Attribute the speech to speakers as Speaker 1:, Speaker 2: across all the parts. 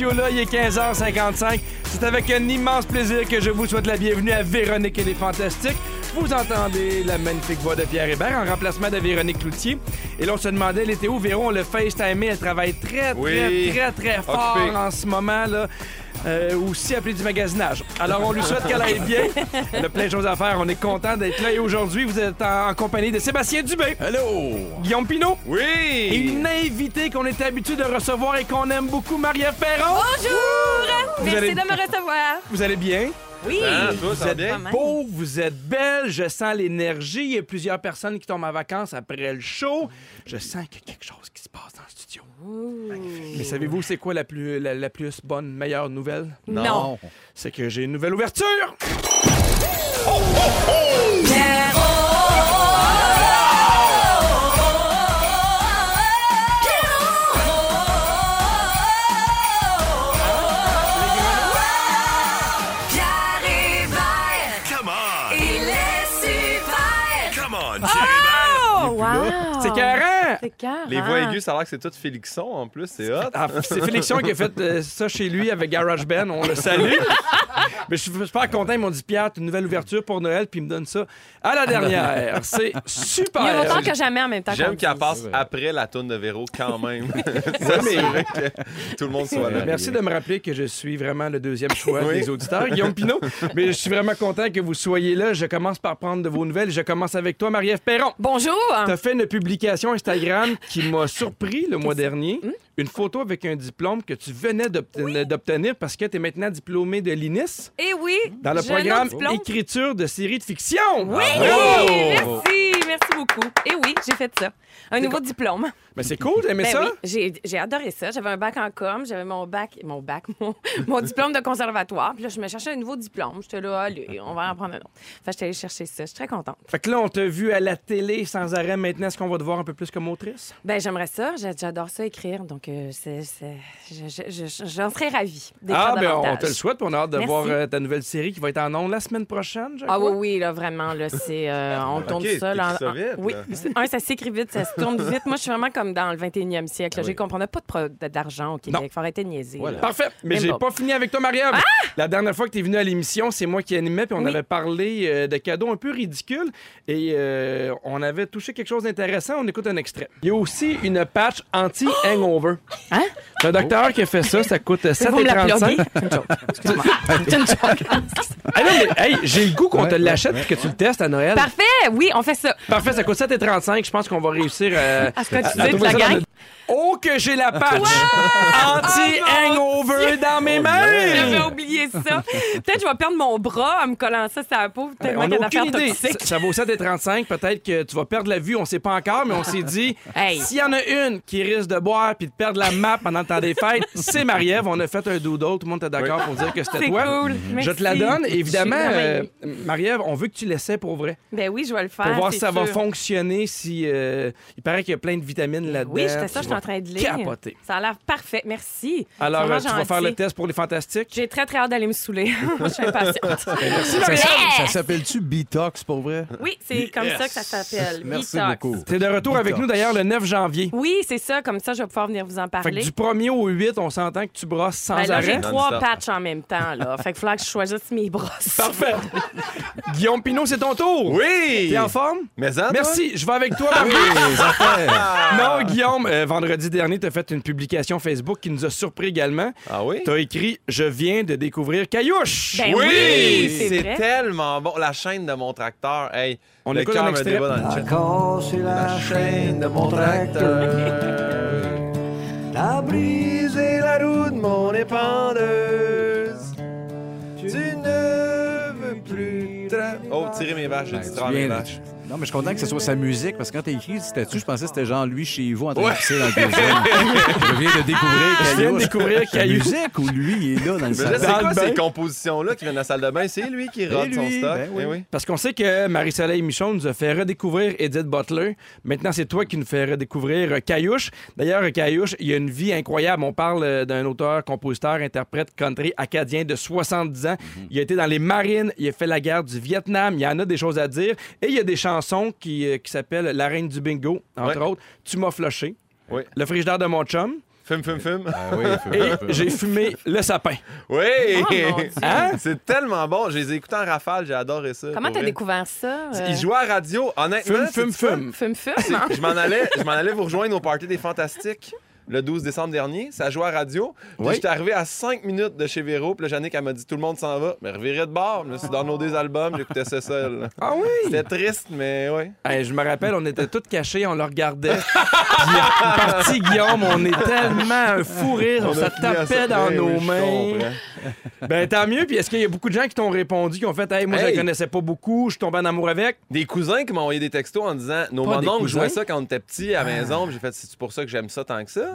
Speaker 1: studio-là. Il est 15h55. C'est avec un immense plaisir que je vous souhaite la bienvenue à Véronique et les Fantastiques. Vous entendez la magnifique voix de Pierre Hébert en remplacement de Véronique Cloutier. Et là, on se demandait, elle était où? Véron, on le FaceTime. Elle travaille très, très,
Speaker 2: Oui.
Speaker 1: très, très fort en ce moment. là. Euh, aussi appelé du magasinage. Alors, on lui souhaite qu'elle aille bien. Elle a plein de choses à faire. On est content d'être là. Et aujourd'hui, vous êtes en, en compagnie de Sébastien Dubé,
Speaker 3: Hello!
Speaker 1: Guillaume Pinot, et
Speaker 2: Oui!
Speaker 1: une invitée qu'on est habitué de recevoir et qu'on aime beaucoup, Marie-Ève Perron.
Speaker 4: Bonjour! Merci
Speaker 1: allez-
Speaker 4: de me recevoir.
Speaker 1: Vous allez bien?
Speaker 4: Oui.
Speaker 2: Toi, va
Speaker 1: Vous êtes
Speaker 2: bien?
Speaker 1: Beau, vous êtes belle, je sens l'énergie. Il y a plusieurs personnes qui tombent en vacances après le show. Je sens qu'il y a quelque chose qui se passe dans le studio. Mais savez-vous, c'est quoi la plus, la, la plus bonne, meilleure nouvelle?
Speaker 4: Non.
Speaker 1: C'est que j'ai une nouvelle ouverture!
Speaker 4: Pierre Hébert,
Speaker 3: Come on!
Speaker 4: il est super.
Speaker 3: Come on, Jerry
Speaker 4: Oh, wow.
Speaker 1: C'est carré!
Speaker 4: C'est carré.
Speaker 2: Les voix aiguës, ça a l'air que c'est tout Félixon en plus, c'est hot.
Speaker 1: Ah, c'est Félixon qui a fait euh, ça chez lui avec GarageBand. On le salue. Mais je suis super content. Ils m'ont dit Pierre, une nouvelle ouverture pour Noël, puis ils me donnent ça à la dernière. C'est super.
Speaker 4: Il y a longtemps que jamais en même temps.
Speaker 2: J'aime
Speaker 4: le
Speaker 2: qu'elle passe après la tourne de Véro quand même. S'assurer que tout le monde soit là.
Speaker 1: Merci de me rappeler que je suis vraiment le deuxième choix
Speaker 2: Oui.
Speaker 1: des auditeurs, Guillaume Pinot. Mais je suis vraiment content que vous soyez là. Je commence par prendre de vos nouvelles. Je commence avec toi, Marie-Ève Perron.
Speaker 4: Bonjour.
Speaker 1: Tu as fait une publication Instagram qui m'a surpris le mois dernier. Une photo avec un diplôme que tu venais d'obten- d'obtenir parce que tu es maintenant diplômé de l'INIS
Speaker 4: Eh oui.
Speaker 1: dans le programme écriture de séries de fiction.
Speaker 4: Oui, merci, merci beaucoup. Et oui, j'ai fait ça. Un nouveau diplôme.
Speaker 1: Mais c'est cool, t'aimais
Speaker 4: Ben
Speaker 1: ça?
Speaker 4: oui, j'ai, j'ai adoré ça. J'avais un bac en com, j'avais mon bac, mon bac, mon, mon diplôme de conservatoire. Puis là, je me cherchais un nouveau diplôme. J'étais là, allez, on va en prendre un autre. Fait que j'étais allée chercher ça. Je suis très contente.
Speaker 1: Fait que là, on t'a vu à la télé sans arrêt. Maintenant, est-ce qu'on va te voir un peu plus comme autrice?
Speaker 4: Ben, j'aimerais ça. J'a- J'adore ça écrire. Donc, euh, c'est, c'est- je- je- je- j'en serais ravie d'écrire
Speaker 1: Ah, ben on
Speaker 4: davantage.
Speaker 1: te le souhaite. puis On a hâte de
Speaker 4: Merci.
Speaker 1: voir euh, ta nouvelle série qui va être en ondes la semaine prochaine, je
Speaker 4: Ah
Speaker 1: crois.
Speaker 4: oui, oui, là, vraiment, là, c'est... euh, on tourne
Speaker 2: Ok,
Speaker 4: ça, là.
Speaker 2: Ça vite,
Speaker 4: oui, un, ça s'écrit vite, ça se tourne vite. Moi, je suis vraiment comme dans le 21e siècle. là. J'ai compris, on n'a pas de d'argent au Québec.
Speaker 1: Non.
Speaker 4: Faut arrêter de niaiser.
Speaker 1: Parfait. Mais j'ai
Speaker 4: pas.
Speaker 1: fini avec toi, Marie-Ève. La dernière fois que tu es venue à l'émission, c'est moi qui animais, puis on
Speaker 4: Oui.
Speaker 1: avait parlé euh, de cadeaux un peu ridicules et euh, on avait touché quelque chose d'intéressant. On écoute un extrait. Il y a aussi une patch anti-hangover.
Speaker 4: Hein?
Speaker 1: C'est un docteur qui a fait ça. Ça coûte
Speaker 4: Vous me la
Speaker 1: 7,35.
Speaker 4: pluguez? C'est une joke. Excuse-moi. C'est une joke.
Speaker 1: Ah non, mais hey, j'ai le goût qu'on te l'achète et que tu le testes à Noël.
Speaker 4: Parfait, oui, on fait ça.
Speaker 1: Parfait, ça coûte 7,35. Je pense qu'on va réussir euh,
Speaker 4: À
Speaker 1: à
Speaker 4: dis,
Speaker 1: trouver
Speaker 4: la gang?
Speaker 1: Oh, que j'ai la patch anti-hangover dans mes
Speaker 4: J'avais
Speaker 1: mains!
Speaker 4: oublié ça. Peut-être que je vais perdre mon bras en me collant ça sur la peau, tellement
Speaker 1: On
Speaker 4: a
Speaker 1: aucune idée. Ça, ça vaut 7,35. Peut-être que tu vas perdre la vue, on sait pas encore, mais on s'est dit,
Speaker 4: Hey.
Speaker 1: s'il y en a une qui risque de boire puis de perdre la map pendant le temps des fêtes, c'est Marie-Ève. On a fait un doodle, tout le monde était d'accord pour dire que c'était
Speaker 4: C'est
Speaker 1: toi.
Speaker 4: cool.
Speaker 1: Je te la donne. Et évidemment, euh. Marie-Ève, on veut que tu l'essaies pour vrai.
Speaker 4: Ben oui, je vais le faire.
Speaker 1: Pour voir si ça va fonctionner, si... euh, il paraît qu'il y a plein de vitamines là-dedans.
Speaker 4: Oui, ça, je suis en train de lire.
Speaker 1: Capoter.
Speaker 4: Ça a l'air parfait. Merci.
Speaker 1: Alors, euh, tu vas faire le test pour les fantastiques?
Speaker 4: J'ai très, très hâte d'aller me saouler. je suis impatiente.
Speaker 3: Ça,
Speaker 4: Yes!
Speaker 3: ça s'appelle-tu Bitox pour vrai?
Speaker 4: Oui, c'est comme ça que ça s'appelle.
Speaker 3: Merci
Speaker 4: Detox.
Speaker 3: beaucoup.
Speaker 1: Tu es de retour avec nous d'ailleurs le 9 janvier.
Speaker 4: Oui, c'est ça. Comme ça, je vais pouvoir venir vous en
Speaker 1: Fait que
Speaker 4: parler.
Speaker 1: du 1er au 8, on s'entend que tu brosses sans
Speaker 4: Ben là,
Speaker 1: arrêt.
Speaker 4: j'ai trois patchs en même temps. Là. Fait qu'il faudra que je choisisse mes brosses.
Speaker 1: Parfait. Guillaume Pinot, c'est ton tour.
Speaker 2: Oui!
Speaker 1: T'es en forme?
Speaker 2: Mais ça, toi?
Speaker 1: Merci. Je vais avec toi. Marie. Non, Guillaume, euh, vendredi dernier, tu as fait une publication Facebook qui nous a surpris également.
Speaker 2: Ah oui?
Speaker 1: Tu as écrit Je viens de découvrir Caillouche.
Speaker 4: Ben oui, c'est
Speaker 2: c'est tellement bon. La chaîne de mon tracteur, hey,
Speaker 1: On
Speaker 2: le
Speaker 1: écoute
Speaker 2: cœur
Speaker 1: un
Speaker 2: me
Speaker 1: extrait.
Speaker 2: débat dans le chat.
Speaker 5: cassé la chaîne de mon tracteur. T'as brisé la roue de mon épendeuse. Tu ne veux plus tra-
Speaker 2: Oh, tirer mes vaches, j'ai dit
Speaker 3: Tu
Speaker 2: tirer mes vaches.
Speaker 3: Non, mais je suis content que ce soit sa musique parce que quand t'as écrit statut, je pensais que c'était genre lui chez vous en train de pisser dans le cuisine. je viens de découvrir
Speaker 1: Je viens de
Speaker 3: Caillouche.
Speaker 1: découvrir
Speaker 3: La
Speaker 1: Caillouche.
Speaker 3: musique ou lui, il est là dans le
Speaker 2: Mais là,
Speaker 3: salon.
Speaker 2: c'est quoi
Speaker 1: le
Speaker 2: ces
Speaker 1: bain.
Speaker 2: compositions-là qui viennent de la salle de bain? C'est lui qui rôde son stock.
Speaker 3: ben oui.
Speaker 2: Eh oui.
Speaker 1: Parce qu'on sait que Marie-Soleil Michon nous a fait redécouvrir Edith Butler. Maintenant, c'est toi qui nous fais redécouvrir Caillouche. D'ailleurs, Caillouche, il a une vie incroyable. On parle euh, d'un auteur, compositeur, interprète country acadien de 70 ans. Il a été dans les marines, il a fait la guerre du Vietnam. Il y en a des choses à dire. Et il y a des chansons qui, euh, qui s'appellent La reine du bingo, entre
Speaker 2: Ouais.
Speaker 1: autres. Tu m'as flushé.
Speaker 2: Oui.
Speaker 1: Le frigidaire de mon chum.
Speaker 2: Fume, fume, fume.
Speaker 3: Ah oui, faut-
Speaker 1: Et j'ai fumé le sapin.
Speaker 2: Oui!
Speaker 4: Oh.
Speaker 1: Hein?
Speaker 2: C'est tellement bon. Je les ai écoutés en rafale. J'ai adoré ça.
Speaker 4: Comment t'as découvert ça? euh?
Speaker 2: Ils jouaient à radio. Honnêtement,
Speaker 1: Fume, fume, fume.
Speaker 4: Fume, fume, hein?
Speaker 2: Je m'en allais, je m'en allais vous rejoindre au Party des Fantastiques le 12 décembre dernier. Ça jouait à radio. Puis
Speaker 3: Oui.
Speaker 2: J'étais arrivé à 5 minutes de chez Véro. Puis là, Jannick, elle m'a dit tout le monde s'en va. Mais revirais de bord. Je me suis downloadé des albums. J'écoutais ça seul.
Speaker 1: Ah oui?
Speaker 2: C'était triste, mais ouais.
Speaker 1: Hey, je me rappelle, on était tous cachés, on le regardait. Puis, parti Guillaume, on est tellement un fou rire,
Speaker 2: On à
Speaker 1: tapait dans
Speaker 2: Oui,
Speaker 1: nos
Speaker 2: oui,
Speaker 1: mains. Ben tant mieux. Puis est-ce qu'il y a beaucoup de gens qui t'ont répondu, qui ont fait, hey, moi je la connaissais pas beaucoup, je suis tombé en amour avec?
Speaker 2: Des cousins qui m'ont envoyé des textos en disant Nos mononcles
Speaker 1: cousins?
Speaker 2: jouaient ça quand on était petits à la maison. Puis J'ai fait C'est pour ça que j'aime ça tant que ça?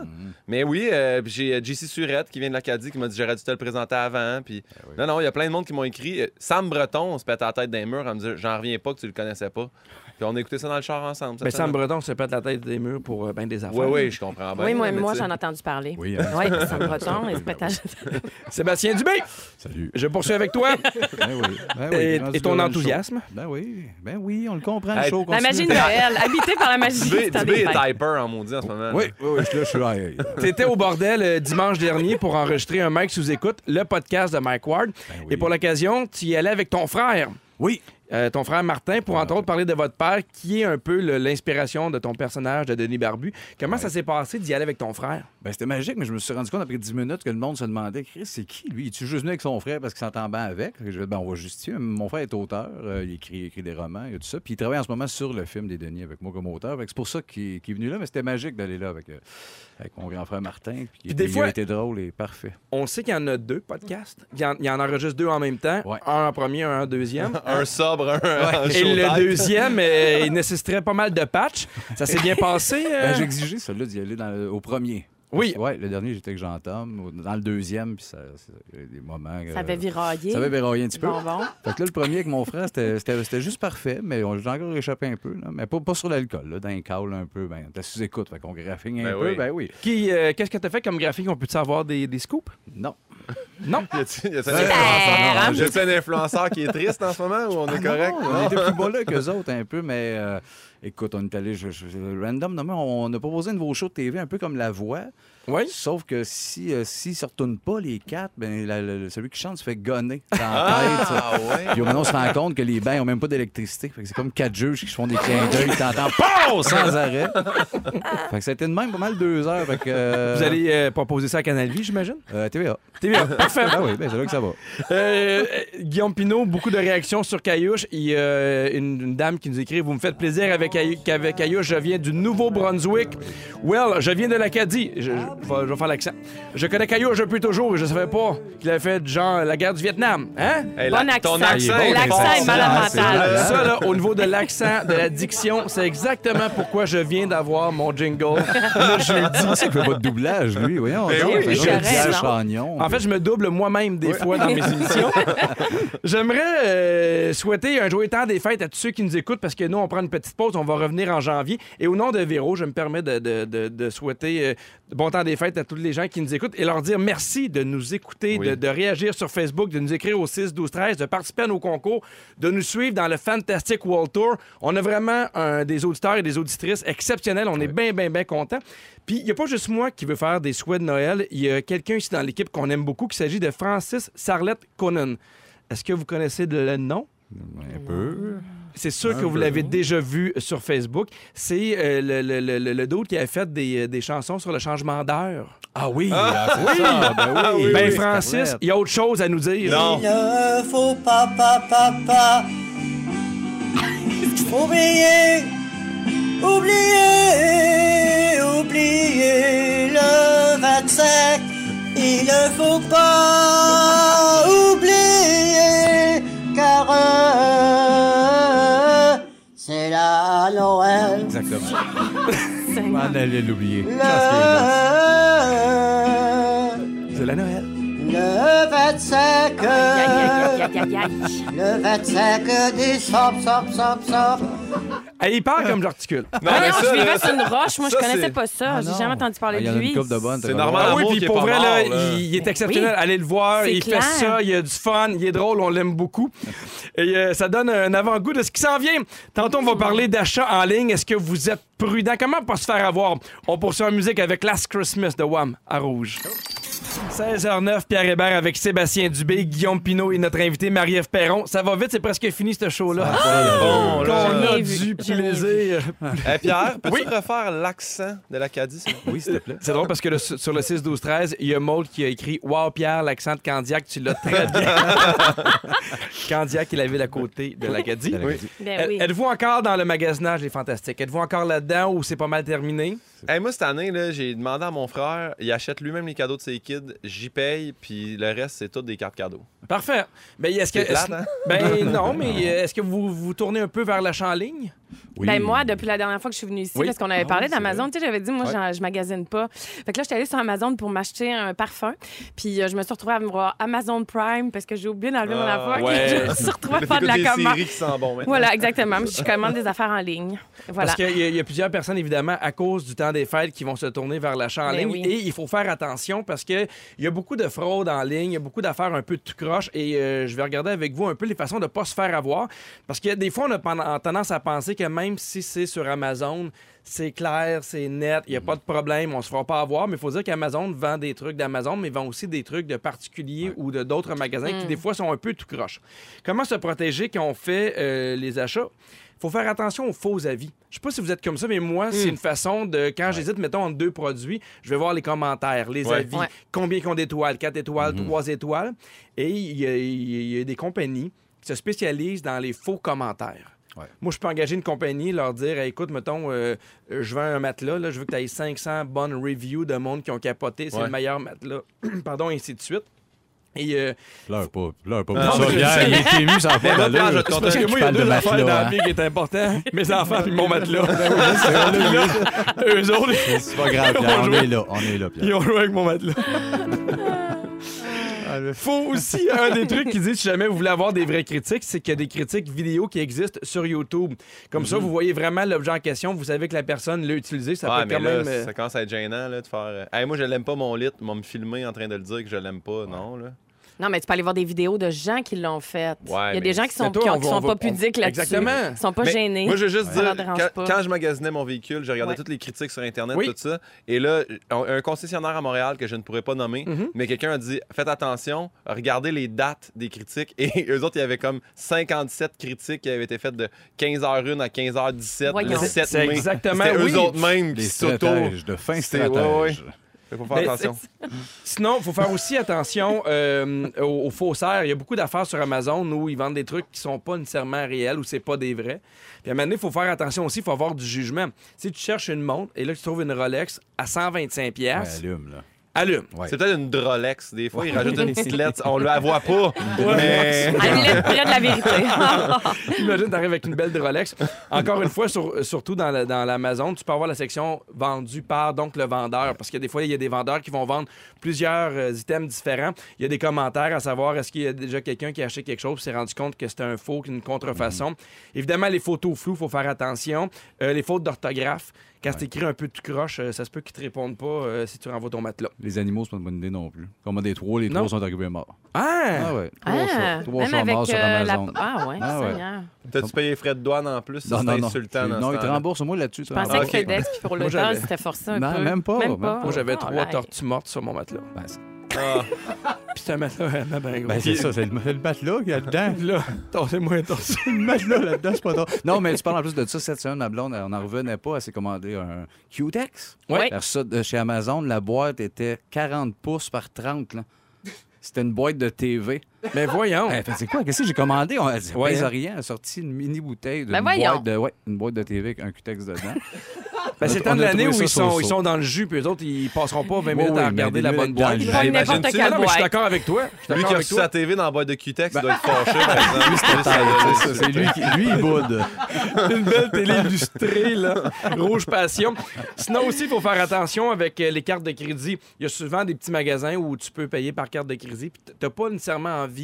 Speaker 2: Mais oui, euh, j'ai euh, JC Surette qui vient de l'Acadie qui m'a dit J'aurais dû te le présenter avant. Puis non, non, il y a plein de monde qui m'ont écrit. Euh, Sam Breton, on se pète la tête d'un mur en me disant J'en reviens pas que tu le connaissais pas. Puis on a écouté ça dans le char ensemble. Cette
Speaker 1: Sam. Breton se pète la tête des murs pour euh, ben des affaires.
Speaker 2: Oui, oui, je comprends bien.
Speaker 4: Oui, moi,
Speaker 2: mais
Speaker 4: moi j'en ai entendu parler.
Speaker 3: Oui, hein.
Speaker 4: Oui, c'est un breton, il se pète à-
Speaker 1: Sébastien Dubé,
Speaker 3: Salut.
Speaker 1: je poursuis avec toi.
Speaker 3: Ben oui. Ben oui,
Speaker 1: et, ton enthousiasme?
Speaker 3: Ben oui. Ben oui, on le comprend,
Speaker 2: Hey,
Speaker 3: le show.
Speaker 4: La
Speaker 3: continue.
Speaker 4: magie de Noël, habité par la magie
Speaker 2: Dubé, Dubé
Speaker 4: des
Speaker 2: est hyper en maudit en ce moment.
Speaker 3: Oui, oui, oui, je suis là, je suis.
Speaker 1: T'étais au bordel euh, dimanche dernier pour enregistrer un Mike sous écoute, le podcast de Mike Ward.
Speaker 3: Ben oui.
Speaker 1: Et pour l'occasion, tu y allais avec ton frère.
Speaker 3: Oui.
Speaker 1: Euh, ton frère Martin, pour entre autres parler de votre père, qui est un peu l'inspiration de ton personnage de Denis Barbu. Comment ça s'est passé d'y aller avec ton frère?
Speaker 3: Ben, c'était magique, mais je me suis rendu compte après 10 minutes que le monde se demandait Chris, c'est qui lui? Es-tu juste venu avec son frère parce qu'il s'entend bien avec? Je vais ben, on va justifier. Mon frère est auteur, euh, il, écrit, il écrit des romans et tout ça. Puis il travaille en ce moment sur le film des Denis avec moi comme auteur. C'est pour ça qu'il est venu là, mais c'était magique d'aller là avec, euh, avec mon grand frère Martin. Puis,
Speaker 1: des
Speaker 3: il
Speaker 1: fois-
Speaker 3: a été drôle et parfait.
Speaker 1: On sait qu'il y en a deux podcasts. Il y en, il y en enregistre deux en même temps.
Speaker 3: Ouais.
Speaker 1: Un en premier, un en deuxième.
Speaker 2: Un sobre, un, un
Speaker 1: Et le deuxième, euh, il nécessiterait pas mal de patchs. Ça s'est bien passé? euh?
Speaker 3: Ben, J'ai exigé celui-là d'y aller dans le- au premier.
Speaker 1: Oui.
Speaker 3: Ouais, le dernier, j'étais avec Jean-Tom. Dans le deuxième, puis ça, ça- il y a des moments.
Speaker 4: Ça avait viraillé.
Speaker 3: Ça avait verrouillé un petit peu.
Speaker 4: Bon, bon.
Speaker 3: Fait que là, le premier avec mon frère, c'était- c'était c'était juste parfait, mais on- j'ai encore échappé un peu. Là. Mais pas, pas sur l'alcool, là, dans les caules un peu. Ben, t'as sous-écoute, fait qu'on graphine un
Speaker 2: Ben
Speaker 3: peu.
Speaker 2: oui.
Speaker 3: Ben oui.
Speaker 1: Qui, euh, Qu'est-ce que tu as fait comme graphique? On peut-tu avoir des, des scoops?
Speaker 3: Non.
Speaker 1: Non?
Speaker 2: Y a-tu un un influenceur qui est triste en ce moment ou on est correct?
Speaker 3: Ah Non, on était plus bas là qu'eux autres un peu, mais euh, écoute, on est allé je, random. non, mais on a proposé un nouveau show de TV un peu comme La Voix.
Speaker 1: Oui.
Speaker 3: Sauf que si euh, s'ils ne se retournent pas les quatre, ben, la- la- celui qui chante se fait gonner dans la tête. ça.
Speaker 2: Ah ouais?
Speaker 3: Puis maintenant, on se rend compte que les bains n'ont même pas d'électricité. Fait que c'est comme quatre juges qui se font des clins d'œil. T'entends POW! sans arrêt. fait que ça a été de même pas mal deux heures. Fait que, euh,
Speaker 1: Vous allez euh, proposer ça à Canal Vie, j'imagine?
Speaker 3: euh, TVA.
Speaker 1: TVA. Parfait.
Speaker 3: Ah oui, ben, c'est là que ça va.
Speaker 1: Euh, euh, Guillaume Pinot, beaucoup de réactions sur Caillouche. Il y a une, une dame qui nous écrit Vous me faites plaisir avec, Caillou- qu'avec Caillouche. Je viens du Nouveau-Brunswick. Well, je viens de l'Acadie. Je, je, vais- je vais faire l'accent. Je connais Caillouche depuis toujours et je savais pas qu'il avait fait genre la guerre du Vietnam. Hein?
Speaker 2: Hey,
Speaker 4: Bon
Speaker 2: la- ton
Speaker 4: accent.
Speaker 2: accent,
Speaker 3: bon,
Speaker 2: est
Speaker 4: L'accent est malade mental.
Speaker 3: vrai.
Speaker 1: Ça, là, au niveau de l'accent, de la diction, c'est exactement pourquoi je viens d'avoir mon jingle le jeudi.
Speaker 3: C'est ça qu'il fait pas de doublage, lui. Voyons.
Speaker 2: Ben
Speaker 3: donc,
Speaker 2: oui,
Speaker 3: un
Speaker 4: raison.
Speaker 3: chagnon.
Speaker 1: En fait, je me double moi-même des fois dans mes émissions. J'aimerais euh, souhaiter un joyeux temps des fêtes à tous ceux qui nous écoutent parce que nous, on prend une petite pause. On va revenir en janvier. Et au nom de Véro, je me permets de, de- de- de souhaiter euh, bon temps des fêtes à tous les gens qui nous écoutent et leur dire merci de nous écouter,
Speaker 2: Oui.
Speaker 1: de, de réagir sur Facebook, de nous écrire au 6, 12, 13, de participer à nos concours, de nous suivre dans le Fantastic World Tour. On a vraiment un- des auditeurs et des auditrices exceptionnels. On est bien, bien, bien contents. Puis, il n'y a pas juste moi qui veux faire des souhaits de Noël. Il y a quelqu'un ici dans l'équipe qu'on aime beaucoup qui s'agit de Francis Sarlette Conan. Est-ce que vous connaissez le nom?
Speaker 3: Un peu.
Speaker 1: C'est sûr
Speaker 3: Un
Speaker 1: que vous l'avez déjà vu sur Facebook. C'est euh, le, le, le, le- le dude qui a fait des, euh, des chansons sur le changement d'heure.
Speaker 3: Ah oui, ah, ça. Ben oui.
Speaker 1: ben,
Speaker 3: oui,
Speaker 1: Francis,
Speaker 3: Scarlett.
Speaker 1: il y a autre chose à nous dire.
Speaker 2: Non.
Speaker 6: Il ne faut pas, pas, pas, pas oublier, oublier, oublier le 25. Il ne faut pas oublier, car euh, c'est la Noël.
Speaker 3: Exactement. On allait l'oublier.
Speaker 1: C'est la Noël.
Speaker 6: Le 25.
Speaker 4: Aïe, aïe, aïe, aïe, aïe, aïe.
Speaker 6: Le 25 décembre, sop, sop, sop.
Speaker 1: Hey, il parle comme j'articule.
Speaker 2: Non,
Speaker 4: Ah
Speaker 2: mais
Speaker 4: non,
Speaker 2: ça,
Speaker 4: je vivais sur une roche. Moi, je
Speaker 2: ça,
Speaker 4: connaissais
Speaker 2: c'est-
Speaker 4: pas ça.
Speaker 3: Ah
Speaker 4: J'ai jamais entendu parler
Speaker 3: Ah, Il y en
Speaker 4: de
Speaker 3: a une
Speaker 4: lui.
Speaker 3: couple de bonnes.
Speaker 2: C'est
Speaker 3: t'as
Speaker 2: normal.
Speaker 1: Ah oui,
Speaker 2: Amour
Speaker 1: puis
Speaker 2: est
Speaker 1: pour
Speaker 2: pas
Speaker 1: vrai,
Speaker 2: mort,
Speaker 1: là,
Speaker 2: là.
Speaker 1: il, il est exceptionnel.
Speaker 4: Oui.
Speaker 1: Allez le voir,
Speaker 4: C'est
Speaker 1: il
Speaker 4: clair.
Speaker 1: fait ça, il a du fun, il est drôle, on l'aime beaucoup. Et euh, ça donne un avant-goût de ce qui s'en vient. Tantôt, on va parler d'achat en ligne. Est-ce que vous êtes prudent? Comment pas se faire avoir? On poursuit en musique avec Last Christmas de Wham à Rouge. 16h09, Pierre Hébert avec Sébastien Dubé, Guillaume Pinot et notre invité Marie-Ève Perron. Ça va vite, c'est presque fini ce show-là.
Speaker 2: Bon, là.
Speaker 1: a
Speaker 4: vu,
Speaker 1: du plaisir.
Speaker 2: Hey, Pierre, peux-tu
Speaker 1: Oui.
Speaker 2: refaire l'accent de l'Acadie? s'il te plaît?
Speaker 3: Oui, s'il te plaît.
Speaker 1: C'est drôle parce que le- sur le 6-12-13, il y a Maud qui a écrit Wow, Pierre, l'accent de Candiac, tu l'as très bien. Candiac est la ville à côté de l'Acadie.
Speaker 3: Oui.
Speaker 4: Ben oui.
Speaker 1: Êtes-vous encore dans le magasinage Les Fantastiques? Êtes-vous encore là-dedans ou c'est pas mal terminé?
Speaker 2: Hey, moi, cette année, là, j'ai demandé à mon frère, il achète lui-même les cadeaux de ses kids, j'y paye, puis le reste, c'est tout des cartes cadeaux.
Speaker 1: Parfait. Ben, est-ce que,
Speaker 2: plate, hein?
Speaker 1: ben non, mais euh, est-ce que vous vous tournez un peu vers l'achat en ligne?
Speaker 3: Oui.
Speaker 4: Ben moi, depuis la dernière fois que je suis venue ici,
Speaker 1: Oui.
Speaker 4: parce qu'on avait
Speaker 3: Ah
Speaker 4: parlé
Speaker 3: oui,
Speaker 4: d'Amazon, tu sais, j'avais dit, moi,
Speaker 3: Ouais.
Speaker 4: je magasine pas. Fait que là, j'étais allée sur Amazon pour m'acheter un parfum. Puis euh, je me suis retrouvée à me voir Amazon Prime parce que j'ai oublié d'enlever mon
Speaker 2: Ah,
Speaker 4: affaire.
Speaker 1: ouais.
Speaker 4: Je me suis retrouvée à faire de la commande.
Speaker 2: qui bon.
Speaker 4: Voilà, exactement. Je commande des affaires en ligne. Voilà.
Speaker 1: Parce qu'il y, y a plusieurs personnes, évidemment, à cause du temps des fêtes, qui vont se tourner vers l'achat en
Speaker 4: Ben
Speaker 1: ligne.
Speaker 4: oui.
Speaker 1: Et il faut faire attention parce qu'il y a beaucoup de fraude en ligne, il y a beaucoup d'affaires un peu tout croche. Et euh, je vais regarder avec vous un peu les façons de ne pas se faire avoir. Parce que des fois, on a tendance à penser que même si c'est sur Amazon, c'est clair, c'est net, il n'y a pas de problème, on se fera pas avoir. Mais il faut dire qu'Amazon vend des trucs d'Amazon, mais vend aussi des trucs de particuliers ou de d'autres magasins qui, des fois, sont un peu tout croche. Comment se protéger quand on fait euh, les achats? faut faire attention aux faux avis. Je sais pas si vous êtes comme ça, mais moi, c'est une façon de, quand j'hésite, mettons, entre deux produits, je vais voir les commentaires, les
Speaker 2: Ouais.
Speaker 1: avis,
Speaker 4: Ouais.
Speaker 1: combien qu'on d'étoiles, quatre étoiles, trois étoiles. Et il y, a- il y a des compagnies qui se spécialisent dans les faux commentaires.
Speaker 3: Ouais.
Speaker 1: Moi, je peux engager une compagnie, leur dire Hey, écoute, mettons, euh, euh, je vends un matelas, là, je veux que tu aies 500 bonnes reviews de monde qui ont capoté, c'est
Speaker 2: Ouais.
Speaker 1: le meilleur matelas, pardon, et ainsi de suite. Et euh,
Speaker 3: Pleure pas, pleure pas.
Speaker 2: Non,
Speaker 3: ça,
Speaker 2: sais.
Speaker 3: il est ému, ça
Speaker 2: là, Pierre, je te
Speaker 1: parce que moi, il y a deux
Speaker 3: de
Speaker 1: affaires
Speaker 3: matelas,
Speaker 1: dans la
Speaker 3: hein.
Speaker 1: vie qui est important. Mes enfants puis mon matelas. Eux autres,
Speaker 3: C'est pas grave, Pierre, on est là, on est là,
Speaker 1: ils
Speaker 3: Pierre.
Speaker 1: ont joué avec mon matelas. Faut aussi, un des trucs qui dit si jamais vous voulez avoir des vraies critiques, c'est qu'il y a des critiques vidéo qui existent sur YouTube. Comme ça, vous voyez vraiment l'objet en question, vous savez que la personne l'a utilisé, ça
Speaker 2: Ouais,
Speaker 1: peut quand
Speaker 2: là,
Speaker 1: même. euh,
Speaker 2: ça commence à être gênant là, de faire. euh, Hey, moi, je l'aime pas mon lit, vont me filmer en train de le dire que je l'aime pas. Non, là.
Speaker 4: Non, mais tu peux aller voir des vidéos de gens qui l'ont fait.
Speaker 2: Ouais,
Speaker 4: Il y a des gens qui sont,
Speaker 1: toi,
Speaker 4: qui ont- sont
Speaker 1: va-
Speaker 4: pas pudiques là-dessus.
Speaker 1: Exactement.
Speaker 4: Ils sont pas
Speaker 2: Mais
Speaker 4: gênés.
Speaker 2: Moi, je veux juste dire, quand, je magasinais mon véhicule, j'ai regardé
Speaker 4: Ouais.
Speaker 2: toutes les critiques sur Internet,
Speaker 1: Oui.
Speaker 2: tout ça. Et là, un un concessionnaire à Montréal que je ne pourrais pas nommer,
Speaker 1: Mhm.
Speaker 2: mais quelqu'un a dit Faites attention, regardez les dates des critiques. Et eux autres, il y avait comme 57 critiques qui avaient été faites de 15h01 à 15h17 le
Speaker 4: Voyons.
Speaker 2: 7
Speaker 1: C'est
Speaker 2: mai.
Speaker 1: exactement,
Speaker 2: C'était
Speaker 1: oui.
Speaker 2: eux autres mêmes qui
Speaker 3: Des
Speaker 2: s'auto.
Speaker 3: stratèges, de fins
Speaker 2: C'était-. Il faut faire
Speaker 1: Mais
Speaker 2: attention.
Speaker 1: Sinon, il faut faire aussi attention euh, aux, aux faussaires. Il y a beaucoup d'affaires sur Amazon où ils vendent des trucs qui sont pas nécessairement réels ou c'est pas des vrais. Puis à un moment donné, il faut faire attention aussi, il faut avoir du jugement. Si tu cherches une montre et là tu trouves une Rolex à 125
Speaker 3: Ouais,
Speaker 1: pièces,
Speaker 3: allume, là.
Speaker 1: Allume.
Speaker 3: Ouais.
Speaker 2: C'est peut-être une Drolex. Des fois, ils rajoutent une petite lettre. On la voit pas. Mais.
Speaker 4: Elle est près de la vérité.
Speaker 1: Imagine, t'arrives avec une belle Rolex. Encore une fois, sur- surtout dans, la- dans l'Amazon, tu peux avoir la section vendue par donc le vendeur. Parce que des fois, il y a des vendeurs qui vont vendre plusieurs euh, items différents. Il y a des commentaires à savoir est-ce qu'il y a déjà quelqu'un qui a acheté quelque chose et s'est rendu compte que c'était un faux, une contrefaçon. Évidemment, les photos floues, il faut faire attention. Euh, les fautes d'orthographe. Quand c'est écrit un peu tout croche, euh, ça se peut qu'ils te répondent pas euh, si tu renvoies ton matelas.
Speaker 3: Les animaux, c'est pas une bonne idée non plus. Comme des trois, les
Speaker 1: Non.
Speaker 3: trois sont arrivés morts.
Speaker 1: Ah!
Speaker 3: Ah ouais. Trois
Speaker 4: Ah,
Speaker 3: chats. Trois
Speaker 4: même
Speaker 3: chats
Speaker 4: avec
Speaker 3: morts sur
Speaker 4: euh, la...
Speaker 3: Amazon.
Speaker 4: Ah ouais,
Speaker 3: Ah ouais.
Speaker 4: Seigneur.
Speaker 2: T'as-tu payé les frais de douane en plus?
Speaker 3: Non, non, non.
Speaker 2: insultant. dans
Speaker 3: Non,
Speaker 2: ce
Speaker 3: ils te
Speaker 2: temps-là.
Speaker 3: remboursent. Moi, là-dessus, tu
Speaker 4: Je pensais que. FedEx puis pour
Speaker 1: Moi,
Speaker 4: l'auteur,
Speaker 1: j'avais-
Speaker 4: c'était forcé un
Speaker 3: Non,
Speaker 4: peu.
Speaker 3: même pas, même pas.
Speaker 1: Moi, j'avais
Speaker 4: Oh,
Speaker 1: trois tortues mortes sur mon matelas.
Speaker 3: Ben, c'est-
Speaker 2: Ah.
Speaker 1: Puis c'était un matelas vraiment bien gros.
Speaker 3: ben, c'est ça, c'est le, le matelas qu'il y a dedans.
Speaker 1: Là, torsez-moi
Speaker 3: le matelas là-dedans, c'est pas drôle. Non, mais tu parles en plus de ça. Cette semaine, ma blonde, on n'en revenait pas. Elle s'est commandé un Q-Tex.
Speaker 1: Ouais.
Speaker 3: Elle a reçu ça de chez Amazon. La boîte était 40 pouces par 30. là. C'était une boîte de TV.
Speaker 1: Mais voyons.
Speaker 3: Elle fait, c'est quoi? Qu'est-ce que j'ai commandé? On, elle dit,
Speaker 1: Ouais,
Speaker 3: pèse
Speaker 1: hein.
Speaker 3: rien. Elle a sorti une mini bouteille d'une
Speaker 4: Ben voyons.
Speaker 3: boîte de, ouais, une boîte de TV avec un Q-Tex dedans.
Speaker 1: Ben, c'est le
Speaker 3: a
Speaker 1: temps de l'année où ils sont, ils sont dans le jus, puis eux autres, ils passeront pas 20 minutes
Speaker 3: Oui,
Speaker 1: à regarder la bonne boîte.
Speaker 4: n'importe quelle
Speaker 1: je suis d'accord avec toi.
Speaker 2: Lui qui a reçu sa. TV dans la boîte de Q-Tex, il doit être fâché.
Speaker 3: Lui. C'est lui qui lui, il boude.
Speaker 1: Une belle télé illustrée, là. Rouge passion. Sinon aussi, il faut faire attention avec euh, les cartes de crédit. Il y a souvent des petits magasins où tu peux payer par carte de crédit, puis t'as pas nécessairement envie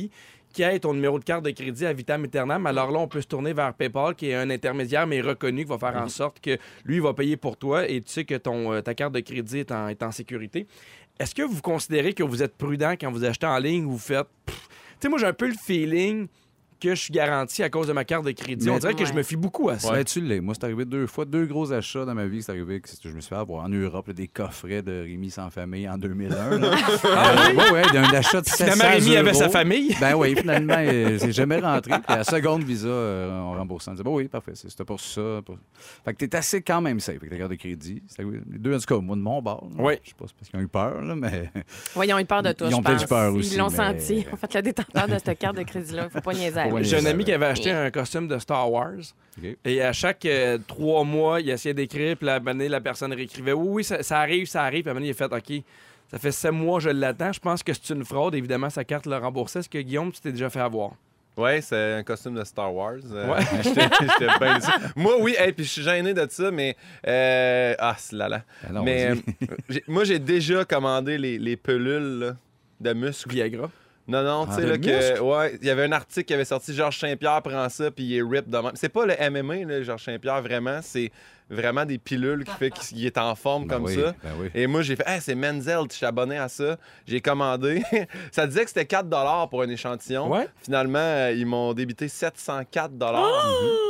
Speaker 1: qui ait ton numéro de carte de crédit à vitam aeternam, alors là, on peut se tourner vers PayPal, qui est un intermédiaire, mais reconnu, qui va faire en sorte que lui, il va payer pour toi et tu sais que ton, euh, ta carte de crédit est en, est en sécurité. Est-ce que vous considérez que vous êtes prudent quand vous achetez en ligne ou vous faites. Tu sais, moi, j'ai un peu le feeling que je suis garanti à cause de ma carte de crédit.
Speaker 3: Mais-
Speaker 1: On dirait que je
Speaker 4: Ouais.
Speaker 1: me fie beaucoup à ça.
Speaker 3: Ben, tu l'es. Moi, c'est arrivé deux fois, deux gros achats dans ma vie. C'est arrivé que je me suis fait avoir en Europe là, des coffrets de Rémi sans famille en 2001. là.
Speaker 1: Ah
Speaker 3: Euh, ouais, ouais, d'un achat de 700
Speaker 1: Finalement, Rémi avait sa famille?
Speaker 3: Ben oui, finalement, euh, c'est jamais rentré. Puis à la seconde visa, euh, on rembourse. On dit, bon, oui, parfait, c'est- c'était pour ça. pour- Fait que t'es assez quand même safe avec ta carte de crédit. Les deux, en tout cas, moi, de mon bord. là.
Speaker 1: Oui.
Speaker 3: Je sais pas, c'est parce qu'ils ont eu peur, là, mais.
Speaker 4: Voyons, ils peur de toi,
Speaker 3: Ils ont peut-être peur aussi,
Speaker 4: Ils l'ont
Speaker 3: mais-
Speaker 4: senti. En fait, le détenteur de cette carte de crédit-là, il faut pas niaiser.
Speaker 3: Ouais,
Speaker 1: J'ai un ami qui avait acheté un costume de Star Wars. Et à chaque euh, trois mois, il essayait d'écrire, puis la, la personne réécrivait Oui, oui, ça, ça arrive, ça arrive. Puis à un moment il a fait OK, ça fait sept mois, je l'attends. Je pense que c'est une fraude. Évidemment, sa carte l'a remboursé. Est-ce que Guillaume, tu t'es déjà fait avoir?
Speaker 2: Ouais, c'est un costume de Star Wars. Euh,
Speaker 1: Ouais.
Speaker 2: J'étais. Moi, oui, et puis je suis gêné de ça, mais. euh, Ah, c'est là là.
Speaker 3: Ben
Speaker 2: mais euh, j'ai- moi, j'ai déjà commandé les, les pelules là, de muscles.
Speaker 1: Viagra
Speaker 2: Non, non, tu
Speaker 3: Ah,
Speaker 2: sais, là, que. Ouais, il y avait un article qui avait sorti Georges Saint-Pierre prend ça, puis il est rip de même. C'est pas le MMA, là, Georges Saint-Pierre, vraiment. C'est vraiment des pilules qui fait qu'il est en forme
Speaker 3: Ben
Speaker 2: comme
Speaker 3: oui,
Speaker 2: ça.
Speaker 3: ben oui.
Speaker 2: Et moi, j'ai fait, hey, c'est Menzel, je suis abonné à ça. J'ai commandé. ça disait que c'était 4 pour un échantillon.
Speaker 1: Ouais.
Speaker 2: Finalement, euh, ils m'ont débité 704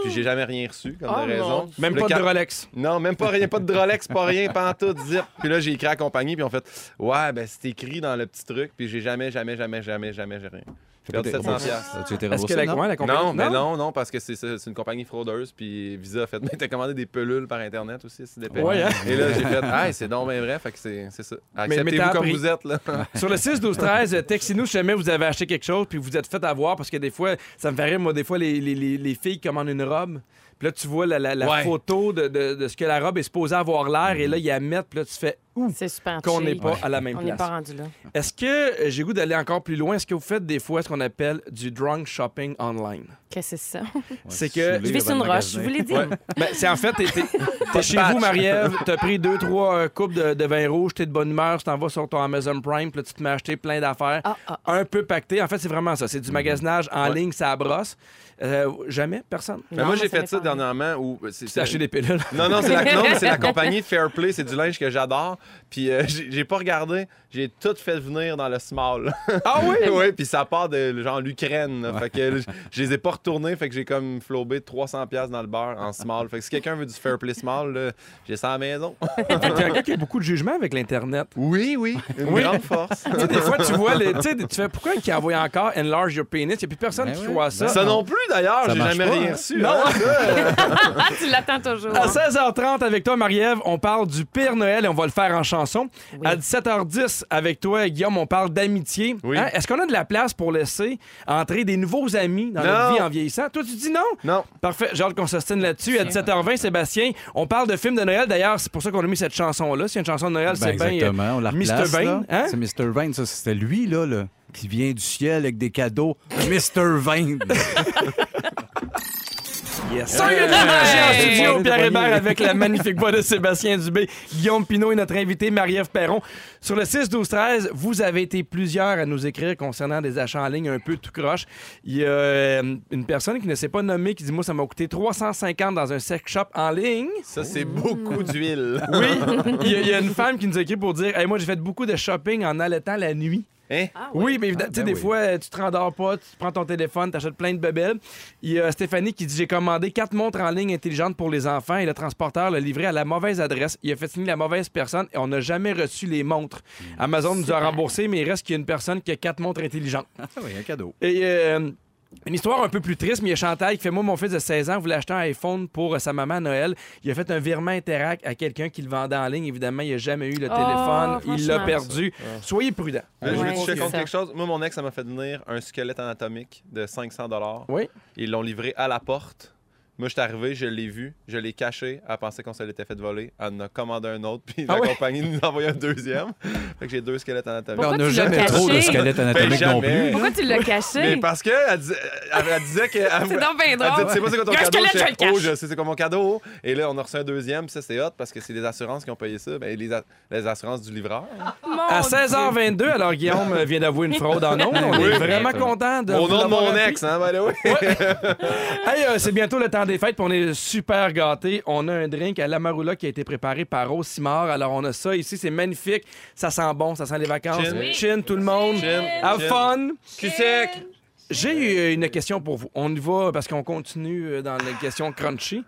Speaker 2: Puis j'ai jamais rien reçu, comme
Speaker 4: Oh,
Speaker 2: de raison.
Speaker 4: mon
Speaker 1: Même
Speaker 2: Le
Speaker 1: pas de Rolex.
Speaker 2: Non, même pas rien, pas de Rolex, pas rien, pas en tout, zip. Puis là, j'ai écrit à la compagnie, puis on fait, ouais, ben c'est écrit dans le petit truc, puis j'ai jamais, jamais, jamais, jamais, jamais, j'ai rien. J'ai perdu
Speaker 3: T'es-
Speaker 2: 700 piastres.
Speaker 3: As-tu été
Speaker 1: Est-ce
Speaker 3: remboursé,
Speaker 1: que la,
Speaker 3: non?
Speaker 1: ouais, la compagnie-
Speaker 2: Non, mais non, non, parce que c'est une compagnie fraudeuse, puis Visa a fait, mais t'as commandé des pelules par Internet aussi, c'est des
Speaker 1: Ouais, hein?
Speaker 2: Et là, j'ai fait, ah, c'est donc bien vrai, fait que c'est c'est ça.
Speaker 1: mais
Speaker 2: Acceptez-vous comme
Speaker 1: appris.
Speaker 2: vous êtes, là.
Speaker 1: Sur le 6, 12, 13, euh, textez-nous si jamais vous avez acheté quelque chose puis vous êtes fait avoir parce que des fois, ça me fait rire, moi, des fois, les, les- les- les filles commandent une robe. Puis là, tu vois la, la- la
Speaker 2: Ouais.
Speaker 1: photo de, de- de ce que la robe est supposée avoir l'air et là, ils la mettent. Puis là, tu fais
Speaker 4: C'est super
Speaker 1: qu'on n'est pas à la même
Speaker 4: On n'est
Speaker 1: place.
Speaker 4: pas rendu là.
Speaker 1: Est-ce que euh, j'ai goût d'aller encore plus loin? Est-ce que vous faites des fois ce qu'on appelle du drunk shopping online?
Speaker 4: Qu'est-ce que c'est ça?
Speaker 1: c'est que-
Speaker 4: Je vais sur une roche, je vous l'ai dit.
Speaker 1: Ben, c'est en fait, t'es, t'es- t'es chez vous, Marie-Ève, t'as pris deux, trois euh, coupes de, de vin rouge, t'es de bonne humeur, tu t'en vas sur ton Amazon Prime, puis là, tu te mets à acheter plein d'affaires.
Speaker 4: Ah, ah,
Speaker 1: Un peu pacté. En fait, c'est vraiment ça. C'est du magasinage en
Speaker 2: Ouais.
Speaker 1: ligne, ça brosse. Euh, jamais, personne.
Speaker 2: Mais
Speaker 4: Non,
Speaker 2: moi, j'ai fait ça dernièrement où. c'est-
Speaker 1: acheté des pilules.
Speaker 2: Non, non, c'est la, non, la compagnie Fairplay, c'est du linge que j'adore. Puis euh, j'ai pas regardé, j'ai tout fait venir dans le small.
Speaker 1: Ah oui?
Speaker 2: oui, puis ça part de genre l'Ukraine. Fait que je les ai pas retournés, fait que j'ai comme flobé 300 pièces dans le beurre en small. Fait que si quelqu'un veut du Fairplay small, là, j'ai ça à la maison.
Speaker 1: T'es un gars qui a beaucoup de jugement avec l'Internet.
Speaker 2: Oui, oui, une
Speaker 1: Oui.
Speaker 2: grande force.
Speaker 1: Tu sais, des fois, tu vois, les- tu fais pourquoi qui envoie encore Enlarge Your Penis? Il n'y a plus personne
Speaker 3: Ben
Speaker 1: qui croit ça.
Speaker 2: Ça non plus d'ailleurs,
Speaker 3: Ça
Speaker 2: j'ai jamais
Speaker 3: pas,
Speaker 2: rien
Speaker 3: hein?
Speaker 2: reçu.
Speaker 1: Non.
Speaker 2: hein,
Speaker 4: tu l'attends toujours.
Speaker 1: À 16h30 avec toi, Marie-Ève, on parle du Père Noël et on va le faire en chanson.
Speaker 4: Oui.
Speaker 1: À 17h10 avec toi, Guillaume, on parle d'amitié.
Speaker 2: Oui.
Speaker 1: Hein? Est-ce qu'on a de la place pour laisser entrer des nouveaux amis dans
Speaker 2: Non.
Speaker 1: notre vie en vieillissant? Toi, tu dis non?
Speaker 2: Non.
Speaker 1: Parfait. J'ai hâte qu'on s'ostine là-dessus. À 17h20, Sébastien, on parle de films de Noël. D'ailleurs, c'est pour ça qu'on a mis cette chanson-là. C'est une chanson de Noël,
Speaker 3: Ben,
Speaker 1: c'est bien. euh,
Speaker 3: exactement, on la
Speaker 1: Mr.
Speaker 3: replace,
Speaker 1: Vane, hein?
Speaker 3: C'est Mr. Vane, ça, c'était lui, là, là, qui vient du ciel avec des cadeaux. Mr. Vane.
Speaker 1: Yes. Ça, il y a de la magie en
Speaker 4: Hey!
Speaker 1: studio. Pierre! Hébert avec la magnifique voix de Sébastien Dubé. Guillaume Pinot et notre invité Marie-Ève Perron. Sur le 6, 12, 13, vous avez été plusieurs à nous écrire concernant des achats en ligne un peu tout croche. Il y a euh, une personne qui ne s'est pas nommée qui dit Moi, ça m'a coûté 350 dans un sex shop en ligne.
Speaker 2: Ça, c'est beaucoup d'huile.
Speaker 1: Oui. Il y, a- il y a une femme qui nous a écrit pour dire Hey, Moi, j'ai fait beaucoup de shopping en allaitant la nuit.
Speaker 2: Hein?
Speaker 1: Oui, mais évidemment, tu sais,
Speaker 3: ben
Speaker 1: des
Speaker 3: oui.
Speaker 1: fois, tu te rendors pas, tu prends ton téléphone, t'achètes plein de bebelles. Il y a Stéphanie qui dit J'ai commandé quatre montres en ligne intelligentes pour les enfants et le transporteur l'a livré à la mauvaise adresse. Il a fait signer la mauvaise personne et on n'a jamais reçu les montres. Amazon nous a remboursé, mais il reste qu'il y a une personne qui a quatre montres intelligentes.
Speaker 3: Ah oui, un cadeau.
Speaker 1: Et. euh, une histoire un peu plus triste, mais il y a Chantal qui fait Moi, mon fils de 16 ans voulait acheter un iPhone pour euh, sa maman à Noël. Il a fait un virement Interact à quelqu'un qui le vendait en ligne. Évidemment, il n'a jamais eu le
Speaker 4: Oh,
Speaker 1: téléphone. Il l'a
Speaker 4: franchement.
Speaker 1: perdu. Soyez prudents.
Speaker 2: Mais je
Speaker 4: Ouais,
Speaker 2: vais te
Speaker 4: c'est
Speaker 2: contre
Speaker 4: ça.
Speaker 2: quelque chose. Moi, mon ex, ça m'a fait venir un squelette anatomique de 500
Speaker 1: Oui.
Speaker 2: Ils l'ont livré à la porte. Moi, je suis arrivé, je l'ai vu, je l'ai caché. Elle pensait qu'on se l'était fait voler. Elle en a commandé un autre, puis
Speaker 1: Ah
Speaker 2: la
Speaker 1: ouais?
Speaker 2: compagnie nous a envoyé un deuxième. fait que j'ai deux squelettes anatomiques.
Speaker 3: on
Speaker 4: Pourquoi
Speaker 3: n'a
Speaker 4: tu l'as
Speaker 3: jamais trop de
Speaker 4: caché?
Speaker 3: squelettes anatomiques
Speaker 2: Ben,
Speaker 3: non
Speaker 2: jamais.
Speaker 3: plus.
Speaker 4: Pourquoi tu l'as
Speaker 2: Mais
Speaker 4: caché?
Speaker 2: parce qu'elle elle, dis- elle, disait que. Elle,
Speaker 4: C'est donc bien
Speaker 2: elle
Speaker 4: drôle.
Speaker 2: disait, tu sais pas c'est quoi ton cadeau?
Speaker 4: squelette, je le cache.
Speaker 2: oh, je sais c'est quoi mon cadeau. Et là, on a reçu un deuxième, puis ça, c'est hot parce que c'est les assurances qui ont payé ça. Ben, les, assurances du livreur.
Speaker 4: Mon
Speaker 1: À
Speaker 4: Dieu.
Speaker 1: 16h22, alors Guillaume vient d'avouer une fraude en ondes. On
Speaker 2: Oui.
Speaker 1: est vraiment content de
Speaker 2: Au nom de mon ex, hein, by the way.
Speaker 1: Hey, euh, c'est bientôt le temps des fêtes, puis on est super gâtés. On a un drink à l'Amarula qui a été préparé par Simard. Alors, on a ça ici, c'est magnifique. Ça sent bon, ça sent les vacances.
Speaker 2: Chin.
Speaker 1: Oui. Chin, tout le monde.
Speaker 2: Chin.
Speaker 1: Have
Speaker 2: Chin.
Speaker 1: fun.
Speaker 2: Cul sec.
Speaker 1: J'ai une question pour vous. On y va parce qu'on continue euh, dans les questions crunchy.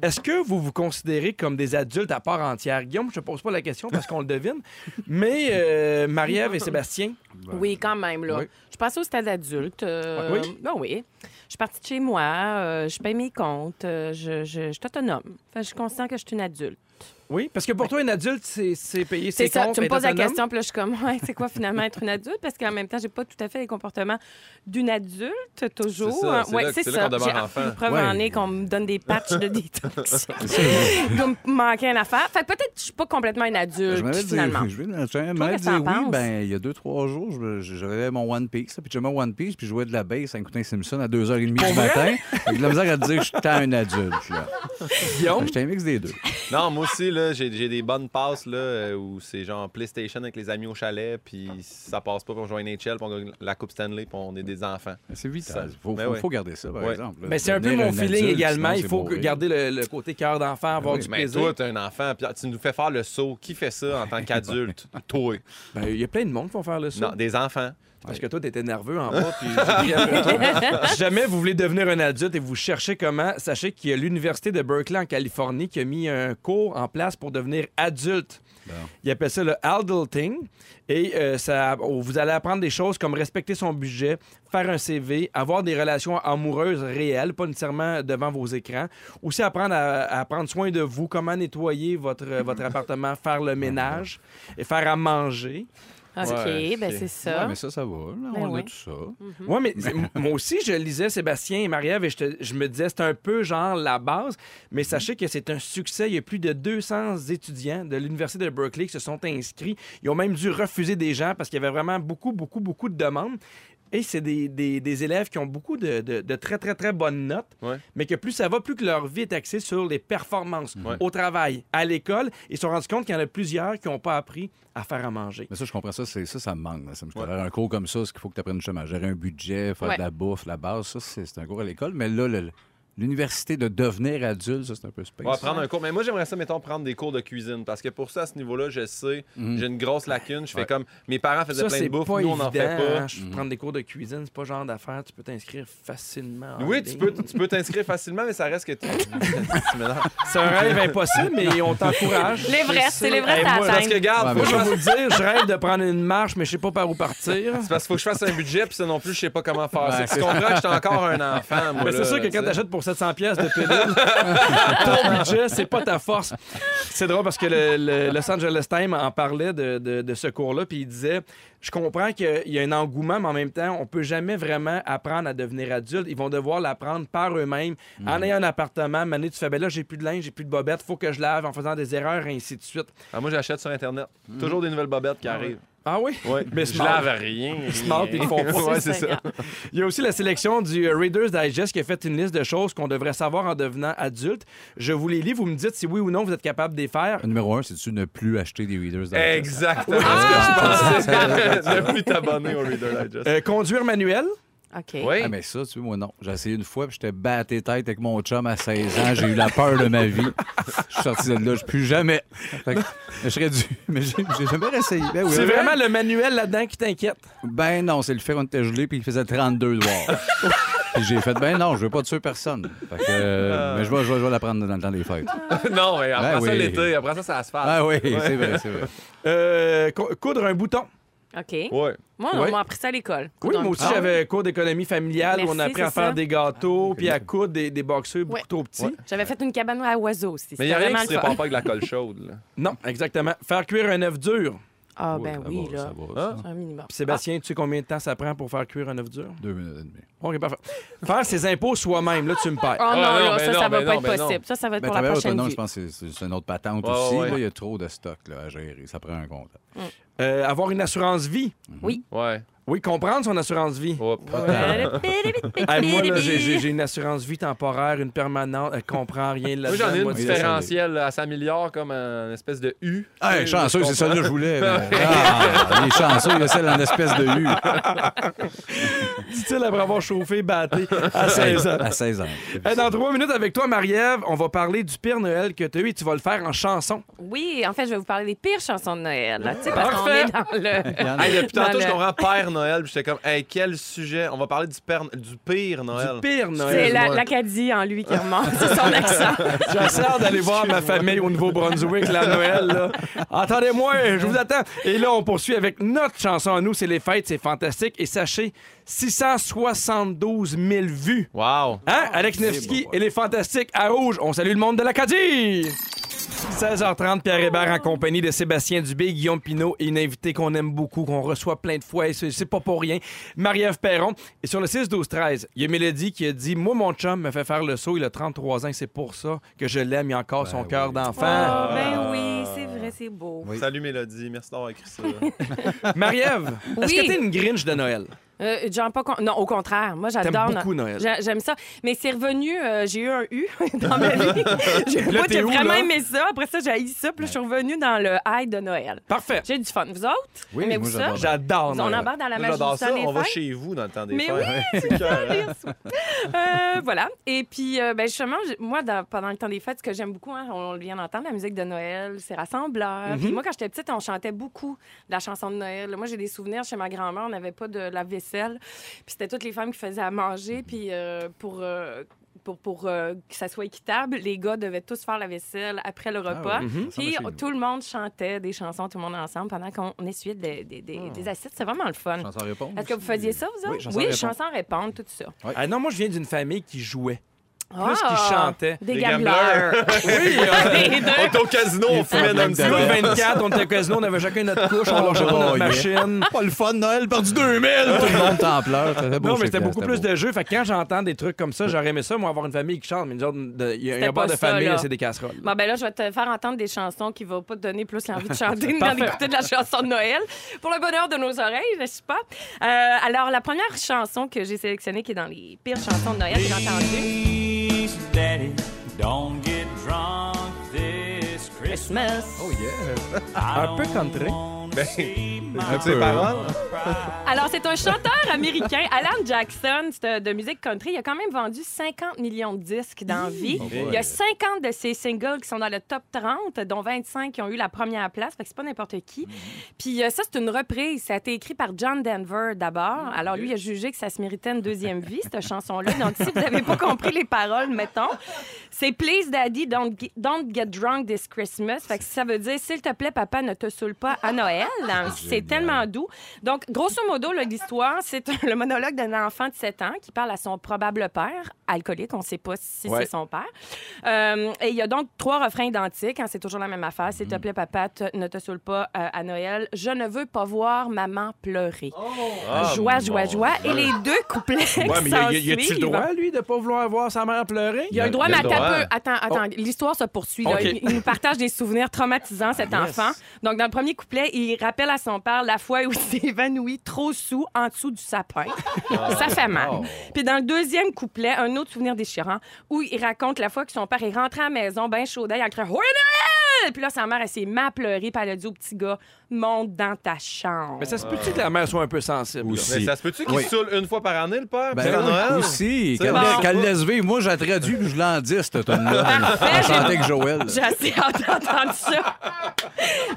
Speaker 1: Est-ce que vous vous considérez comme des adultes à part entière? Guillaume, je ne pose pas la question parce qu'on le devine. Mais euh, Marie-Ève et Sébastien,
Speaker 4: Oui, quand même, là.
Speaker 3: Oui.
Speaker 4: Je suis passée au stade adulte. euh,
Speaker 1: Oui.
Speaker 4: oui. Je suis partie de chez moi, euh, je paye mes comptes, euh, je, je, je suis autonome. Que je suis consciente que je suis une adulte.
Speaker 1: Oui, parce que pour toi, un adulte, c'est payer ses
Speaker 4: C'est ça,
Speaker 1: comptes,
Speaker 4: tu me poses la question, puis là, je suis comme, ouais, c'est quoi finalement être une adulte? Parce qu'en même temps, j'ai pas tout à fait les comportements d'une adulte, toujours.
Speaker 2: C'est ça, c'est
Speaker 4: Ouais, c'est ça.
Speaker 2: qu'on demeure
Speaker 4: J'ai-. Une preuve
Speaker 3: Ouais.
Speaker 4: en est qu'on me donne des patchs de détox. Me manquer une affaire. Fait que peut-être que je suis pas complètement une adulte,
Speaker 3: Je m'avais dit,
Speaker 4: finalement.
Speaker 3: je vais je
Speaker 4: t'en
Speaker 3: oui, ben, il y a deux, trois jours, je- je- j'avais mon One Piece, puis j'aimais One Piece, puis je jouais de la bass à écouter Simpson à 2h30 du matin. Avec de la misère à te dire que j'étais un adulte, là.
Speaker 1: Guillaume,
Speaker 3: J'étais un mix des deux.
Speaker 2: Non, moi aussi, là, j'ai, j'ai des bonnes passes là, euh, où c'est genre PlayStation avec les amis au chalet, puis ça passe pas, puis on joue à NHL, puis on gagne la Coupe Stanley, puis on est des enfants.
Speaker 3: C'est vital.
Speaker 2: Ça-
Speaker 3: Il faut,
Speaker 2: Ben
Speaker 3: faut-
Speaker 2: ouais.
Speaker 3: faut garder ça, par
Speaker 2: Ouais.
Speaker 3: exemple. là.
Speaker 1: Ben, c'est un peu mon feeling
Speaker 3: adulte,
Speaker 1: également.
Speaker 3: sinon,
Speaker 1: Il faut
Speaker 3: mourir.
Speaker 1: garder le, le côté cœur d'enfant, avoir
Speaker 3: oui.
Speaker 1: du
Speaker 2: Mais
Speaker 1: plaisir.
Speaker 2: toi, t'es un enfant, puis tu nous fais faire le saut. Qui fait ça en tant qu'adulte? toi.
Speaker 1: Ben, Il y a plein de monde qui font faire le saut.
Speaker 2: Non, des enfants.
Speaker 1: Parce que toi, t'étais nerveux en bas, puis j'ai pris après toi. Si jamais vous voulez devenir un adulte et vous cherchez comment, sachez qu'il y a l'Université de Berkeley en Californie qui a mis un cours en place pour devenir adulte. Ils appellent ça le adulting. Et euh, ça, oh, vous allez apprendre des choses comme respecter son budget, faire un CV, avoir des relations amoureuses réelles, pas nécessairement devant vos écrans. Aussi apprendre à, à prendre soin de vous, comment nettoyer votre, votre appartement, faire le ménage et faire à manger.
Speaker 4: OK,
Speaker 2: Ouais,
Speaker 4: ben
Speaker 2: ok.
Speaker 4: c'est ça.
Speaker 3: Ouais, mais ça, ça va. là,
Speaker 4: Ben
Speaker 3: on
Speaker 4: ouais.
Speaker 3: a tout ça.
Speaker 1: Oui, mais c'est- moi aussi, je lisais Sébastien et Marie-Ève et je, te- je me disais, c'est un peu genre la base, mais sachez que c'est un succès. Il y a plus de 200 étudiants de l'Université de Berkeley qui se sont inscrits. Ils ont même dû refuser des gens parce qu'il y avait vraiment beaucoup, beaucoup, beaucoup de demandes. Et c'est des, des- des élèves qui ont beaucoup de, de- de très, très, très bonnes notes,
Speaker 2: Ouais.
Speaker 1: mais que plus ça va, plus que leur vie est axée sur les performances
Speaker 2: Ouais.
Speaker 1: au travail, à l'école. Ils se sont rendus compte qu'il y en a plusieurs qui n'ont pas appris à faire à manger.
Speaker 3: Mais ça, je comprends ça. C'est, ça, ça me manque. là. Ça me scolaire. Un cours comme ça, c'est qu'il faut que tu apprennes justement à gérer un budget, faire
Speaker 4: Ouais.
Speaker 3: de la bouffe, la base. Ça, c'est, c'est un cours à l'école. Mais là, le- l'université de devenir adulte, ça, c'est un peu space.
Speaker 2: On va prendre un cours. Mais moi, j'aimerais ça, mettons, prendre des cours de cuisine. Parce que pour ça, à ce niveau-là, je sais, j'ai une grosse lacune. Je fais
Speaker 3: Ouais.
Speaker 2: comme mes parents faisaient
Speaker 1: Ça,
Speaker 2: plein de bouffe, nous, on n'en fait pas.
Speaker 1: hein. Prendre des cours de cuisine, c'est pas le genre d'affaire. Tu peux t'inscrire facilement. en
Speaker 2: Oui, tu peux, tu peux t'inscrire facilement, mais ça reste que.
Speaker 1: C'est un rêve impossible, mais on t'encourage.
Speaker 4: L'Everest, c'est l'Everest
Speaker 1: Hey,
Speaker 4: à
Speaker 2: Parce que,
Speaker 4: atteindre.
Speaker 2: garde,
Speaker 3: Ouais,
Speaker 2: faut
Speaker 1: Moi,
Speaker 2: que
Speaker 1: je vais vous le dire, je rêve de prendre une marche, mais je sais pas par où partir.
Speaker 2: C'est parce qu'il faut que je fasse un budget, puis ça non plus, je sais pas comment faire.
Speaker 3: Ouais,
Speaker 2: tu comprends que j'étais encore un enfant, moi.
Speaker 1: Mais c'est sûr que quand t'achètes pour 700 pièces de pilule, ton budget, c'est pas ta force. C'est drôle parce que le, le Los Angeles Times en parlait de, de- de ce cours-là, puis il disait Je comprends qu'il y a un engouement, mais en même temps, on peut jamais vraiment apprendre à devenir adulte. Ils vont devoir l'apprendre par eux-mêmes. En ayant un appartement, Mané, tu fais ben là, j'ai plus de linge, j'ai plus de bobettes, faut que je lave en faisant des erreurs, et ainsi de suite.
Speaker 2: Ah, moi, j'achète sur Internet. Toujours des nouvelles bobettes qui arrivent.
Speaker 1: Ah oui?
Speaker 2: Ouais.
Speaker 1: Mais
Speaker 2: je lave rien.
Speaker 1: Smart, ils font pas.
Speaker 2: Ouais, c'est ça.
Speaker 1: Il y a aussi la sélection du euh, Reader's Digest qui a fait une liste de choses qu'on devrait savoir en devenant adulte. Je vous les lis, vous me dites si oui ou non vous êtes capable de les faire.
Speaker 3: Numéro un, c'est-tu ne plus acheter des Readers Digest?
Speaker 2: Exactement ce que je pensais? ne plus t'abonner au Reader Digest.
Speaker 1: Euh, conduire manuel.
Speaker 4: OK.
Speaker 2: oui.
Speaker 3: Ah, mais ça, tu vois, moi, non. J'ai essayé une fois, puis j'étais batté tête avec mon chum à 16 ans. J'ai eu la peur de ma vie. Je suis sorti de là, je plus jamais. Fait que, je serais dû. Mais j'ai j'ai jamais essayé. Ben, oui,
Speaker 1: C'est vraiment le manuel là-dedans qui t'inquiète?
Speaker 3: Ben non, c'est le fait qu'on était gelé, puis il faisait 32 dehors. Puis j'ai fait, ben non, je veux pas tuer personne. Fait que, euh, mais je vais, je vais, je vais la prendre dans le temps des fêtes.
Speaker 2: non, mais après
Speaker 3: Ben
Speaker 2: ça,
Speaker 3: oui.
Speaker 2: l'été, après ça, ça se passe.
Speaker 3: Ah oui, c'est vrai, c'est vrai.
Speaker 1: Euh, co- coudre un bouton.
Speaker 4: OK.
Speaker 2: Ouais.
Speaker 4: Moi, on
Speaker 1: Ouais.
Speaker 4: m'a appris ça à l'école.
Speaker 1: Oui, moi aussi,
Speaker 4: bouton.
Speaker 1: j'avais cours d'économie familiale où on a
Speaker 4: Merci,
Speaker 1: appris à
Speaker 4: c'est
Speaker 1: faire
Speaker 4: ça.
Speaker 1: des gâteaux, puis à coudre des, des boxeurs beaucoup
Speaker 4: Ouais.
Speaker 1: trop petits.
Speaker 2: Ouais.
Speaker 4: J'avais fait une cabane à oiseaux aussi.
Speaker 2: Mais il n'y a
Speaker 4: C'était
Speaker 2: rien
Speaker 4: vraiment
Speaker 2: qui se
Speaker 4: le fun.
Speaker 2: répare pas avec la colle chaude. là.
Speaker 1: Non, exactement. Faire cuire un œuf dur.
Speaker 4: Ah,
Speaker 3: Oui,
Speaker 4: ben oui,
Speaker 3: va,
Speaker 4: là.
Speaker 3: ça va,
Speaker 2: Ah.
Speaker 3: ça.
Speaker 4: Un minimum.
Speaker 1: Puis Sébastien, tu sais combien de temps ça prend pour faire cuire un œuf dur?
Speaker 3: Deux minutes et demie.
Speaker 1: OK, parfait. Faire ses impôts soi-même, là, tu me perds.
Speaker 4: Oh non,
Speaker 2: Ah, non,
Speaker 4: là,
Speaker 2: ben
Speaker 4: ça,
Speaker 2: non,
Speaker 4: ça va
Speaker 2: ben
Speaker 4: pas
Speaker 2: non,
Speaker 4: être
Speaker 2: ben non.
Speaker 4: possible. Ça, ça va être
Speaker 3: Ben,
Speaker 4: pour la
Speaker 3: travailleur
Speaker 4: prochaine
Speaker 3: autonome,
Speaker 4: vie.
Speaker 3: je pense que c'est c'est une autre patente
Speaker 2: Ouais,
Speaker 3: aussi.
Speaker 2: ouais.
Speaker 3: Là, il y a trop de stock là, à gérer. Ça prend un compte.
Speaker 1: Euh, avoir une assurance vie.
Speaker 2: Ouais.
Speaker 1: Oui, comprendre son assurance vie. Hey, moi, là, j'ai- une assurance vie temporaire, une permanente. Elle comprend rien là-dedans.
Speaker 2: Moi, j'en ai une
Speaker 1: Moi,
Speaker 3: oui,
Speaker 2: différentielle là, à 100 milliards comme une espèce de U.
Speaker 3: Ah,
Speaker 2: sais,
Speaker 3: chanceux, c'est ça que je voulais. mais- Ah, les chanceux, il y a celle en espèce de U.
Speaker 1: Dit-il après avoir chauffé, batté à 16 ans.
Speaker 3: À 16 ans.
Speaker 1: Hey, dans trois minutes avec toi, Marie-Ève, on va parler du Père Noël que tu as eu et tu vas le faire en chanson.
Speaker 4: Oui, en fait, je vais vous parler des pires chansons de Noël. là, tu sais, parce qu'on
Speaker 1: Parfait.
Speaker 4: est dans le.
Speaker 2: Hey, depuis
Speaker 4: Dans
Speaker 2: tantôt,
Speaker 4: le-
Speaker 2: je comprends Père Noël. puis J'étais comme, hey, quel sujet. On va parler du, père... du pire Noël.
Speaker 1: Du Pire
Speaker 4: C'est
Speaker 1: Noël.
Speaker 4: la- l'Acadie en lui qui remonte. C'est son accent.
Speaker 1: J'ai assez hâte d'aller voir ma famille au Nouveau-Brunswick la Noël. Là. Attendez-moi, je vous attends. Et là, on poursuit avec notre chanson à nous. C'est les fêtes, c'est fantastique. Et sachez, 672 000 vues.
Speaker 2: Wow.
Speaker 1: Hein? Alex Nevsky et les Fantastiques à Rouge. On salue le monde de l'Acadie! 16h30, Pierre Hébert en compagnie de Sébastien Dubé, Guillaume Pinot et une invitée qu'on aime beaucoup, qu'on reçoit plein de fois, et c'est pas pour rien, Marie-Ève Perron. Et sur le 6-12-13, il y a Mélodie qui a dit Moi, mon chum me fait faire le saut, il a 33 ans, et c'est pour ça que je l'aime, il a encore son cœur d'enfant.
Speaker 4: Oh, ben oui, c'est vrai, c'est beau.
Speaker 2: Salut Mélodie. Merci d'avoir écrit ça.
Speaker 1: Marie-Ève, est-ce
Speaker 4: Oui.
Speaker 1: que t'es une Grinch de Noël?
Speaker 4: Euh, genre pas con- Non, au contraire. Moi, j'adore. No-
Speaker 1: beaucoup Noël.
Speaker 4: J'a- J'aime ça. Mais c'est revenu, euh, j'ai eu un U dans ma vie. J'ai vraiment
Speaker 1: là?
Speaker 4: aimé ça. Après ça, j'ai haï ça. Puis je suis revenue dans le high de Noël.
Speaker 1: Parfait.
Speaker 4: J'ai du fun. Vous autres?
Speaker 3: Oui,
Speaker 4: Aimez-vous
Speaker 3: moi,
Speaker 4: ça?
Speaker 3: j'adore.
Speaker 4: On embarque dans la magie
Speaker 2: J'adore
Speaker 4: du
Speaker 2: ça. On va chez vous dans le temps des
Speaker 4: Mais
Speaker 2: fêtes.
Speaker 4: oui. Euh, voilà. Et puis, euh, ben, justement, moi, dans- pendant le temps des fêtes, ce que j'aime beaucoup, hein, on vient d'entendre, la musique de Noël, c'est rassembleur.
Speaker 1: Mhm.
Speaker 4: Puis moi, quand j'étais petite, on chantait beaucoup de la chanson de Noël. Moi, j'ai des souvenirs chez ma grand-mère, on n'avait pas de la vaisselle. Puis c'était toutes les femmes qui faisaient à manger. Puis euh, pour... euh, pour, pour euh, que ça soit équitable, les gars devaient tous faire la vaisselle après le repas.
Speaker 3: ouais.
Speaker 1: Mhm.
Speaker 4: Puis tout le monde chantait des chansons, tout le monde ensemble, pendant qu'on essuyait des, des, des, des assiettes. C'est vraiment le fun.
Speaker 3: Chanson répondre.
Speaker 4: Est-ce que vous faisiez ça, vous
Speaker 3: Oui,
Speaker 4: autres?
Speaker 3: chanson
Speaker 4: oui,
Speaker 3: répondre.
Speaker 4: chanson répondre, tout ça.
Speaker 1: Ah non, moi, je viens d'une famille qui jouait. Plus
Speaker 4: Ah!
Speaker 1: qu'ils chantaient.
Speaker 4: Des,
Speaker 2: Des
Speaker 4: gamblers.
Speaker 1: Oui, euh.
Speaker 2: On est au casino, on fumait dans
Speaker 3: de
Speaker 2: le
Speaker 1: Nous,
Speaker 3: Ouais.
Speaker 1: le 24, on était au casino, on avait chacun notre couche, on lâchait pas notre
Speaker 3: Oh, yeah.
Speaker 1: machine.
Speaker 3: Pas le fun, Noël, perdu 2000. Tout le monde t'en pleure.
Speaker 1: Non, mais c'était beaucoup plus
Speaker 3: beau.
Speaker 1: de jeux. Fait que quand j'entends des trucs comme ça, j'aurais aimé ça, moi, avoir une famille qui chante. Mais nous autres, de- il y a un bar
Speaker 4: pas
Speaker 1: de
Speaker 4: ça,
Speaker 1: famille, c'est des casseroles.
Speaker 4: Bon, ben là, je vais te faire entendre des chansons qui vont pas te donner plus l'envie de chanter ni
Speaker 1: Parfait.
Speaker 4: d'écouter de la chanson de Noël. Pour le bonheur de nos oreilles, n'est-ce pas? Euh, alors, la première chanson que j'ai sélectionnée, qui est dans les pires chansons de Noël, j'ai entendu.
Speaker 7: Daddy, don't get drunk this Christmas.
Speaker 4: Christmas.
Speaker 3: Oh, yeah.
Speaker 1: Un peu country.
Speaker 2: Paroles?
Speaker 4: Alors, c'est un chanteur américain, Alan Jackson, c'est, euh, de musique country. Il a quand même vendu 50 millions de disques dans la vie. Il y a 50 de ses singles qui sont dans le top 30, dont 25 qui ont eu la première place. Fait que c'est pas n'importe qui. Puis euh, ça, c'est une reprise. Ça a été écrit par John Denver d'abord. Alors, lui, il a jugé que ça se méritait une deuxième vie, cette chanson-là. Donc, si vous n'avez pas compris les paroles, mettons, c'est Please Daddy, don't get, don't get drunk this Christmas. Fait que ça veut dire, s'il te plaît, papa, ne te saoule pas à Noël. C'est tellement doux. Donc, grosso modo, l'histoire, c'est le monologue d'un enfant de 7 ans qui parle à son probable père, alcoolique, on ne sait pas si
Speaker 1: Ouais.
Speaker 4: c'est son père. Euh, et il y a donc trois refrains identiques, hein, c'est toujours la même affaire. S'il te plaît, papa, te- ne te saoule pas euh, à Noël. Je ne veux pas voir maman pleurer.
Speaker 2: Ah,
Speaker 4: joie, joie,
Speaker 2: mon
Speaker 4: joie. Et les deux couplets
Speaker 1: Ouais, mais y
Speaker 4: qui
Speaker 1: a- y a- y a-tu le droit, lui, de pas vouloir voir sa mère pleurer?
Speaker 4: il y a le droit, mais
Speaker 2: a le
Speaker 4: attends
Speaker 2: droit.
Speaker 4: un peu. Attends, attends. L'histoire se poursuit. là.
Speaker 1: OK.
Speaker 4: Il, il nous partage des souvenirs traumatisants, cet enfant. Donc, dans le premier couplet, il rappelle à son père la fois où il s'est évanoui trop sous en dessous du sapin. Ça fait mal. Puis dans le deuxième couplet, un autre souvenir déchirant où il raconte la fois que son père est rentré à la maison, ben chaud d'œil, en criant « Joyeux Noël! » Puis là, sa mère, elle s'est mise à pleurer, puis elle a dit au petit gars « Monte dans ta chambre.
Speaker 1: Mais ça se peut-tu que la mère soit un peu sensible?
Speaker 3: Aussi.
Speaker 2: Mais ça se peut-tu qu'il
Speaker 3: Oui.
Speaker 2: se saoule une fois par année, le père?
Speaker 3: Ben oui,
Speaker 2: Noël?
Speaker 3: aussi. Qu'elle
Speaker 2: bon.
Speaker 3: qu'elle laisse vivre. Moi, j'ai traduit puis je l'en dis, cette tonne-là.
Speaker 4: Parfait,
Speaker 3: On
Speaker 4: j'ai-
Speaker 3: chantait avec Joël.
Speaker 4: J'ai assez hâte d'entendre ça.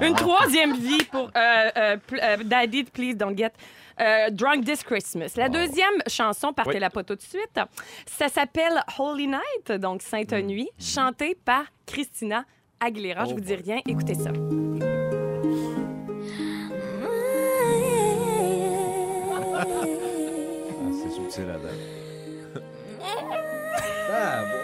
Speaker 4: Une troisième vie pour euh, euh, euh, Daddy, Please Don't Get euh, Drunk This Christmas. La deuxième chanson, partez-la pas tout de suite, ça s'appelle Holy Night, donc Sainte Nuit, chantée par Christina Aguilera. Je oh vous dis rien, écoutez ça.
Speaker 3: Ah, c'est subtil, la dame. ah,
Speaker 2: bon.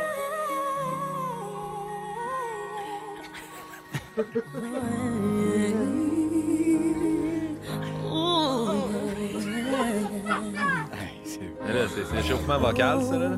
Speaker 2: hey, c'est l'échauffement vocal, ça, là.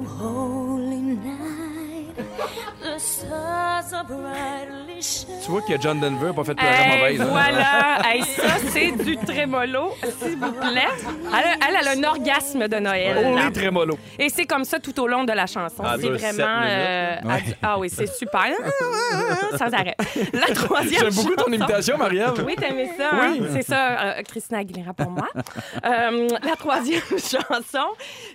Speaker 8: Holy night, the stars are brightly shining.
Speaker 1: Tu vois que John Denver n'a pas fait pleurer
Speaker 4: Hey,
Speaker 1: mauvaise. hein?
Speaker 4: voilà. Hey, ça, c'est du trémolo, s'il vous plaît. Elle, a- elle, elle a un orgasme de Noël.
Speaker 1: Oh, les trémolos.
Speaker 4: Et c'est comme ça tout au long de la chanson.
Speaker 2: Ah,
Speaker 4: c'est vraiment. euh, à- Ah oui, c'est super. Sans arrêt. La troisième
Speaker 1: J'aime beaucoup ton imitation, Marielle.
Speaker 4: Oui, t'aimais ça. hein? C'est ça, euh, Christina Aguilera pour moi. Euh, la troisième chanson,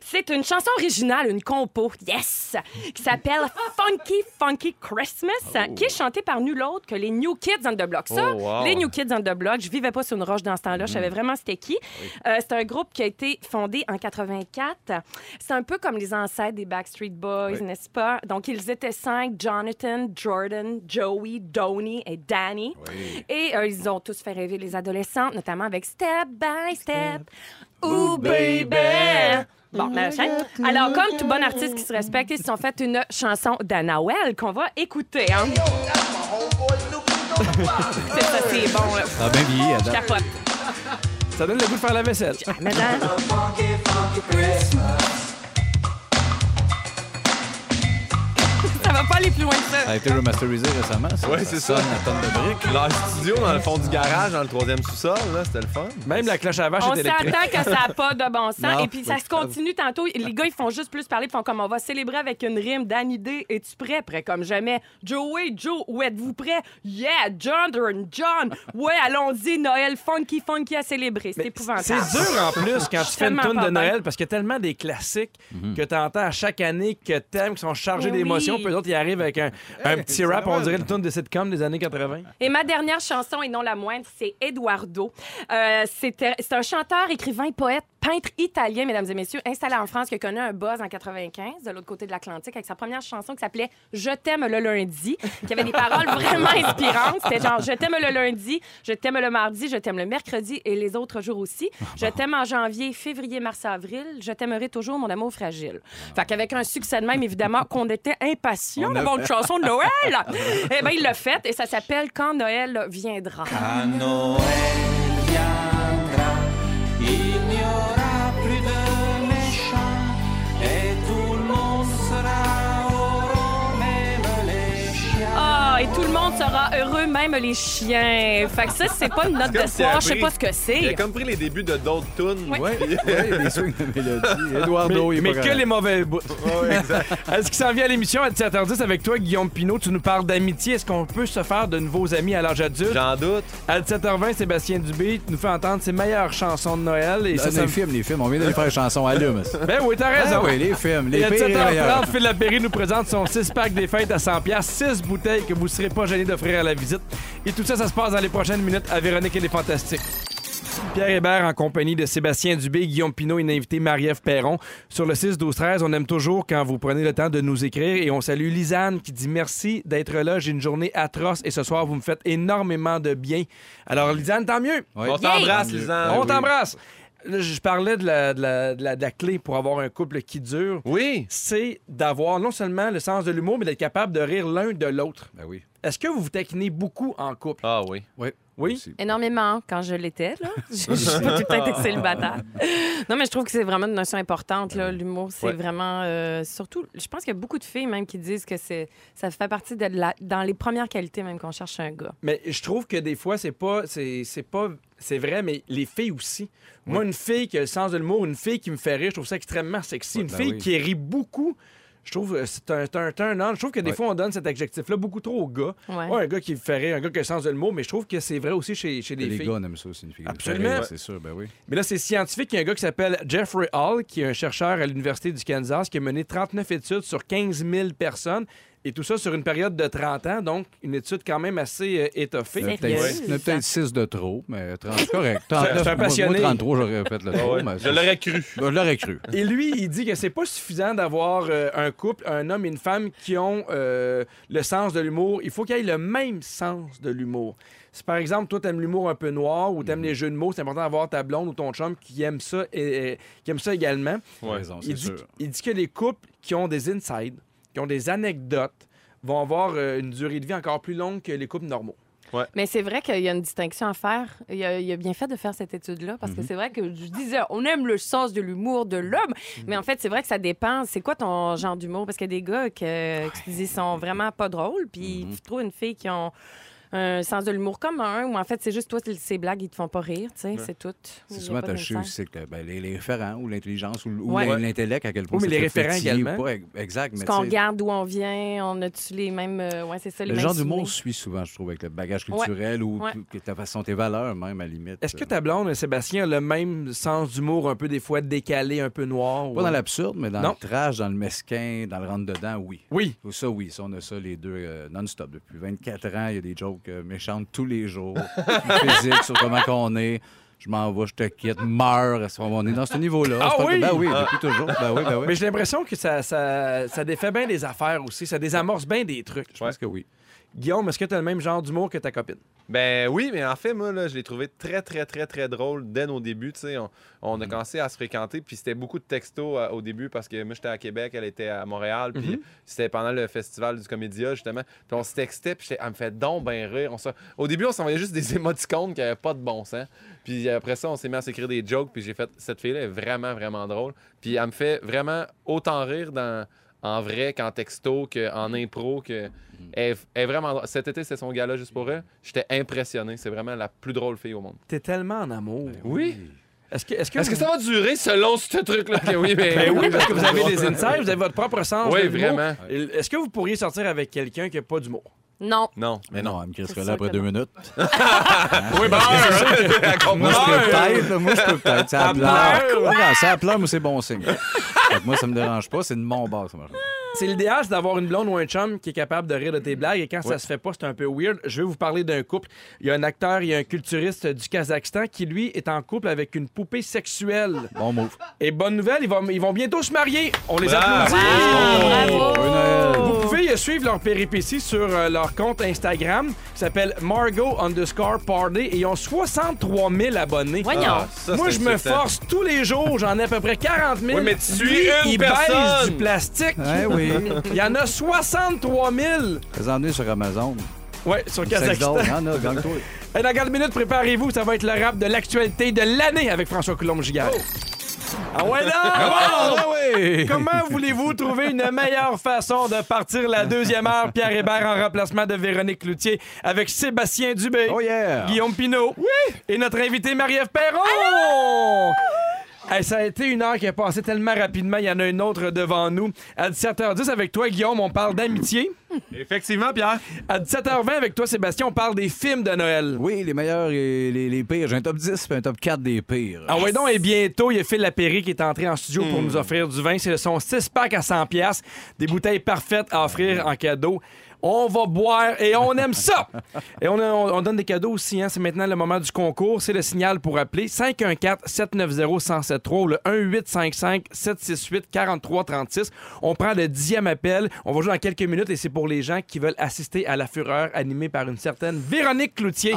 Speaker 4: c'est une chanson originale, une compo, yes, qui s'appelle Funky Funky Christmas, qui est chantée par nul autre que les New Kids on the Block. Ça,
Speaker 2: Oh, wow.
Speaker 4: les New Kids on the Block, je vivais pas sur une roche dans ce temps-là, je savais vraiment c'était qui. Euh, c'est un groupe qui a été fondé en 84. C'est un peu comme les ancêtres des Backstreet Boys, n'est-ce pas? Donc, ils étaient cinq, Jonathan, Jordan, Joey, Donny et Danny. Et euh, ils ont tous fait rêver les adolescentes, notamment avec Step by Step. Ooh, baby! Bon, machin. Alors, comme tout bon artiste qui se respecte, ils se sont fait une chanson d'Anawel qu'on va écouter. Hein? c'est ça, c'est bon. là.
Speaker 3: Ça a bien vieilli,
Speaker 4: Je
Speaker 3: Adam.
Speaker 4: capote.
Speaker 1: Ça donne le goût de faire la vaisselle.
Speaker 4: Ah, va pas aller plus loin que ça.
Speaker 3: Ça a été remasterisé récemment. Ça,
Speaker 2: Ouais, c'est ça.
Speaker 3: à tonne de briques.
Speaker 2: Leur studio dans le fond du garage, dans le troisième sous-sol, là, c'était le fun.
Speaker 1: Même la cloche à vache
Speaker 4: On s'attend que ça n'a pas de bon sens.
Speaker 3: Non,
Speaker 4: et puis, ça
Speaker 3: oui,
Speaker 4: se continue tantôt. Les gars, ils font juste plus parler. Ils font comme on va célébrer avec une rime. Dan Idée, es-tu prêt? Prêt comme jamais. Joey, Joe, où êtes-vous prêt? Yeah, John, John. Ouais, allons-y. Noël funky, funky à célébrer. C'est épouvantable.
Speaker 1: C'est dur en plus quand tu fais une tune de. Noël parce qu'il y a tellement des classiques que tu entends à chaque année que t'aimes, qui sont chargés
Speaker 4: Mais
Speaker 1: d'émotions.
Speaker 4: oui.
Speaker 1: Puis d'autres, ils arrivent avec un, un petit rap, on dirait le tune de sitcom des années 80.
Speaker 4: Et ma dernière chanson, et non la moindre, c'est Eduardo. Euh, c'était- c'est un chanteur, écrivain, poète, peintre italien, mesdames et messieurs, installé en France, qui a connu un buzz en 95, de l'autre côté de l'Atlantique, avec sa première chanson qui s'appelait Je t'aime le lundi, qui avait des paroles vraiment inspirantes. C'était genre Je t'aime le lundi, je t'aime le mardi, je t'aime le mercredi et les autres jours aussi. Je t'aime en janvier, février, mars, avril. Je t'aimerai toujours, mon amour fragile. Fait qu'avec un succès de même, évidemment, qu'on était impatients d'avoir une chanson de Noël. eh bien, il l'a fait et ça s'appelle Quand Noël viendra.
Speaker 7: À Noël heureux, même les chiens.
Speaker 4: Fait que ça, c'est pas une note d'espoir, je sais pas ce que
Speaker 2: Il a
Speaker 4: c'est.
Speaker 2: comme pris les débuts de d'autres tunes.
Speaker 4: Ouais,
Speaker 3: ouais, des swings de mélodie. Eduardo,
Speaker 1: Mais,
Speaker 3: il est
Speaker 1: mais
Speaker 3: pas
Speaker 1: que
Speaker 3: grave.
Speaker 1: les mauvais bouts. Est-ce qu'il s'en vient à l'émission à 17h10 avec toi, Guillaume Pinot? Tu nous parles d'amitié. Est-ce qu'on peut se faire de nouveaux amis à l'âge adulte?
Speaker 2: J'en doute.
Speaker 1: À 17h20, Sébastien Dubé nous fait entendre ses meilleures chansons de Noël. Et ça,
Speaker 3: les films, les films. On vient de faire une chanson à l'hume.
Speaker 1: Ben oui, t'as raison.
Speaker 3: Ah oui, les films, les
Speaker 1: Et à
Speaker 3: pires et les meilleurs.
Speaker 1: 17h30, Phil Lapéry nous présente son 6-pack des fêtes à 100 6 bouteilles que vous ne serez pas gênés à la visite. Et tout ça, ça se passe dans les prochaines minutes à Véronique et les Fantastiques. Pierre Hébert en compagnie de Sébastien Dubé, Guillaume Pinot et l'invité Marie-Ève Perron. Sur le 6-12-13, on aime toujours quand vous prenez le temps de nous écrire et on salue Lisanne qui dit merci d'être là. J'ai une journée atroce et ce soir, vous me faites énormément de bien. Alors, Lisanne, tant mieux.
Speaker 2: On t'embrasse, Lisanne.
Speaker 1: on
Speaker 3: oui.
Speaker 1: t'embrasse. Là, je parlais de la, de la- de la- de la clé pour avoir un couple qui dure.
Speaker 2: Oui.
Speaker 1: C'est d'avoir non seulement le sens de l'humour, mais d'être capable de rire l'un de l'autre.
Speaker 3: Ben oui.
Speaker 1: Est-ce que vous vous taquinez beaucoup en couple?
Speaker 2: Ah oui.
Speaker 3: Oui.
Speaker 1: Oui?
Speaker 4: Énormément quand je l'étais, là. Je je suis pas tout le temps célibataire. Non, mais je trouve que c'est vraiment une notion importante, là. L'humour, c'est
Speaker 2: Ouais.
Speaker 4: vraiment. euh, surtout, je pense qu'il y a beaucoup de filles même qui disent que c'est ça fait partie de la, dans les premières qualités même qu'on cherche un gars.
Speaker 1: Mais je trouve que des fois, c'est pas. C'est c'est pas. C'est vrai, mais les filles aussi. Moi, une fille qui a le sens de l'humour, une fille qui me fait rire, je trouve ça extrêmement sexy.
Speaker 3: Ouais,
Speaker 1: Une
Speaker 3: ben
Speaker 1: fille
Speaker 3: oui.
Speaker 1: qui rit beaucoup. Je trouve que c'est un turn turn on. Je trouve que des
Speaker 3: Ouais.
Speaker 1: fois, on donne cet adjectif-là beaucoup trop aux gars.
Speaker 4: Ouais.
Speaker 1: Ouais, un gars qui me fait rire, un gars qui a le sens de l'humour, mais je trouve que c'est vrai aussi chez, chez les,
Speaker 3: Les
Speaker 1: filles.
Speaker 3: gars, on aime ça aussi, une fille.
Speaker 1: Absolument.
Speaker 3: Ouais, C'est sûr, ben oui.
Speaker 1: Mais là, c'est scientifique. Il y a un gars qui s'appelle Jeffrey Hall, qui est un chercheur à l'Université du Kansas, qui a mené 39 études sur 15 000 personnes. Et tout ça sur une période de 30 ans, donc une étude quand même assez euh, étoffée.
Speaker 3: Il y en a peut-être il y en a peut-être 6 de trop, mais 30, c'est correct.
Speaker 1: C'est un
Speaker 3: 39, moi-
Speaker 1: passionné.
Speaker 3: Moi, 33, j'aurais fait le mais
Speaker 2: Je l'aurais cru.
Speaker 3: Ben, je l'aurais cru.
Speaker 1: Et lui, il dit que c'est pas suffisant d'avoir euh, un couple, un homme et une femme qui ont euh, le sens de l'humour. Il faut qu'ils aient le même sens de l'humour. Si par exemple, toi, t'aimes l'humour un peu noir ou t'aimes les jeux de mots, c'est important d'avoir ta blonde ou ton chum qui aime ça et, et- qui aime ça également.
Speaker 3: Ouais. c'est
Speaker 1: Il dit,
Speaker 3: sûr.
Speaker 1: il dit que les couples qui ont des insides, qui ont des anecdotes, vont avoir euh, une durée de vie encore plus longue que les couples normaux.
Speaker 2: Ouais.
Speaker 4: Mais c'est vrai qu'il y a une distinction à faire. Il a, il a bien fait de faire cette étude-là parce que
Speaker 2: Mhm.
Speaker 4: c'est vrai que je disais, on aime le sens de l'humour de l'homme,
Speaker 2: Mhm.
Speaker 4: mais en fait, c'est vrai que ça dépend. C'est quoi ton genre d'humour? Parce qu'il y a des gars que, qui disent sont vraiment pas drôles, puis
Speaker 2: Mhm.
Speaker 4: tu trouves une fille qui ont un sens de l'humour commun, ou en fait, c'est juste toi, ces blagues, ils te font pas rire, tu sais, c'est tout.
Speaker 3: C'est souvent attaché aussi que ben, les, les référents ou l'intelligence ou, ou
Speaker 4: Ouais.
Speaker 3: l'intellect à quel point
Speaker 1: Oui, mais les référents également.
Speaker 3: pas. Exact.
Speaker 4: Parce
Speaker 3: mais
Speaker 4: qu'on regarde d'où on vient, on a-tu les mêmes. euh, ouais, c'est ça, les
Speaker 3: Le
Speaker 4: mêmes
Speaker 3: genre d'humour suit souvent, je trouve, avec le bagage
Speaker 4: Ouais.
Speaker 3: culturel ou ta façon, tes valeurs même, à la limite.
Speaker 1: Est-ce que ta blonde, Sébastien, a le même sens d'humour, un peu des fois décalé, un peu noir?
Speaker 3: Pas dans l'absurde, mais dans
Speaker 1: Non.
Speaker 3: le trash, dans le mesquin, dans le rentre-dedans, oui.
Speaker 1: Oui.
Speaker 3: Tout ça, oui. Ça, on a ça les deux euh, non-stop. Depuis 24 ans, il y a des jokes euh, méchantes tous les jours. Physique sur comment qu'on est. Je m'en vais, je te quitte, meurs. On est dans ce niveau-là.
Speaker 1: Ah oui?
Speaker 3: Ben oui, depuis toujours. Ben oui, ben oui.
Speaker 1: Mais j'ai l'impression que ça, ça, ça défait bien des affaires aussi. Ça désamorce bien des trucs.
Speaker 3: Je pense que oui.
Speaker 1: Guillaume, est-ce que tu as le même genre d'humour que ta copine?
Speaker 2: Ben oui, mais en fait, moi, là, je l'ai trouvé très, très, très, très drôle dès nos débuts. tu sais. On, on a commencé à se fréquenter, puis c'était beaucoup de textos euh, au début parce que moi, j'étais à Québec, elle était à Montréal, puis c'était pendant le festival du Comédia, justement. Puis on se textait, puis elle me fait donc ben rire. On Au début, on s'envoyait juste des émoticônes qui n'avaient pas de bon sens. Puis après ça, on s'est mis à s'écrire des jokes, puis j'ai fait cette fille-là est vraiment, vraiment drôle. Puis elle me fait vraiment autant rire dans, en vrai qu'en texto, qu'en impro, que. Elle, est- elle est vraiment. Cet été, c'était son gala juste pour elle. J'étais impressionné. C'est vraiment la plus drôle fille au monde.
Speaker 1: T'es tellement en amour.
Speaker 2: Oui.
Speaker 1: Est-ce que, est-ce que,
Speaker 2: Est-ce que ça va durer selon ce truc-là? Oui, mais.
Speaker 1: Ben oui, parce que vous avez des insights, vous avez votre propre sens.
Speaker 2: Oui, vraiment.
Speaker 1: Est-ce que vous pourriez sortir avec quelqu'un qui n'a pas d'humour?
Speaker 4: Non.
Speaker 2: Non,
Speaker 3: Mais non, elle me crisserait
Speaker 4: C'est
Speaker 3: là après deux
Speaker 4: non.
Speaker 3: minutes.
Speaker 1: Oui, ben,
Speaker 3: Moi, je peux peut-être. Moi, je peux peut-être. Ça pleure? ça pleure, moi, c'est bon signe. Moi, ça me dérange pas. C'est de mon bord, ça marche.
Speaker 1: C'est l'idéal, c'est d'avoir une blonde ou un chum qui est capable de rire de tes blagues. Et quand ça se fait pas, c'est un peu weird. Je vais vous parler d'un couple. Il y a un acteur, a un culturiste du Kazakhstan qui, lui, est en couple avec une poupée sexuelle.
Speaker 3: Bon move.
Speaker 1: Et bonne nouvelle, ils vont, ils vont bientôt se marier. On les
Speaker 2: Bravo.
Speaker 1: applaudit.
Speaker 4: Bravo!
Speaker 3: Noël.
Speaker 1: Vous pouvez suivre leur péripéties sur euh, leur compte Instagram qui s'appelle Margot underscore Party et ils ont 63 000 abonnés.
Speaker 4: Voyons.
Speaker 2: Ah, ça,
Speaker 1: Moi, je me force tous les jours. J'en ai à peu près 40 000.
Speaker 2: Oui, mais tu
Speaker 1: Lui,
Speaker 2: suis une
Speaker 1: il baise du plastique.
Speaker 3: Ouais, oui.
Speaker 1: Il y en a 63 000.
Speaker 3: Les emmener sur Amazon.
Speaker 1: Ouais, sur Kazakhstan.
Speaker 3: il y en a, gagne-toi.
Speaker 1: Dans 4 minutes, préparez-vous. Ça va être le rap de l'actualité de l'année avec François Coulombe-Gigard. Ah ouais, là!
Speaker 3: Ah oui!
Speaker 1: Comment voulez-vous trouver une meilleure façon de partir la deuxième heure? Pierre Hébert en remplacement de Véronique Cloutier avec Sébastien Dubé,
Speaker 3: Oh yeah!
Speaker 1: Guillaume Pinault et notre invité Marie-Ève Perron! Hey, ça a été une heure qui est passée tellement rapidement. Il y en a une autre devant nous. À 17h10 avec toi, Guillaume, on parle d'amitié.
Speaker 2: Effectivement, Pierre.
Speaker 1: À 17h20 avec toi, Sébastien, on parle des films de Noël.
Speaker 3: Oui, les meilleurs et les, les pires. J'ai un top 10 et un top 4 des pires.
Speaker 1: Ah ouais donc, et bientôt, il y a Phil Lapéry qui est entré en studio pour nous offrir du vin. C'est son 6-pack à 100 pièces, des bouteilles parfaites à offrir en cadeau. On va boire et on aime ça! Et on, a- on- on donne des cadeaux aussi. Hein. C'est maintenant le moment du concours. C'est le signal pour appeler 514-790-1073 ou le 1855-768-4336. On prend le dixième appel. On va jouer dans quelques minutes et c'est pour les gens qui veulent assister à la fureur animée par une certaine Véronique Cloutier.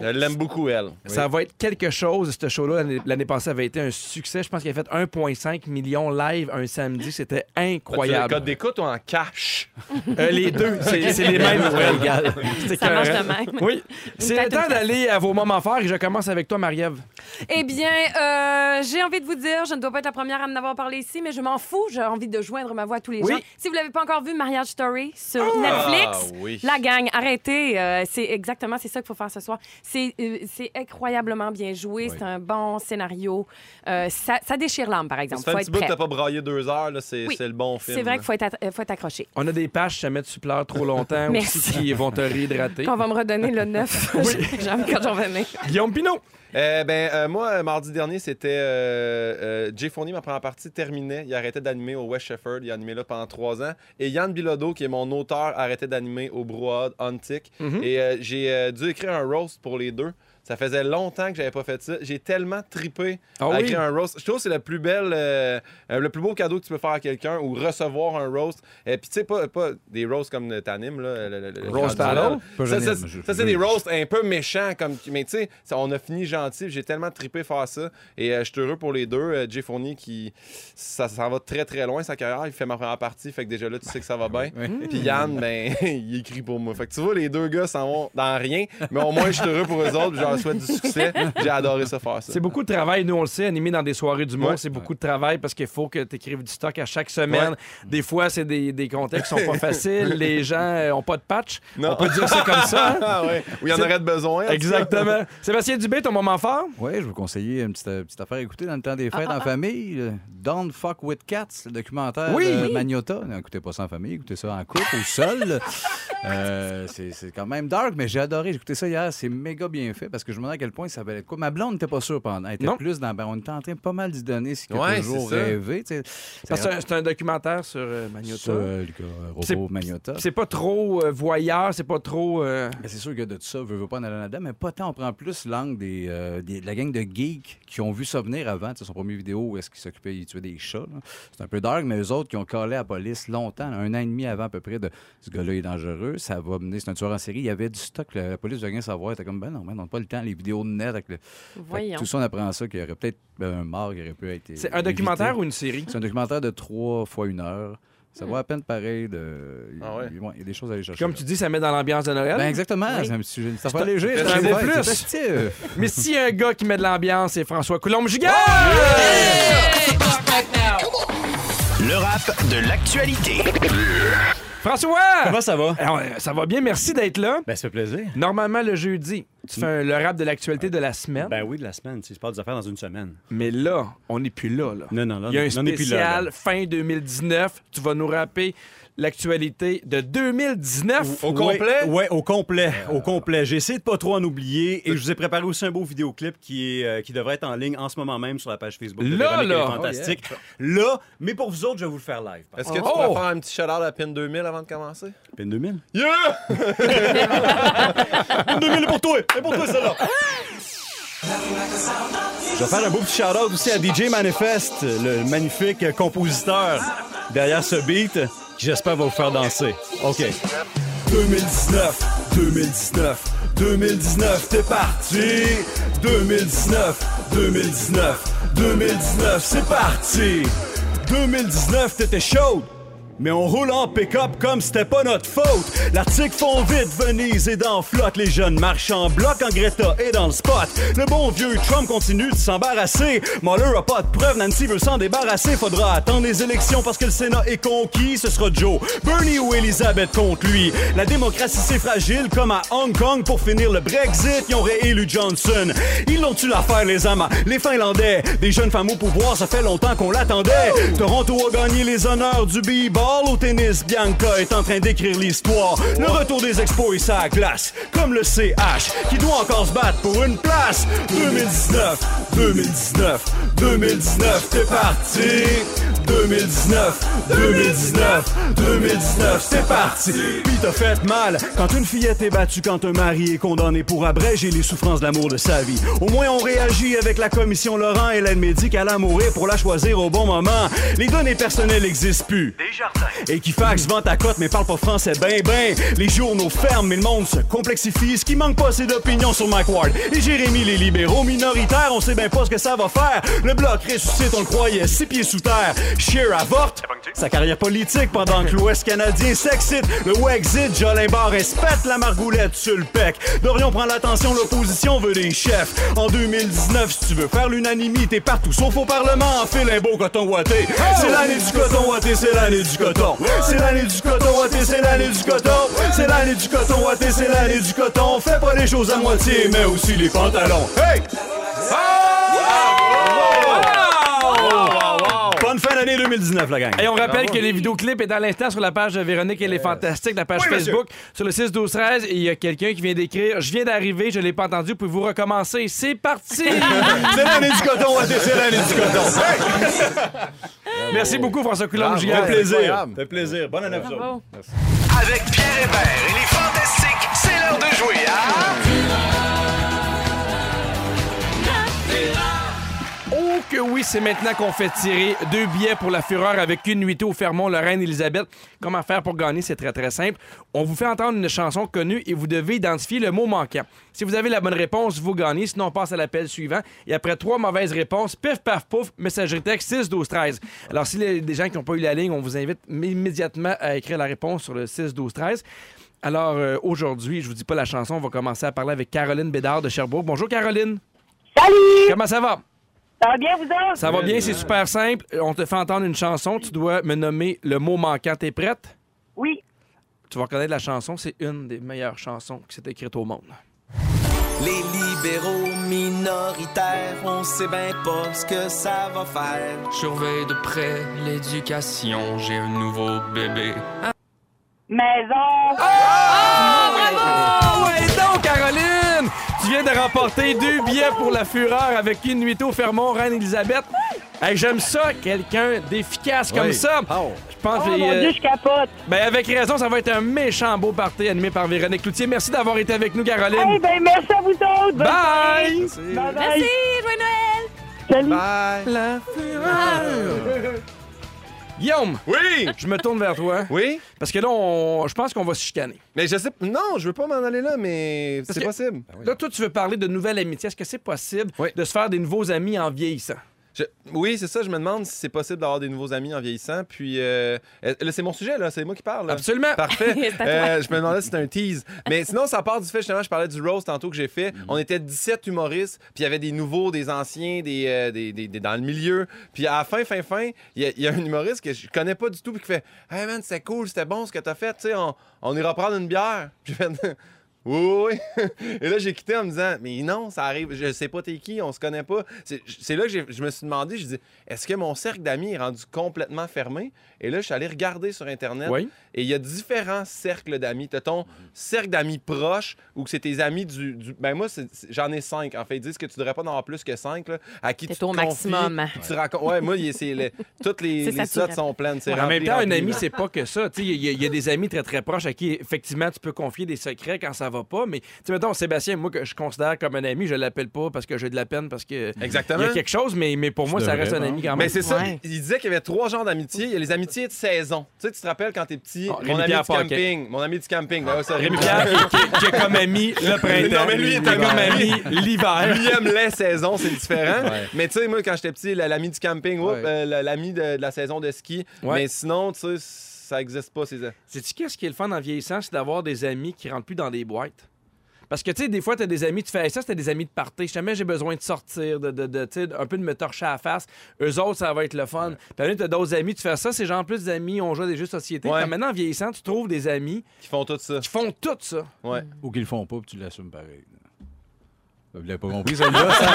Speaker 2: Je l'aime beaucoup, elle.
Speaker 1: Ça va être quelque chose. Ce show-là, l'année- passée, avait été un succès. Je pense qu'il a fait 1,5 million live un samedi. C'était
Speaker 2: le
Speaker 1: incroyable.
Speaker 2: code d'écoute ou en cash?
Speaker 1: Euh, les deux, c'est c'est les mêmes. Noël. C'est
Speaker 4: Ça marche de même.
Speaker 1: Oui. C'est le temps d'aller à vos moments forts et je commence avec toi, Marie-Ève.
Speaker 4: Eh bien, euh, j'ai envie de vous dire, je ne dois pas être la première à en avoir parlé ici, mais je m'en fous. J'ai envie de joindre ma voix à tous les
Speaker 1: Oui.
Speaker 4: gens. Si vous l'avez pas encore vu, Mariage Story sur Netflix.
Speaker 2: Ah, oui.
Speaker 4: La gang, arrêtez. euh, c'est exactement c'est ça qu'il faut faire ce soir. C'est euh, incroyablement bien joué. C'est un bon scénario. Euh, ça, ça déchire l'âme, par exemple.
Speaker 2: Ça fait
Speaker 4: faut
Speaker 2: un petit bout que pas braillé deux heures, c'est le bon film.
Speaker 4: C'est vrai qu'il faut être, att- faut être accroché.
Speaker 1: On a des pages, jamais tu pleures trop longtemps
Speaker 4: Merci.
Speaker 1: aussi, qui vont te réhydrater.
Speaker 4: On va me redonner le 9 janvier quand j'en venais.
Speaker 1: Guillaume Pinot.
Speaker 2: Euh, ben, euh, moi, euh, mardi dernier, c'était euh, euh, Jay Fournier, ma première partie, terminait. Il arrêtait d'animer au West Shefford. Il a animé là pendant trois ans. Et Yann Bilodeau, qui est mon auteur, arrêtait d'animer au Brouhaha Antique.
Speaker 1: Mhm.
Speaker 2: Et euh, j'ai euh, dû écrire un roast pour les deux. Ça faisait longtemps que j'avais pas fait ça. J'ai tellement tripé
Speaker 1: Ah
Speaker 2: à
Speaker 1: oui?
Speaker 2: écrire un roast. Je trouve que c'est le plus belle, euh, euh, le plus beau cadeau que tu peux faire à quelqu'un ou recevoir un roast. Et puis, tu sais, pas, pas des roasts comme t'animes, là. Le, le- le-
Speaker 1: Roast?
Speaker 3: Pas
Speaker 2: Ça, ça, c'est des roasts un peu méchants. Comme, mais tu sais, on a fini gentil. J'ai tellement trippé faire ça. Et euh, je suis heureux pour les deux. Euh, Jay Fournier, qui, ça, ça va très très loin sa carrière. Il fait ma première partie. Fait que déjà là, tu sais que ça va bien. Puis Yann, ben, il écrit pour moi. Fait que tu vois, les deux gars s'en vont dans rien. Mais au moins, je suis heureux pour eux autres. leur souhaite du succès. J'ai adoré ça faire ça.
Speaker 1: C'est beaucoup de travail, nous on le sait, animé dans des soirées du monde,
Speaker 2: Ouais.
Speaker 1: c'est beaucoup de travail parce qu'il faut que tu écrives du stock à chaque semaine. Des fois, c'est des, des contextes qui sont pas faciles, les gens n'ont pas de patch.
Speaker 2: Non.
Speaker 1: On peut dire ça comme ça. hein?
Speaker 2: Ah ouais. Il y en aurait de besoin.
Speaker 1: Exactement. Sébastien Dubé, ton moment fort?
Speaker 3: Oui, je vous conseiller une petite, euh, petite affaire à écouter dans le temps des fêtes en famille. euh, Don't Fuck With Cats, le documentaire
Speaker 1: Oui.
Speaker 3: de Magnota. N'écoutez pas ça en famille, écoutez ça en couple ou seul. Euh, c'est quand même dark, mais j'ai adoré. J'ai écouté ça hier. C'est méga bien fait parce que je me demandais à quel point ça valait quoi. Ma blonde n'était pas sûre pendant. Elle était
Speaker 1: Non.
Speaker 3: plus dans. ben, on était en train pas mal d'y donner ce qu'il a
Speaker 2: Ouais,
Speaker 3: toujours rêvé.
Speaker 1: c'est un- documentaire sur euh, Magnota.
Speaker 3: Euh, le euh,
Speaker 1: C'est-
Speaker 3: robot Magnota.
Speaker 1: C'est pas trop euh, voyeur, c'est pas trop. euh,
Speaker 3: Ben, c'est sûr que de tout ça, veut, veut pas en aller là-dedans, mais pas tant. On prend plus l'angle des, euh, des- de la gang de geeks qui ont vu ça venir avant. Son premier vidéo où est-ce qu'il s'occupait, il tuait des chats. C'est un peu dark, mais eux autres qui ont collé à la police longtemps, un an et demi avant à peu près, de ce gars-là est dangereux, ça va mener, c'est un tueur en série. Il y avait du stock, la, la police veut rien savoir. T'es comme, ben non, ben, on n'a pas le temps, les vidéos de net. Avec le...
Speaker 4: Voyons.
Speaker 3: Tout ça, on apprend ça, qu'il y aurait peut-être ben, un mort qui aurait pu être.
Speaker 1: C'est un
Speaker 3: évité.
Speaker 1: documentaire ou une série?
Speaker 3: C'est un documentaire de trois fois une heure. Ça
Speaker 4: Hmm.
Speaker 3: vaut à peine pareil. De...
Speaker 2: Ah ouais?
Speaker 3: Il y a des choses à aller chercher.
Speaker 1: Comme tu dis, ça met dans l'ambiance de Noël?
Speaker 3: Ben exactement,
Speaker 4: Oui.
Speaker 3: c'est un petit sujet. Ça fait léger,
Speaker 1: plus. Mais s'il y a un gars qui met de l'ambiance, c'est François Coulombe-Giguère!
Speaker 9: Le rap de l'actualité.
Speaker 1: François!
Speaker 10: Comment ça va?
Speaker 1: Eh, Ça va bien, merci d'être là.
Speaker 10: Ben, ça fait plaisir.
Speaker 1: Normalement, le jeudi, tu fais le rap de l'actualité de la semaine?
Speaker 10: Ben oui, de la semaine. Tu sais, je parle des affaires dans une semaine.
Speaker 1: Mais là, on n'est plus là. là.
Speaker 10: Non, non, là,
Speaker 1: Il y a un
Speaker 10: on n'est plus là,
Speaker 1: spécial
Speaker 10: là.
Speaker 1: fin 2019. Tu vas nous rapper l'actualité de 2019.
Speaker 2: Au complet?
Speaker 10: Oui, au complet. Au complet. J'ai essayé de pas trop en oublier et je vous ai préparé aussi un beau vidéoclip qui, est, euh, qui devrait être en ligne en ce moment même sur la page Facebook. de
Speaker 1: Là,
Speaker 10: Véronique, elle est
Speaker 1: là!
Speaker 10: fantastique. Là, mais pour vous autres, je vais vous le faire live.
Speaker 2: Est-ce que tu
Speaker 1: Oh!
Speaker 2: pourrais faire un petit shout-out à PIN 2000 avant de commencer?
Speaker 10: Pin 2000.
Speaker 2: Yeah!
Speaker 10: Pin 2000 est pour toi! C'est pour toi, celle-là! Je vais faire un beau petit shout-out aussi à DJ Manifest, le magnifique compositeur derrière ce beat, qui j'espère va vous faire danser. OK. 2019, 2019, 2019, t'es parti. 2019, 2019, 2019, c'est parti. 2019, t'étais chaude. Mais on roule en pick-up comme c'était pas notre faute. L'article fond vite, Venise est dans flotte. Les jeunes marchent en bloc en Greta est dans le spot. Le bon vieux Trump continue de s'embarrasser. Mueller a pas de preuves, Nancy veut s'en débarrasser. Faudra attendre les élections parce que le Sénat est conquis. Ce sera Joe, Bernie ou Elizabeth contre lui. La démocratie c'est fragile comme à Hong Kong. Pour finir le Brexit, ils ont réélu Johnson. Ils l'ont tu l'affaire les Amas, les Finlandais. Des jeunes femmes au pouvoir, ça fait longtemps qu'on l'attendait. Toronto a gagné les honneurs du b-ball au tennis. Bianca est en train d'écrire l'histoire. Le retour des expos et sa glace, comme le CH qui doit encore se battre pour une place. 2019, 2019, 2019, t'es parti. 2019, 2019, 2019, c'est parti. Puis t'as fait mal quand une fillette est battue, quand un mari est condamné pour abréger les souffrances d'amour de sa vie. Au moins on réagit avec la commission Laurent et l'aide médicale à mourir pour la choisir au bon moment. Les données personnelles n'existent plus. Equifax vend ta cote mais parle pas français ben ben. Les journaux ferment mais le monde se complexifie. Ce qui manque pas c'est d'opinion sur Mike Ward. Et Jérémy les libéraux minoritaires, on sait bien pas ce que ça va faire. Le bloc ressuscite, on le croyait, six pieds sous terre. Scheer avorte sa carrière politique pendant que l'Ouest canadien s'excite. Le Wexit, Jolin Barr espète la margoulette sur le pec. Dorion prend l'attention, l'opposition veut des chefs. En 2019, si tu veux faire l'unanimité partout, sauf au Parlement, enfile un beau coton ouaté. C'est l'année du coton ouaté, c'est l'année du coton. C'est l'année du coton ouaté, c'est l'année du coton. C'est l'année du coton ouaté, c'est l'année du coton. On fait pas les choses à moitié, mais aussi les pantalons. Hey! Bonne fin d'année 2019, la gang.
Speaker 1: Et on rappelle que les vidéoclips est à l'instant sur la page de Véronique Elle est fantastique, la page
Speaker 10: Oui, monsieur.
Speaker 1: Facebook, sur le 6 12 13 et il y a quelqu'un qui vient d'écrire Je viens d'arriver, je l'ai pas entendu, pouvez-vous recommencer? C'est parti
Speaker 10: C'est l'année du coton c'est l'année du coton. Hey!
Speaker 1: Merci beaucoup François Coulombe
Speaker 10: Fait
Speaker 1: Giguère.
Speaker 10: plaisir. Fait plaisir. Bonne année à vous.
Speaker 9: Avec Pierre Hébert et les Fantastiques, c'est l'heure de jouer à...
Speaker 1: c'est maintenant qu'on fait tirer deux billets pour la Fureur avec une nuitée au Fermont, Lorraine, Elisabeth. Comment faire pour gagner? C'est très, très simple. On vous fait entendre une chanson connue et vous devez identifier le mot manquant. Si vous avez la bonne réponse, vous gagnez. Sinon, on passe à l'appel suivant. Et après trois mauvaises réponses, pif, paf, pouf, messagerie texte 6, 12, 13. Alors, si les, des gens qui n'ont pas eu la ligne, on vous invite immédiatement à écrire la réponse sur le 6, 12, 13. Alors, euh, aujourd'hui, je vous dis pas la chanson, on va commencer à parler avec Caroline Bédard de Sherbrooke. Bonjour, Caroline.
Speaker 11: Salut!
Speaker 1: Comment ça va?
Speaker 11: Ça va bien, vous autres?
Speaker 1: Ça va bien, c'est super simple. On te fait entendre une chanson. Tu dois me nommer le mot manquant. T'es prête?
Speaker 11: Oui.
Speaker 1: Tu vas reconnaître la chanson. C'est une des meilleures chansons qui s'est écrite au monde.
Speaker 12: Les libéraux minoritaires, on sait bien pas ce que ça va faire.
Speaker 13: Je surveille de près l'éducation, j'ai un nouveau bébé.
Speaker 11: Maison.
Speaker 1: Ah, Caroline! Tu viens de remporter deux billets pour la Fureur avec une nuitée au Fermont, Reine-Élisabeth. Hey, J'aime ça, quelqu'un d'efficace comme
Speaker 3: Oui.
Speaker 1: ça.
Speaker 3: Pow.
Speaker 1: Je pense
Speaker 11: Oh
Speaker 1: que,
Speaker 11: mon
Speaker 1: euh,
Speaker 11: Dieu, je capote.
Speaker 1: ben, avec raison, ça va être un méchant beau party animé par Véronique Cloutier. Merci d'avoir été avec nous, Caroline.
Speaker 11: Eh ben, merci à vous autres. Bonne
Speaker 1: Bye!
Speaker 11: soirée. Bye bye.
Speaker 4: Merci, joyeux Noël!
Speaker 11: Salut.
Speaker 2: Bye.
Speaker 1: La Fureur. Guillaume,
Speaker 2: Oui!
Speaker 1: je me tourne vers toi.
Speaker 2: Oui?
Speaker 1: Parce que là, on- je pense qu'on va se chicaner.
Speaker 2: Mais je sais. Non, je veux pas m'en aller là, mais c'est
Speaker 1: que-
Speaker 2: possible.
Speaker 1: Là, toi, tu veux parler de nouvelles amitiés. Est-ce que c'est possible
Speaker 2: Oui.
Speaker 1: de se faire des nouveaux amis en vieillissant?
Speaker 2: Je- Oui, c'est ça. Je me demande si c'est possible d'avoir des nouveaux amis en vieillissant. Puis, euh, euh, là, c'est mon sujet, là. C'est moi qui parle. là.
Speaker 1: Absolument.
Speaker 2: Parfait. Euh, je me demandais si c'était un tease. Mais sinon, ça part du fait, justement, je parlais du roast tantôt que j'ai fait. On était 17 humoristes, puis il y avait des nouveaux, des anciens, des, euh, des- des- des- dans le milieu. Puis à la fin, fin, fin, il y, a- il y a un humoriste que je connais pas du tout, puis qui fait Hey man, c'était cool, c'était bon ce que t'as fait, tu sais, on, on ira prendre une bière. Puis Oui, oui. Et là, j'ai quitté en me disant, mais non, ça arrive, je sais pas t'es qui, on se connaît pas. C'est c'est là que je me suis demandé, je dis, est-ce que mon cercle d'amis est rendu complètement fermé? Et là, je suis allé regarder sur Internet.
Speaker 1: Oui.
Speaker 2: Et il y a différents cercles d'amis. T'as ton cercle d'amis proches ou que c'est tes amis du. du- Ben moi, j'en ai cinq. En fait, ils disent que tu devrais pas en avoir plus que cinq. Là, à qui tu te
Speaker 4: au
Speaker 2: confies,
Speaker 4: maximum.
Speaker 2: Tu racontes. Ouais, moi, il- c'est le- toutes les,
Speaker 4: C'est
Speaker 2: les slots sont pleines.
Speaker 1: en
Speaker 2: rempli,
Speaker 1: même temps, un ami, c'est pas que ça. Tu sais, Il y, y a des amis très, très proches à qui, effectivement, tu peux confier des secrets quand ça va pas. Mais, tu sais, mettons, Sébastien, moi, que je considère comme un ami, je l'appelle pas parce que j'ai de la peine, parce que.
Speaker 2: Exactement.
Speaker 1: Il y a quelque chose, mais, mais pour moi, ça reste un ami quand même.
Speaker 2: Mais c'est ça,
Speaker 4: Ouais.
Speaker 2: il disait qu'il y avait trois genres d'amitié. Il y a les amitiés de saison. Tu sais, tu te rappelles quand t'es petit,
Speaker 1: Oh,
Speaker 2: mon
Speaker 1: Rémi
Speaker 2: ami
Speaker 1: Pierre
Speaker 2: du
Speaker 1: Paquet.
Speaker 2: camping. Mon ami du camping. Ça,
Speaker 1: Rémi Pierre, qui, est comme ami le printemps.
Speaker 2: Non, mais lui, il est
Speaker 1: qui est
Speaker 2: un
Speaker 1: comme
Speaker 2: ami.
Speaker 1: ami l'hiver.
Speaker 2: Lui il aime les saisons, c'est différent.
Speaker 3: Ouais.
Speaker 2: Mais tu sais, moi, quand j'étais petit, la- l'ami du camping,
Speaker 3: Ouais.
Speaker 2: euh, la- l'ami de, de la saison de ski.
Speaker 1: Ouais.
Speaker 2: Mais sinon, tu sais, ça existe pas, ces.
Speaker 1: Sais-tu qu'est-ce qui est le fun en vieillissant? C'est d'avoir des amis qui rentrent plus dans des boîtes? Parce que, tu sais, des fois, tu as des amis, tu fais Hey, ça, c'était des amis de party. Si jamais j'ai besoin de sortir, de, de, de, tu sais, un peu de me torcher à la face, eux autres, ça va être le fun. Puis après, tu as d'autres amis, tu fais ça, c'est genre plus d'amis, on joue à des jeux de société.
Speaker 2: Ouais.
Speaker 1: Maintenant, en vieillissant, tu trouves des amis
Speaker 2: qui font tout ça.
Speaker 1: qui font tout ça.
Speaker 2: Ouais.
Speaker 3: Ou qu'ils le font pas, puis tu l'assumes pareil. Vous l'avez pas compris, celle-là? ça?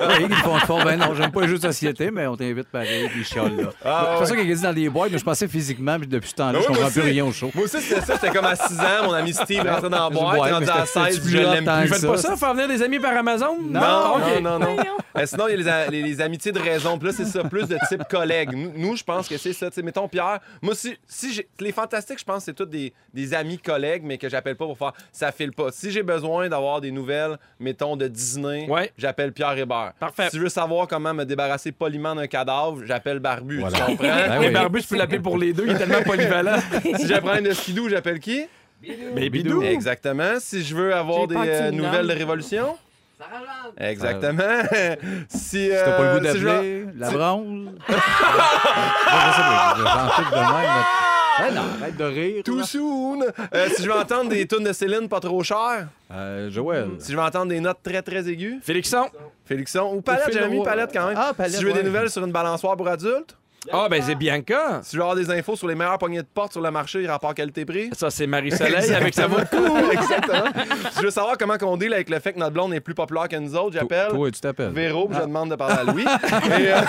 Speaker 3: oui, qu'ils le font, ils font, ben non, j'aime pas les jeux de société, mais on t'invite pareil, puis ils chialent là.
Speaker 2: Ah,
Speaker 3: c'est
Speaker 2: ouais.
Speaker 3: ça qu'il a dit dans les boîtes, mais je pensais physiquement, puis depuis ce temps-là,
Speaker 2: Ben
Speaker 3: je comprends plus rien au show.
Speaker 2: Moi aussi, c'était ça. J'étais comme à 6 ans, mon ami Steve rentrait dans la boîte, rendu à
Speaker 3: c'était-
Speaker 2: 16,
Speaker 3: c'était
Speaker 2: je l'aime plus.
Speaker 1: Vous faites pas
Speaker 3: ça,
Speaker 1: ça, faire venir des amis par Amazon?
Speaker 2: Non, non, non, non. Euh, sinon, il y a les, a- les- les amitiés de raison. Puis là, c'est ça, plus de type collègue. Nous, nous, je pense que c'est ça. Tu sais, mettons, Pierre, moi, si, si j'ai. Les fantastiques, je pense que c'est tous des, des amis collègues, mais que j'appelle pas pour faire ça file pas. Si j'ai besoin d'avoir des nouvelles, mettons, de Disney,
Speaker 1: Ouais.
Speaker 2: j'appelle Pierre Hébert.
Speaker 1: Parfait.
Speaker 2: Si je veux savoir comment me débarrasser poliment d'un cadavre, j'appelle Barbu.
Speaker 3: Voilà.
Speaker 2: Tu comprends?
Speaker 3: Ben oui.
Speaker 1: barbus, tu peux l'appeler pour les deux, il est tellement polyvalent.
Speaker 2: si problème de skidoo, j'appelle qui?
Speaker 1: Mais bidou.
Speaker 2: Exactement. Si je veux avoir
Speaker 4: J'ai
Speaker 2: des
Speaker 4: tu
Speaker 2: euh, nouvelles de. Révolution. Exactement. si,
Speaker 3: Si t'as pas le goût
Speaker 2: euh, si je
Speaker 3: d'appeler, la bronze. mais- Eh non, arrête de rire.
Speaker 2: Too
Speaker 3: là.
Speaker 2: soon. Euh, si je veux entendre des tunes de Céline pas trop chères.
Speaker 3: Euh, Joël.
Speaker 2: Si je veux entendre des notes très très aiguës.
Speaker 1: Félixon.
Speaker 2: Félixon. Ou Palette, j'ai mis. Palette quand même.
Speaker 3: Ah, Palette,
Speaker 2: si je veux des nouvelles sur une balançoire pour adultes.
Speaker 1: Ah, ben c'est Bianca.
Speaker 2: Si je veux avoir des infos sur les meilleures poignées de porte sur le marché, rapport qualité-prix.
Speaker 1: Ça, c'est Marie-Soleil avec sa voix.
Speaker 2: Exactement. si je veux savoir comment on deal avec le fait que notre blonde est plus populaire que nous autres, j'appelle.
Speaker 3: Toi, tu t'appelles.
Speaker 2: Véro, puis je demande de parler à Louis. Et, euh,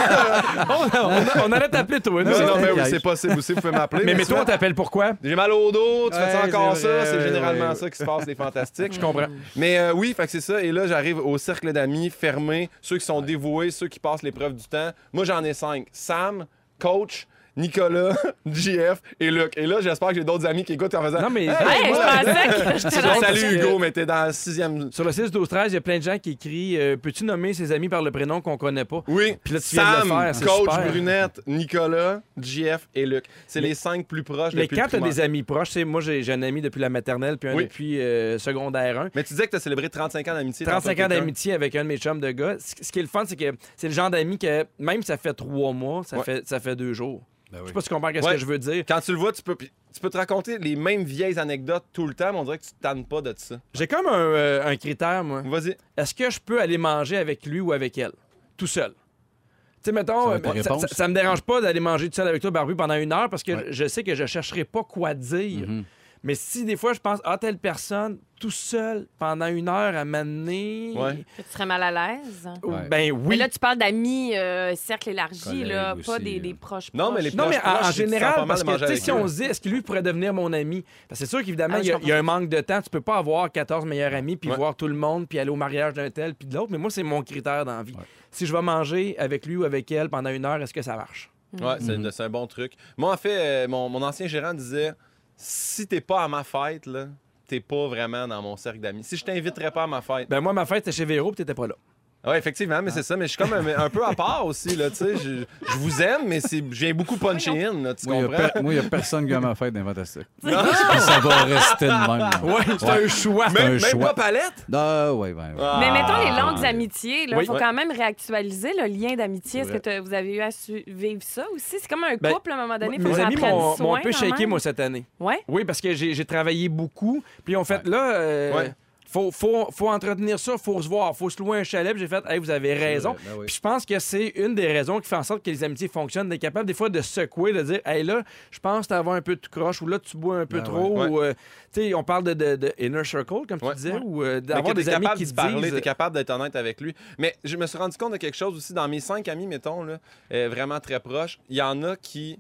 Speaker 1: on, on- on allait t'appeler, toi. nous.
Speaker 2: non, non,
Speaker 3: c'est
Speaker 2: mais oui, c'est possible aussi, vous pouvez m'appeler.
Speaker 1: Mais, toi, on t'appelle pourquoi?
Speaker 2: J'ai mal au dos, tu fais ça
Speaker 3: Ouais,
Speaker 2: encore
Speaker 3: c'est
Speaker 2: ça,
Speaker 3: vrai,
Speaker 2: c'est
Speaker 3: ouais,
Speaker 2: généralement
Speaker 3: ouais.
Speaker 2: ça qui se passe, les fantastiques.
Speaker 1: Je comprends.
Speaker 2: Mais euh, oui, fait que c'est ça. Et là, j'arrive au cercle d'amis fermé, ceux qui sont dévoués, ceux qui passent l'épreuve du temps. Moi, j'en ai cinq. Sam, coach, Nicolas, JF et Luc. Et là, j'espère que j'ai d'autres amis qui écoutent en faisant.
Speaker 1: Non, mais-
Speaker 2: Hey,
Speaker 1: Hey,
Speaker 2: moi,
Speaker 1: je pensais que
Speaker 2: Salut Hugo, mais t'es dans le sixième.
Speaker 1: Sur le 6 12 13 il y a plein de gens qui écrivent euh, Peux-tu nommer ses amis par le prénom qu'on connaît pas?
Speaker 2: Oui,
Speaker 1: Puis là, tu viens de
Speaker 2: Sam,
Speaker 1: le faire, c'est
Speaker 2: Coach
Speaker 1: super.
Speaker 2: Brunette, Nicolas, JF et Luc. C'est les cinq plus proches
Speaker 1: Mais
Speaker 2: depuis
Speaker 1: quand
Speaker 2: le
Speaker 1: tu as
Speaker 2: primaire.
Speaker 1: des amis proches, tu sais, moi j'ai un ami depuis la maternelle puis un
Speaker 2: Oui.
Speaker 1: depuis euh, secondaire 1.
Speaker 2: Mais tu disais que tu as célébré 35 ans d'amitié.
Speaker 1: 35
Speaker 2: tantôt,
Speaker 1: ans d'amitié avec un de mes chums de gars. Ce qui est le fun, c'est que c'est le genre d'ami que même si ça fait trois mois, ça,
Speaker 2: Ouais.
Speaker 1: fait, ça fait deux jours.
Speaker 3: Ben
Speaker 1: Je sais pas si tu comprends ce
Speaker 2: Ouais.
Speaker 1: que je veux dire.
Speaker 2: Quand tu le vois, tu peux, tu peux te raconter les mêmes vieilles anecdotes tout le temps, mais on dirait que tu te tannes pas de ça.
Speaker 1: J'ai comme un, euh, un critère, moi.
Speaker 2: Vas-y.
Speaker 1: Est-ce que je peux aller manger avec lui ou avec elle? Tout seul. Tu sais, mettons,
Speaker 3: Ça
Speaker 1: euh, ça,
Speaker 3: réponse?
Speaker 1: ça- ça me dérange pas d'aller manger tout seul avec toi, Barbu, pendant une heure parce que
Speaker 3: Ouais.
Speaker 1: je sais que je chercherai pas quoi dire.
Speaker 3: Mhm.
Speaker 1: Mais si des fois je pense, ah, telle personne, tout seul, pendant une heure à m'amener.
Speaker 2: Ouais.
Speaker 4: Tu serais mal à l'aise?
Speaker 3: Ouais.
Speaker 1: Ben
Speaker 4: Mais
Speaker 1: oui.
Speaker 4: là, tu parles d'amis, euh, cercle élargi, là, pas des,
Speaker 3: euh.
Speaker 4: des proches.
Speaker 2: Non, mais les
Speaker 4: proches.
Speaker 1: Non, mais
Speaker 2: proches,
Speaker 1: en, général, parce que si on se dit, est-ce que lui pourrait devenir mon ami? C'est sûr qu'évidemment,
Speaker 4: Ah,
Speaker 1: il y, a-
Speaker 4: je
Speaker 1: il y a un manque de temps. Tu peux pas avoir 14 meilleurs amis puis
Speaker 2: Ouais.
Speaker 1: voir tout le monde puis aller au mariage d'un tel puis de l'autre. Mais moi, c'est mon critère dans la vie.
Speaker 3: Ouais.
Speaker 1: Si je vais manger avec lui ou avec elle pendant une heure, est-ce que ça marche?
Speaker 2: Ouais, c'est
Speaker 3: Mhm.
Speaker 2: c'est un bon truc. Moi, en fait, euh, mon, mon ancien gérant disait si t'es pas à ma fête, là, t'es pas vraiment dans mon cercle d'amis. Si je t'inviterais pas à ma fête.
Speaker 1: Ben moi, ma fête, c'était chez Véro puis t'étais pas là.
Speaker 2: Ouais, effectivement, mais c'est ça. Mais je suis comme un, un peu à part aussi, là, tu sais. Je, je vous aime, mais c'est- je viens beaucoup puncher in, là, tu
Speaker 3: Moi, il
Speaker 2: comprends?
Speaker 3: n'y a, personne qui a ma fête dans Fantastique.
Speaker 2: Non.
Speaker 3: Ça va rester de même.
Speaker 1: Ouais, c'est un choix.
Speaker 3: C'est un
Speaker 2: Même, même
Speaker 3: choix.
Speaker 2: pas palette?
Speaker 3: Ah, ouais, ben, ouais.
Speaker 4: Mais mettons les
Speaker 2: Ah.
Speaker 4: longues amitiés, il
Speaker 1: Oui.
Speaker 4: faut
Speaker 2: Ouais.
Speaker 4: quand même réactualiser le lien d'amitié. Est-ce que vous avez eu à su- vivre ça aussi? C'est comme un
Speaker 1: Ben,
Speaker 4: couple à un moment donné.
Speaker 1: Mes amis m'ont un peu shaké, moi, cette année.
Speaker 4: Ouais?
Speaker 1: Oui, parce que j'ai j'ai travaillé beaucoup. Puis en fait, là, euh,
Speaker 2: Ouais.
Speaker 1: Faut, faut, faut entretenir ça, faut se voir, faut se louer un chalet. J'ai fait, hey, vous avez raison.
Speaker 3: ben oui.
Speaker 1: Je pense que c'est une des raisons qui fait en sorte que les amitiés fonctionnent, d'être capable des fois de secouer, de dire, hey là, je pense t'as un peu de croche, ou là, tu bois un peu
Speaker 3: Ben
Speaker 1: trop,
Speaker 2: ouais.
Speaker 1: ou, euh, tu sais, on parle de, de- de inner circle, comme
Speaker 2: Ouais.
Speaker 1: tu disais,
Speaker 2: Ouais.
Speaker 1: ou euh, d'avoir des amis qui te
Speaker 2: parler, t'es capable d'être honnête avec lui. Mais je me suis rendu compte de quelque chose aussi dans mes cinq amis, mettons, là, euh, vraiment très proches. Il y en a qui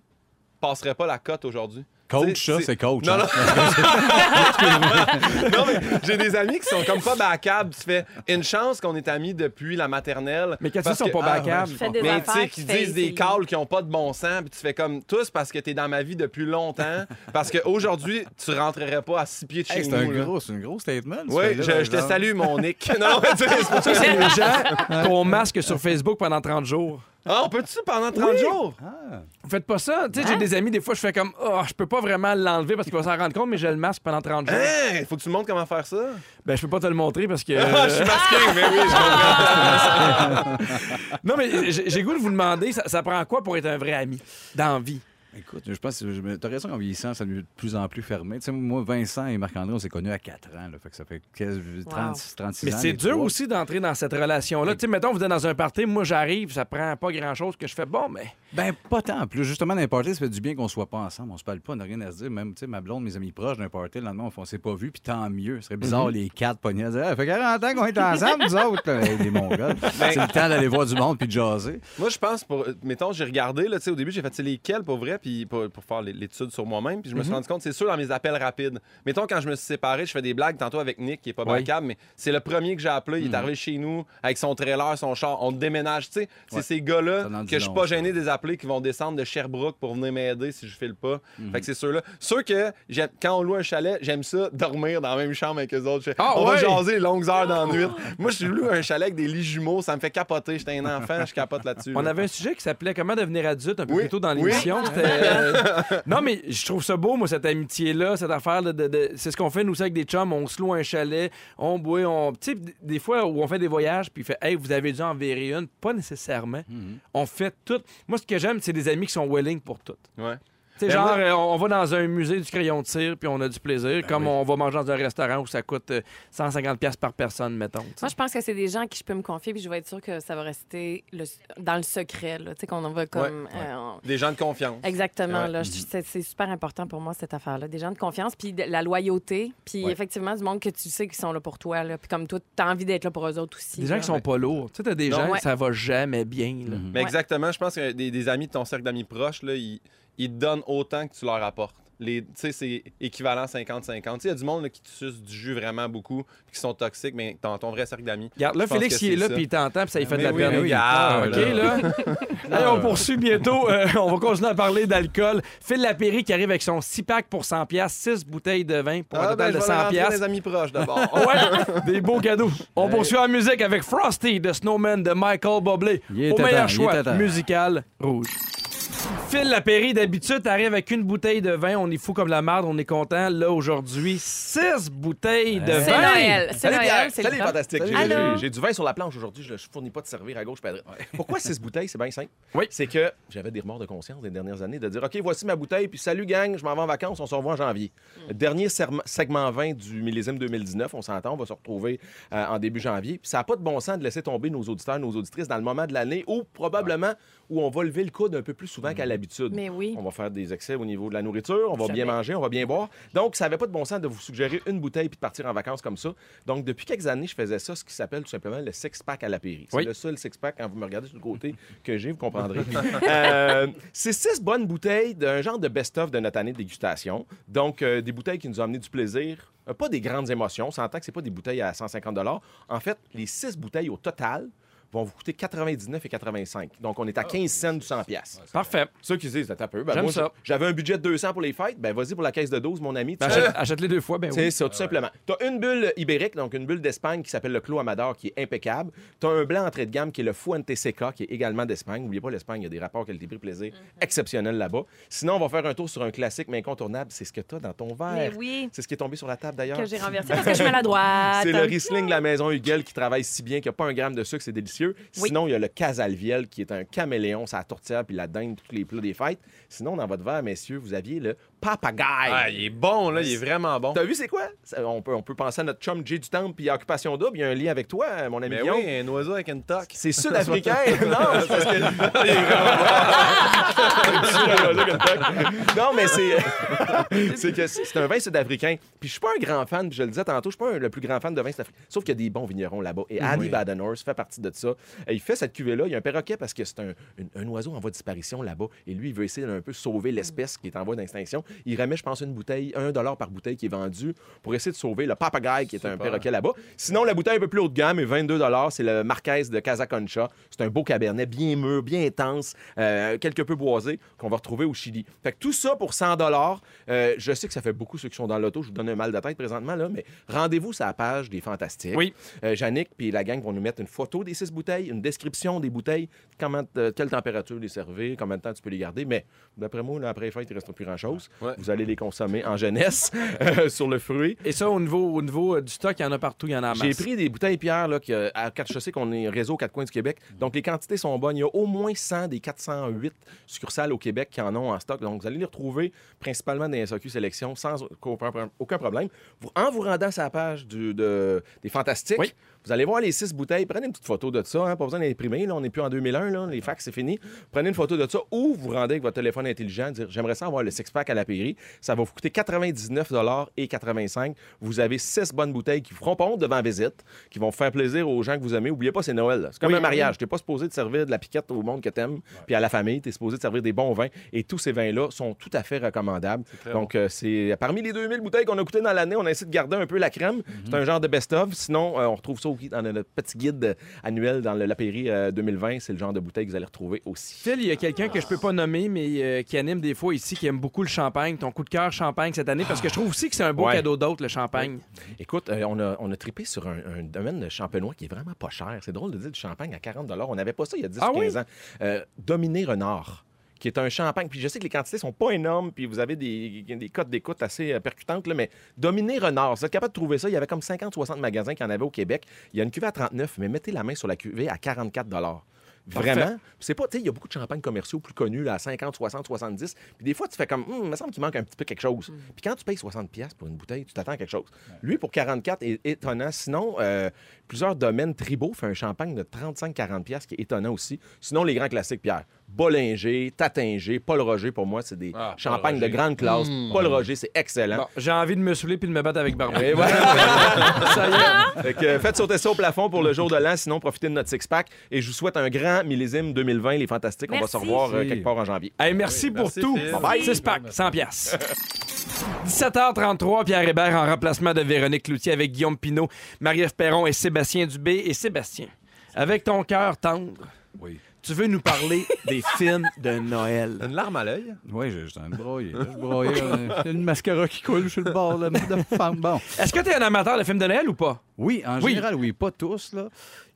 Speaker 2: passeraient pas la cote aujourd'hui.
Speaker 3: Coach,
Speaker 2: C'est-
Speaker 3: ça, c'est coach.
Speaker 2: Non,
Speaker 3: hein.
Speaker 2: non, mais j'ai des amis qui sont comme pas bacables. Tu fais une chance qu'on est amis depuis la maternelle.
Speaker 1: Mais qu'est-ce qu'ils sont pas
Speaker 2: Ah, ouais,
Speaker 4: Fais des
Speaker 2: mais tu sais, qui disent des calls qui ont pas de bon sens, puis tu fais comme tous parce que t'es dans ma vie depuis longtemps. parce qu'aujourd'hui, tu rentrerais pas à six pieds de chez
Speaker 3: Hey, c'est un
Speaker 2: nous. là.
Speaker 3: gros, c'est un gros statement.
Speaker 2: Oui, je, te salue, mon Nick. non, mais tu sais, c'est pour ça que
Speaker 1: les gens qu'on masque sur Facebook pendant 30 jours.
Speaker 2: Ah, on peut-tu pendant 30 jours?
Speaker 3: Ah.
Speaker 1: Vous faites pas ça? Tu sais, j'ai
Speaker 4: Hein?
Speaker 1: des amis, des fois, je fais comme, oh, je peux pas vraiment l'enlever parce qu'il va s'en rendre compte, mais je le masque pendant 30 jours.
Speaker 2: Hein? Faut que tu me montres comment faire ça?
Speaker 1: Ben, je peux pas te le montrer parce que.
Speaker 2: Ah, je suis masqué, mais oui, je comprends.
Speaker 1: non, mais j'ai goût de vous demander, ça, ça prend quoi pour être un vrai ami dans la vie?
Speaker 3: Écoute, je pense que t'as raison, en vieillissant, ça devient de plus en plus fermé. Tu sais, moi, Vincent et Marc-André, on s'est connus à 4 ans. Là, fait que ça fait 15, 30, 36
Speaker 1: Mais
Speaker 3: ans.
Speaker 1: c'est
Speaker 3: les
Speaker 1: dur
Speaker 3: trois.
Speaker 1: aussi d'entrer dans cette relation-là. Tu sais, mettons, vous êtes dans un party, moi j'arrive, ça prend pas grand-chose que je fais. Bon, mais.
Speaker 3: Ben, pas tant. Plus justement, dans les parties, ça fait du bien qu'on soit pas ensemble. On se parle pas, on n'a rien à se dire. Même, tu sais, ma blonde, mes amis proches d'un party, le lendemain, on, s'est pas vu, puis tant mieux. Ce serait bizarre,
Speaker 1: Mhm.
Speaker 3: les quatre pognés Ah, fait 40 ans qu'on est ensemble, nous autres, là. Hey, les mongols.
Speaker 2: Ben-
Speaker 3: C'est le temps d'aller voir du monde puis de jaser.
Speaker 2: Moi, je pense, pour, mettons, j'ai regardé, là, tu sais, au début, j'ai fait, c'est lesquels pour vrai, puis pour, pour faire l'étude sur moi-même, puis je me suis
Speaker 1: Mhm.
Speaker 2: rendu compte, c'est sûr, dans mes appels rapides. Mettons, quand je me suis séparé, je fais des blagues tantôt avec Nick, qui est pas bancable, mais c'est le premier que j'ai appelé. Il est
Speaker 3: Mhm.
Speaker 2: arrivé chez nous avec son trailer, son char. On déménage, tu sais. C'est
Speaker 3: Ouais.
Speaker 2: ces gars-là que je suis pas gêné des appeler qui vont descendre de Sherbrooke pour venir m'aider si je file pas.
Speaker 3: Mhm.
Speaker 2: Fait que c'est ceux-là. Ceux que, quand on loue un chalet, j'aime ça, dormir dans la même chambre avec eux autres. Je
Speaker 1: Ah,
Speaker 2: on va jaser les longues heures dans la nuit. Moi, je loue un chalet avec des lits jumeaux, ça me fait capoter. J'étais un enfant, je capote là-dessus.
Speaker 1: On
Speaker 2: là.
Speaker 1: avait un sujet qui s'appelait Comment devenir adulte un peu
Speaker 2: Oui,
Speaker 1: plus tôt dans
Speaker 2: oui.
Speaker 1: l'émission. Euh, non, mais je trouve ça beau, moi, cette amitié-là, cette affaire. De, de- de- C'est ce qu'on fait, nous, avec des chums. On se loue un chalet, on boit, on. Tu sais, des fois où on fait des voyages, puis il fait Hey, vous avez dû en verrer une. Pas nécessairement. On fait tout. Moi, ce que j'aime, c'est des amis qui sont willing pour tout.
Speaker 2: Ouais.
Speaker 1: Sais,
Speaker 2: Ben,
Speaker 1: genre,
Speaker 2: moi-
Speaker 1: euh, on va dans un musée du crayon de cire, puis on a du plaisir, comme
Speaker 3: oui.
Speaker 1: on va manger dans un restaurant où ça coûte euh, 150$ piastres par personne, mettons.
Speaker 4: Moi, je pense que c'est des gens à qui je peux me confier, puis je vais être sûre que ça va rester le- dans le secret. Là. Tu sais, qu'on en va comme. euh, on-
Speaker 2: Des gens de confiance.
Speaker 4: Exactement.
Speaker 2: Ouais.
Speaker 4: là. C'est, c'est super important pour moi, cette affaire-là. Des gens de confiance, puis de- la loyauté, puis
Speaker 3: Ouais.
Speaker 4: effectivement, du monde que tu sais qui sont là pour toi. Là. Puis comme toi, tu as envie d'être là pour eux autres aussi.
Speaker 1: Des gens qui sont pas lourds. Tu sais, t'as des
Speaker 2: Non.
Speaker 1: gens
Speaker 4: Ouais.
Speaker 1: que ça va jamais bien. là.
Speaker 2: Mais
Speaker 4: Ouais.
Speaker 2: exactement, je pense que des, des amis de ton cercle d'amis proches, là, ils, ils te donnent autant que tu leur apportes. les, tu sais, c'est équivalent 50-50. Tu sais, Il y a du monde là, qui suce du jus vraiment beaucoup, puis qui sont toxiques, mais dans ton vrai cercle d'amis.
Speaker 1: Regarde, là, Félix, il est là, puis il t'entend, puis ça lui fait de la
Speaker 2: oui,
Speaker 1: peine.
Speaker 2: mais regarde,
Speaker 1: OK,
Speaker 2: là.
Speaker 1: Hey, on poursuit bientôt. Euh, on va continuer à parler d'alcool. Phil Lapéry qui arrive avec son 6 pack pour 100 pièces, 6 bouteilles de vin pour un
Speaker 2: Ah,
Speaker 1: total
Speaker 2: ben,
Speaker 1: de
Speaker 2: vais le
Speaker 1: 100
Speaker 2: rentrer
Speaker 1: pièces.
Speaker 2: des amis proches d'abord.
Speaker 1: Ouais, des beaux cadeaux. On poursuit en musique avec Frosty de Snowman de Michael Bublé.
Speaker 3: Il est
Speaker 1: Au meilleur
Speaker 3: il
Speaker 1: choix musical rouge. Phil Lapéry, d'habitude, arrive avec une bouteille de vin. On est fou comme la marde, on est content. Là, aujourd'hui, six bouteilles de
Speaker 4: C'est
Speaker 1: vin.
Speaker 4: Noël. C'est
Speaker 14: Salut,
Speaker 4: Noël, c'est
Speaker 14: Salut,
Speaker 4: le temps.
Speaker 14: fantastique. J'ai- du vin sur la planche aujourd'hui. Je ne fournis pas de servir à gauche et à droite. Pourquoi six bouteilles? C'est bien simple.
Speaker 1: Oui.
Speaker 14: C'est que j'avais des remords de conscience des dernières années de dire OK, voici ma bouteille, puis salut, gang, je m'en vais en vacances, on se revoit en janvier. Dernier serme- segment 20 du millésime 2019, on s'entend, on va se retrouver euh, en début janvier. Puis ça n'a pas de bon sens de laisser tomber nos auditeurs, nos auditrices dans le moment de l'année où probablement où on va lever le coude un peu plus souvent qu'à l'habitude.
Speaker 4: Mais oui.
Speaker 14: On va faire des excès au niveau de la nourriture, on va
Speaker 4: Jamais.
Speaker 14: bien manger, on va bien boire. Donc, ça n'avait pas de bon sens de vous suggérer une bouteille puis de partir en vacances comme ça. Donc, depuis quelques années, je faisais ça, ce qui s'appelle tout simplement le six-pack à la péri. C'est
Speaker 1: Oui.
Speaker 14: le seul six-pack, quand vous me regardez sur le côté, que j'ai, vous comprendrez. Euh, c'est six bonnes bouteilles d'un genre de best-of de notre année de dégustation. Donc, euh, des bouteilles qui nous ont amené du plaisir, euh, pas des grandes émotions. On s'entend que c'est pas des bouteilles à 150 En fait, les six bouteilles au total vont vous coûter 99 et 85. Donc, on est à 15 cents du 100 pièces.
Speaker 1: Parfait.
Speaker 14: Ceux qui disent, un peu. Ben,
Speaker 1: J'aime
Speaker 14: moi,
Speaker 1: ça.
Speaker 14: J'avais un budget de 200 pour les fêtes. Ben, vas-y pour la caisse de 12, mon ami.
Speaker 1: Ben, achète- Achète-les deux fois, ben
Speaker 14: c'est
Speaker 1: oui.
Speaker 14: ça, tout simplement. Tu as une bulle ibérique, donc une bulle d'Espagne qui s'appelle le Clos Amador, qui est impeccable. Tu as un blanc entrée de gamme qui est le Fuente Seca, qui est également d'Espagne. N'oubliez pas, l'Espagne, il y a des rapports qualité-prix plaisir exceptionnels là-bas. Sinon, on va faire un tour sur un classique mais incontournable. C'est ce que tu as dans ton
Speaker 4: Mais
Speaker 14: verre.
Speaker 4: oui,
Speaker 14: C'est ce qui est tombé sur la table d'ailleurs.
Speaker 4: que j'ai renversé parce que je suis maladroite.
Speaker 14: C'est le Riesling de la maison Hugel qui travaille si bien qu'il n'y a pas un gramme de sucre, c'est délicieux.
Speaker 4: Oui.
Speaker 14: Sinon, il y a le Casalviel qui est un caméléon, ça la tourtière puis la dinde, tous les plats des fêtes. Sinon, dans votre verre, messieurs, vous aviez le Papagaï.
Speaker 2: Ah, il est bon, là, il est vraiment bon.
Speaker 14: T'as vu, c'est quoi? Ça, On peut, on peut penser à notre chum Jay du Temple puis Occupation Double. Il y a un lien avec toi, mon ami
Speaker 2: Mais
Speaker 14: Guillaume.
Speaker 2: oui, un oiseau avec une toque.
Speaker 14: C'est sud-africain. non, c'est parce que... non, mais c'est... c'est que c'est c'est un vin sud-africain. Puis je suis pas un grand fan, puis je le disais tantôt, je suis pas un- le plus grand fan de vin sud-africain. Sauf qu'il y a des bons vignerons là-bas. Et Annie Badenhorst fait partie de ça. Il fait cette cuvée-là. Il y a un perroquet parce que c'est un, un- un oiseau en voie de disparition là-bas. Et lui, il veut essayer d'un peu sauver l'espèce qui est en voie d'extinction. Il remet, je pense, une bouteille, un dollar par bouteille qui est vendue pour essayer de sauver le papagaï qui est un perroquet là-bas. Sinon, la bouteille un peu plus haut de gamme est 22 dollars. C'est le Marquez de Casaconcha. C'est un beau cabernet bien mûr, bien intense, euh, quelque peu boisé qu'on va retrouver au Chili. Fait que tout ça pour 100 dollars. je sais que ça fait beaucoup ceux qui sont dans l'auto. Je vous donne un mal de tête présentement là, mais rendez-vous sur la page des Fantastiques.
Speaker 1: Oui.
Speaker 14: Euh, Yannick puis la gang vont nous mettre une photo des six bouteilles, une description des bouteilles, comment, euh, quelle température les servir, combien de temps tu peux les garder. Mais d'après moi, là, après les fêtes, il ne reste plus grand-chose.
Speaker 2: Ouais.
Speaker 14: Vous allez les consommer en jeunesse euh, sur le fruit.
Speaker 1: Et ça, au niveau, au niveau euh, du stock, il y en a partout, il y en a
Speaker 14: J'ai pris des bouteilles Pierre là, que, à quatre je sais qu'on est réseau quatre coins du Québec. Donc les quantités sont bonnes. Il y a au moins 100 des 408 succursales au Québec qui en ont en stock. Donc vous allez les retrouver principalement dans les SAQ Sélection sans aucun problème. En vous rendant sur la page du- de- des Fantastiques,
Speaker 1: Oui.
Speaker 14: Vous allez voir les six bouteilles. Prenez une petite photo de ça. hein, pas besoin d'imprimer. Là, on n'est plus en 2001. Là, les fax, c'est fini. Prenez une photo de ça ou vous rendez avec votre téléphone intelligent. Dire j'aimerais ça avoir le six-pack à la pairie. Ça va vous coûter 99 et 85 Vous avez six bonnes bouteilles qui vous feront pas honte devant la visite, qui vont faire plaisir aux gens que vous aimez. Oubliez pas, c'est Noël. C'est comme
Speaker 1: Oui.
Speaker 14: un mariage. Tu n'es pas supposé de servir de la piquette au monde que tu aimes, puis à la famille. Tu es supposé de servir des bons vins. Et tous ces vins-là sont tout à fait recommandables. Donc, euh, c'est parmi les 2000 bouteilles qu'on a coûtées dans l'année, on a essayé de garder un peu la crème. C'est un genre de best-of. Sinon, euh, on retrouve ça aussi dans notre petit guide euh, annuel dans le Lapéry euh, 2020. C'est le genre de bouteille que vous allez retrouver aussi.
Speaker 1: Phil, il y a quelqu'un que je peux pas nommer, mais euh, qui anime des fois ici, qui aime beaucoup le champagne. Ton coup de cœur champagne cette année, parce que je trouve aussi que c'est un beau
Speaker 14: Ouais.
Speaker 1: cadeau d'autre, le champagne.
Speaker 14: Écoute, euh, on, a, on a trippé sur un, un domaine de champenois qui est vraiment pas cher. C'est drôle de dire du champagne à 40 On n'avait pas ça il y a 10
Speaker 1: Ah
Speaker 14: 15
Speaker 1: oui?
Speaker 14: ans. Euh, Dominé Renard qui est un champagne. Puis je sais que les quantités sont pas énormes, puis vous avez des, des cotes d'écoute assez euh, percutantes, là, mais Dominé Renard, vous êtes capable de trouver ça? Il y avait comme 50-60 magasins qui en avaient au Québec. Il y a une cuvée à 39, mais mettez la main sur la cuvée à 44 Vraiment? C'est pas, tu sais, il y a beaucoup de champagnes commerciaux plus connus là, à 50, 60, 70. Puis des fois, tu fais comme, Hum, il me semble qu'il manque un petit peu quelque chose. Puis quand tu payes 60 pièces pour une bouteille, tu t'attends à quelque chose. Lui, pour 44, est étonnant. Sinon, euh, plusieurs domaines tribaux fait un champagne de 35-40 pièces qui est étonnant aussi. Sinon, les grands classiques, Pierre. Bollinger, Tattinger, Paul Roger, pour moi, c'est des
Speaker 1: Ah,
Speaker 14: champagnes de grande classe.
Speaker 1: Mm.
Speaker 14: Paul Roger, c'est excellent.
Speaker 1: Bon, J'ai envie de me saouler puis de me battre avec Barbara. Ça y est.
Speaker 14: Fait que, faites sauter ça au plafond pour le jour de l'an, sinon profitez de notre six-pack. Et je vous souhaite un grand millésime 2020, les fantastiques. On va se revoir euh, quelque part en janvier.
Speaker 1: Hey, merci pour
Speaker 14: merci,
Speaker 1: tout. Bye bye. 6 pack, 100 pièces. 17h33, Pierre Hébert en remplacement de Véronique Cloutier avec Guillaume Pinault, Marie-Ève Perron et Sébastien Dubé. Et Sébastien, avec ton cœur tendre, tu veux nous parler des films de Noël.
Speaker 2: Une larme à l'œil?
Speaker 3: Oui, j'ai juste broyer. là, Je broyais. euh, Il y a une mascara qui coule sur le bord là, de femme. Bon.
Speaker 1: Est-ce que tu es un amateur de films de Noël ou pas?
Speaker 3: Oui, en
Speaker 1: Oui.
Speaker 3: général, oui. Pas tous, là.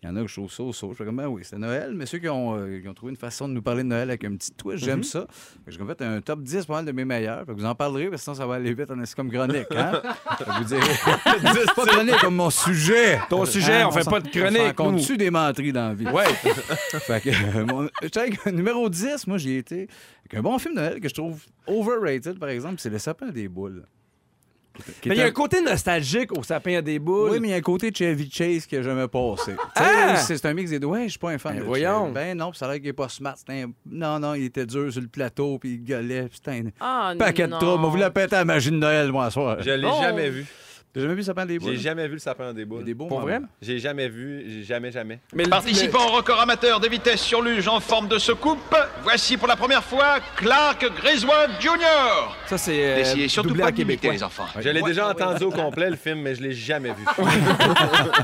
Speaker 3: Il y en a que je trouve ça au saut. Je fais comme, ben oui, c'est Noël. Mais ceux qui ont, euh, qui ont trouvé une façon de nous parler de Noël avec un petit twist, j'aime
Speaker 1: Mhm.
Speaker 3: ça. Fait J'ai fait un top 10 pas mal de mes meilleurs. Fait que vous en parlerez, parce que sinon, ça va aller vite. On est comme chronique, hein? Fait vous direz, c'est pas chronique comme mon sujet.
Speaker 1: Ton sujet, on fait
Speaker 3: s'en-
Speaker 1: pas de chronique,
Speaker 3: On dessus des menteries dans la vie.
Speaker 1: Ouais.
Speaker 3: fait que, euh, mon- numéro 10, moi, j'y ai été. Avec un bon film de Noël que je trouve overrated, par exemple, c'est Le sapin des boules.
Speaker 1: Mais il y a
Speaker 3: un-
Speaker 1: côté nostalgique au sapin à des boules.
Speaker 3: oui, mais il y a un côté Chevy Chase que jamais passé. Tu sais,
Speaker 1: Ah!
Speaker 3: C'est un mix des deux. Ouais, je suis pas un fan
Speaker 1: Ben
Speaker 3: de
Speaker 1: voyons.
Speaker 3: Chevy. Ben non, puis ça a l'air qu'il est pas smart. C'était un- Non, non, il était dur sur le plateau, puis il gueulait. puis C'était un
Speaker 4: Ah,
Speaker 3: paquet
Speaker 4: non.
Speaker 3: de troubles. On voulait péter la magie de Noël, moi, ce soir.
Speaker 2: Je l'ai jamais vu.
Speaker 3: T'as jamais vu le sapin des boules?
Speaker 2: J'ai jamais vu le sapin des boules.
Speaker 3: Des beaux
Speaker 1: Pour
Speaker 3: moments.
Speaker 1: vrai?
Speaker 2: J'ai jamais vu, j'ai jamais, jamais.
Speaker 1: Mais le-
Speaker 15: Participant au record amateur de vitesse sur luge en forme de secoupe, voici pour la première fois Clark Griswold Jr.
Speaker 1: Ça, c'est euh,
Speaker 15: N'essayez surtout
Speaker 1: doublé
Speaker 15: pas d'imiter
Speaker 1: québécois.
Speaker 15: les enfants.
Speaker 2: Je l'ai déjà entendu au complet, le film, mais je l'ai jamais vu.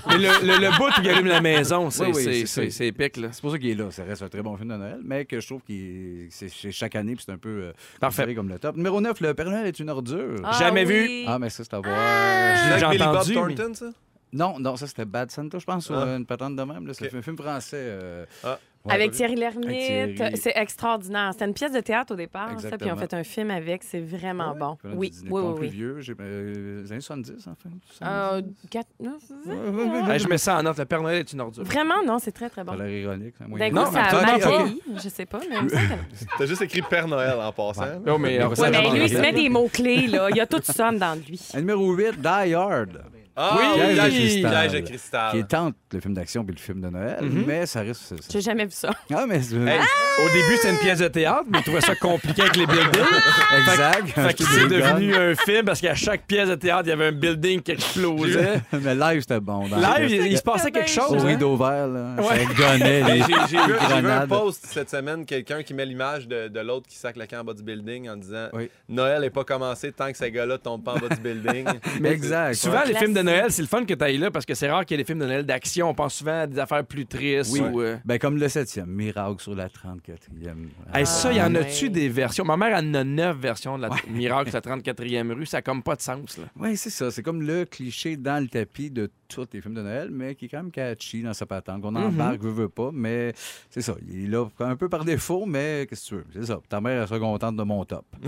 Speaker 1: Mais le, le, le bout où il allume la maison, c'est
Speaker 3: Oui, oui,
Speaker 1: épique. Là.
Speaker 3: C'est pour ça qu'il est là. Ça reste un très bon film de Noël, mais que je trouve que c'est chaque année, puis c'est un peu euh,
Speaker 1: Parfait.
Speaker 3: comme le top. Numéro 9, Le Père Noël est une ordure.
Speaker 4: Ah,
Speaker 1: Jamais vu.
Speaker 4: oui.
Speaker 3: Ah, mais ça, c'est à voir.
Speaker 1: J'ai
Speaker 2: Bob
Speaker 1: entendu. mais-
Speaker 2: Thornton, ça?
Speaker 3: Non, non, ça, c'était Bad Santa, je pense, ou
Speaker 2: Ah.
Speaker 3: euh, une patente de même. C'est un film français. euh,
Speaker 2: Ah.
Speaker 3: Ouais,
Speaker 4: Avec. Thierry Lhermitte.
Speaker 3: Thierry.
Speaker 4: C'est extraordinaire. C'était une pièce de théâtre au départ, ça, puis on fait un film avec. C'est vraiment bon. Oui, oui, oui.
Speaker 3: plus
Speaker 4: oui.
Speaker 3: vieux, j'ai euh, les années 70, en fait.
Speaker 4: Euh, non,
Speaker 1: je mets ça en note. Le Père Noël est une ordure.
Speaker 4: Vraiment, non, c'est très, très bon.
Speaker 3: Ça a l'air ironique. c'est un
Speaker 4: D'un coup,
Speaker 1: Non,
Speaker 4: ça a mal vieilli. Je sais pas, mais
Speaker 2: T'as juste écrit Père Noël en passant.
Speaker 3: Ouais.
Speaker 1: Oh, mais,
Speaker 3: Mais
Speaker 4: lui, il se met des mots-clés, là. Il y a tout sonne dans lui.
Speaker 3: Numéro 8, Die Hard.
Speaker 2: Ah
Speaker 1: Oui,
Speaker 2: oui,
Speaker 3: Piège de cristal.
Speaker 2: Piège de cristal.
Speaker 3: Qui est entre le film d'action et le film de Noël,
Speaker 1: Mhm.
Speaker 3: mais ça risque. ça-
Speaker 4: J'ai jamais vu ça.
Speaker 3: Ah, mais. c'est-
Speaker 1: Hey, Au début, c'était une pièce de théâtre, mais il trouvait ça compliqué avec les buildings.
Speaker 3: Exact.
Speaker 1: Fait que c'est devenu un film parce qu'à chaque pièce de théâtre, il y avait un building qui explosait.
Speaker 3: mais live, c'était bon. dans
Speaker 1: Live, il, il se passait quelque chose.
Speaker 3: Au
Speaker 1: hein?
Speaker 3: rideau vert, là.
Speaker 1: Ouais.
Speaker 3: Ça gonnait les
Speaker 2: J'ai j'ai vu, j'ai vu un
Speaker 3: grenades.
Speaker 2: post cette semaine, quelqu'un qui met l'image de, de l'autre qui sac le camp en bas du building en disant
Speaker 3: Oui.
Speaker 2: Noël n'est pas commencé tant que ces gars-là tombent pas en bas du building.
Speaker 1: Mais
Speaker 3: Exact.
Speaker 1: Souvent,
Speaker 3: ouais.
Speaker 1: les films de. Noël, c'est le fun que tu ailles là parce que c'est rare qu'il y ait des films de Noël d'action. On pense souvent à des affaires plus tristes.
Speaker 3: Oui.
Speaker 1: ou, euh,
Speaker 3: Ben, comme le 7e, Miracle sur la 34e.
Speaker 1: Hey, ça, il y en
Speaker 4: Ah,
Speaker 1: a-tu
Speaker 4: ouais.
Speaker 1: des versions? Ma mère en a neuf versions de la Miracle, la 34e rue. Ça n'a comme pas de sens. Là.
Speaker 3: Oui, c'est ça. C'est comme le cliché dans le tapis de tous les films de Noël, mais qui est quand même catchy dans sa patente.
Speaker 1: Mhm.
Speaker 3: On embarque, veut, veut pas, mais c'est ça. Il est là un peu par défaut, mais qu'est-ce que tu veux? C'est ça. Ta mère, elle sera contente de mon top.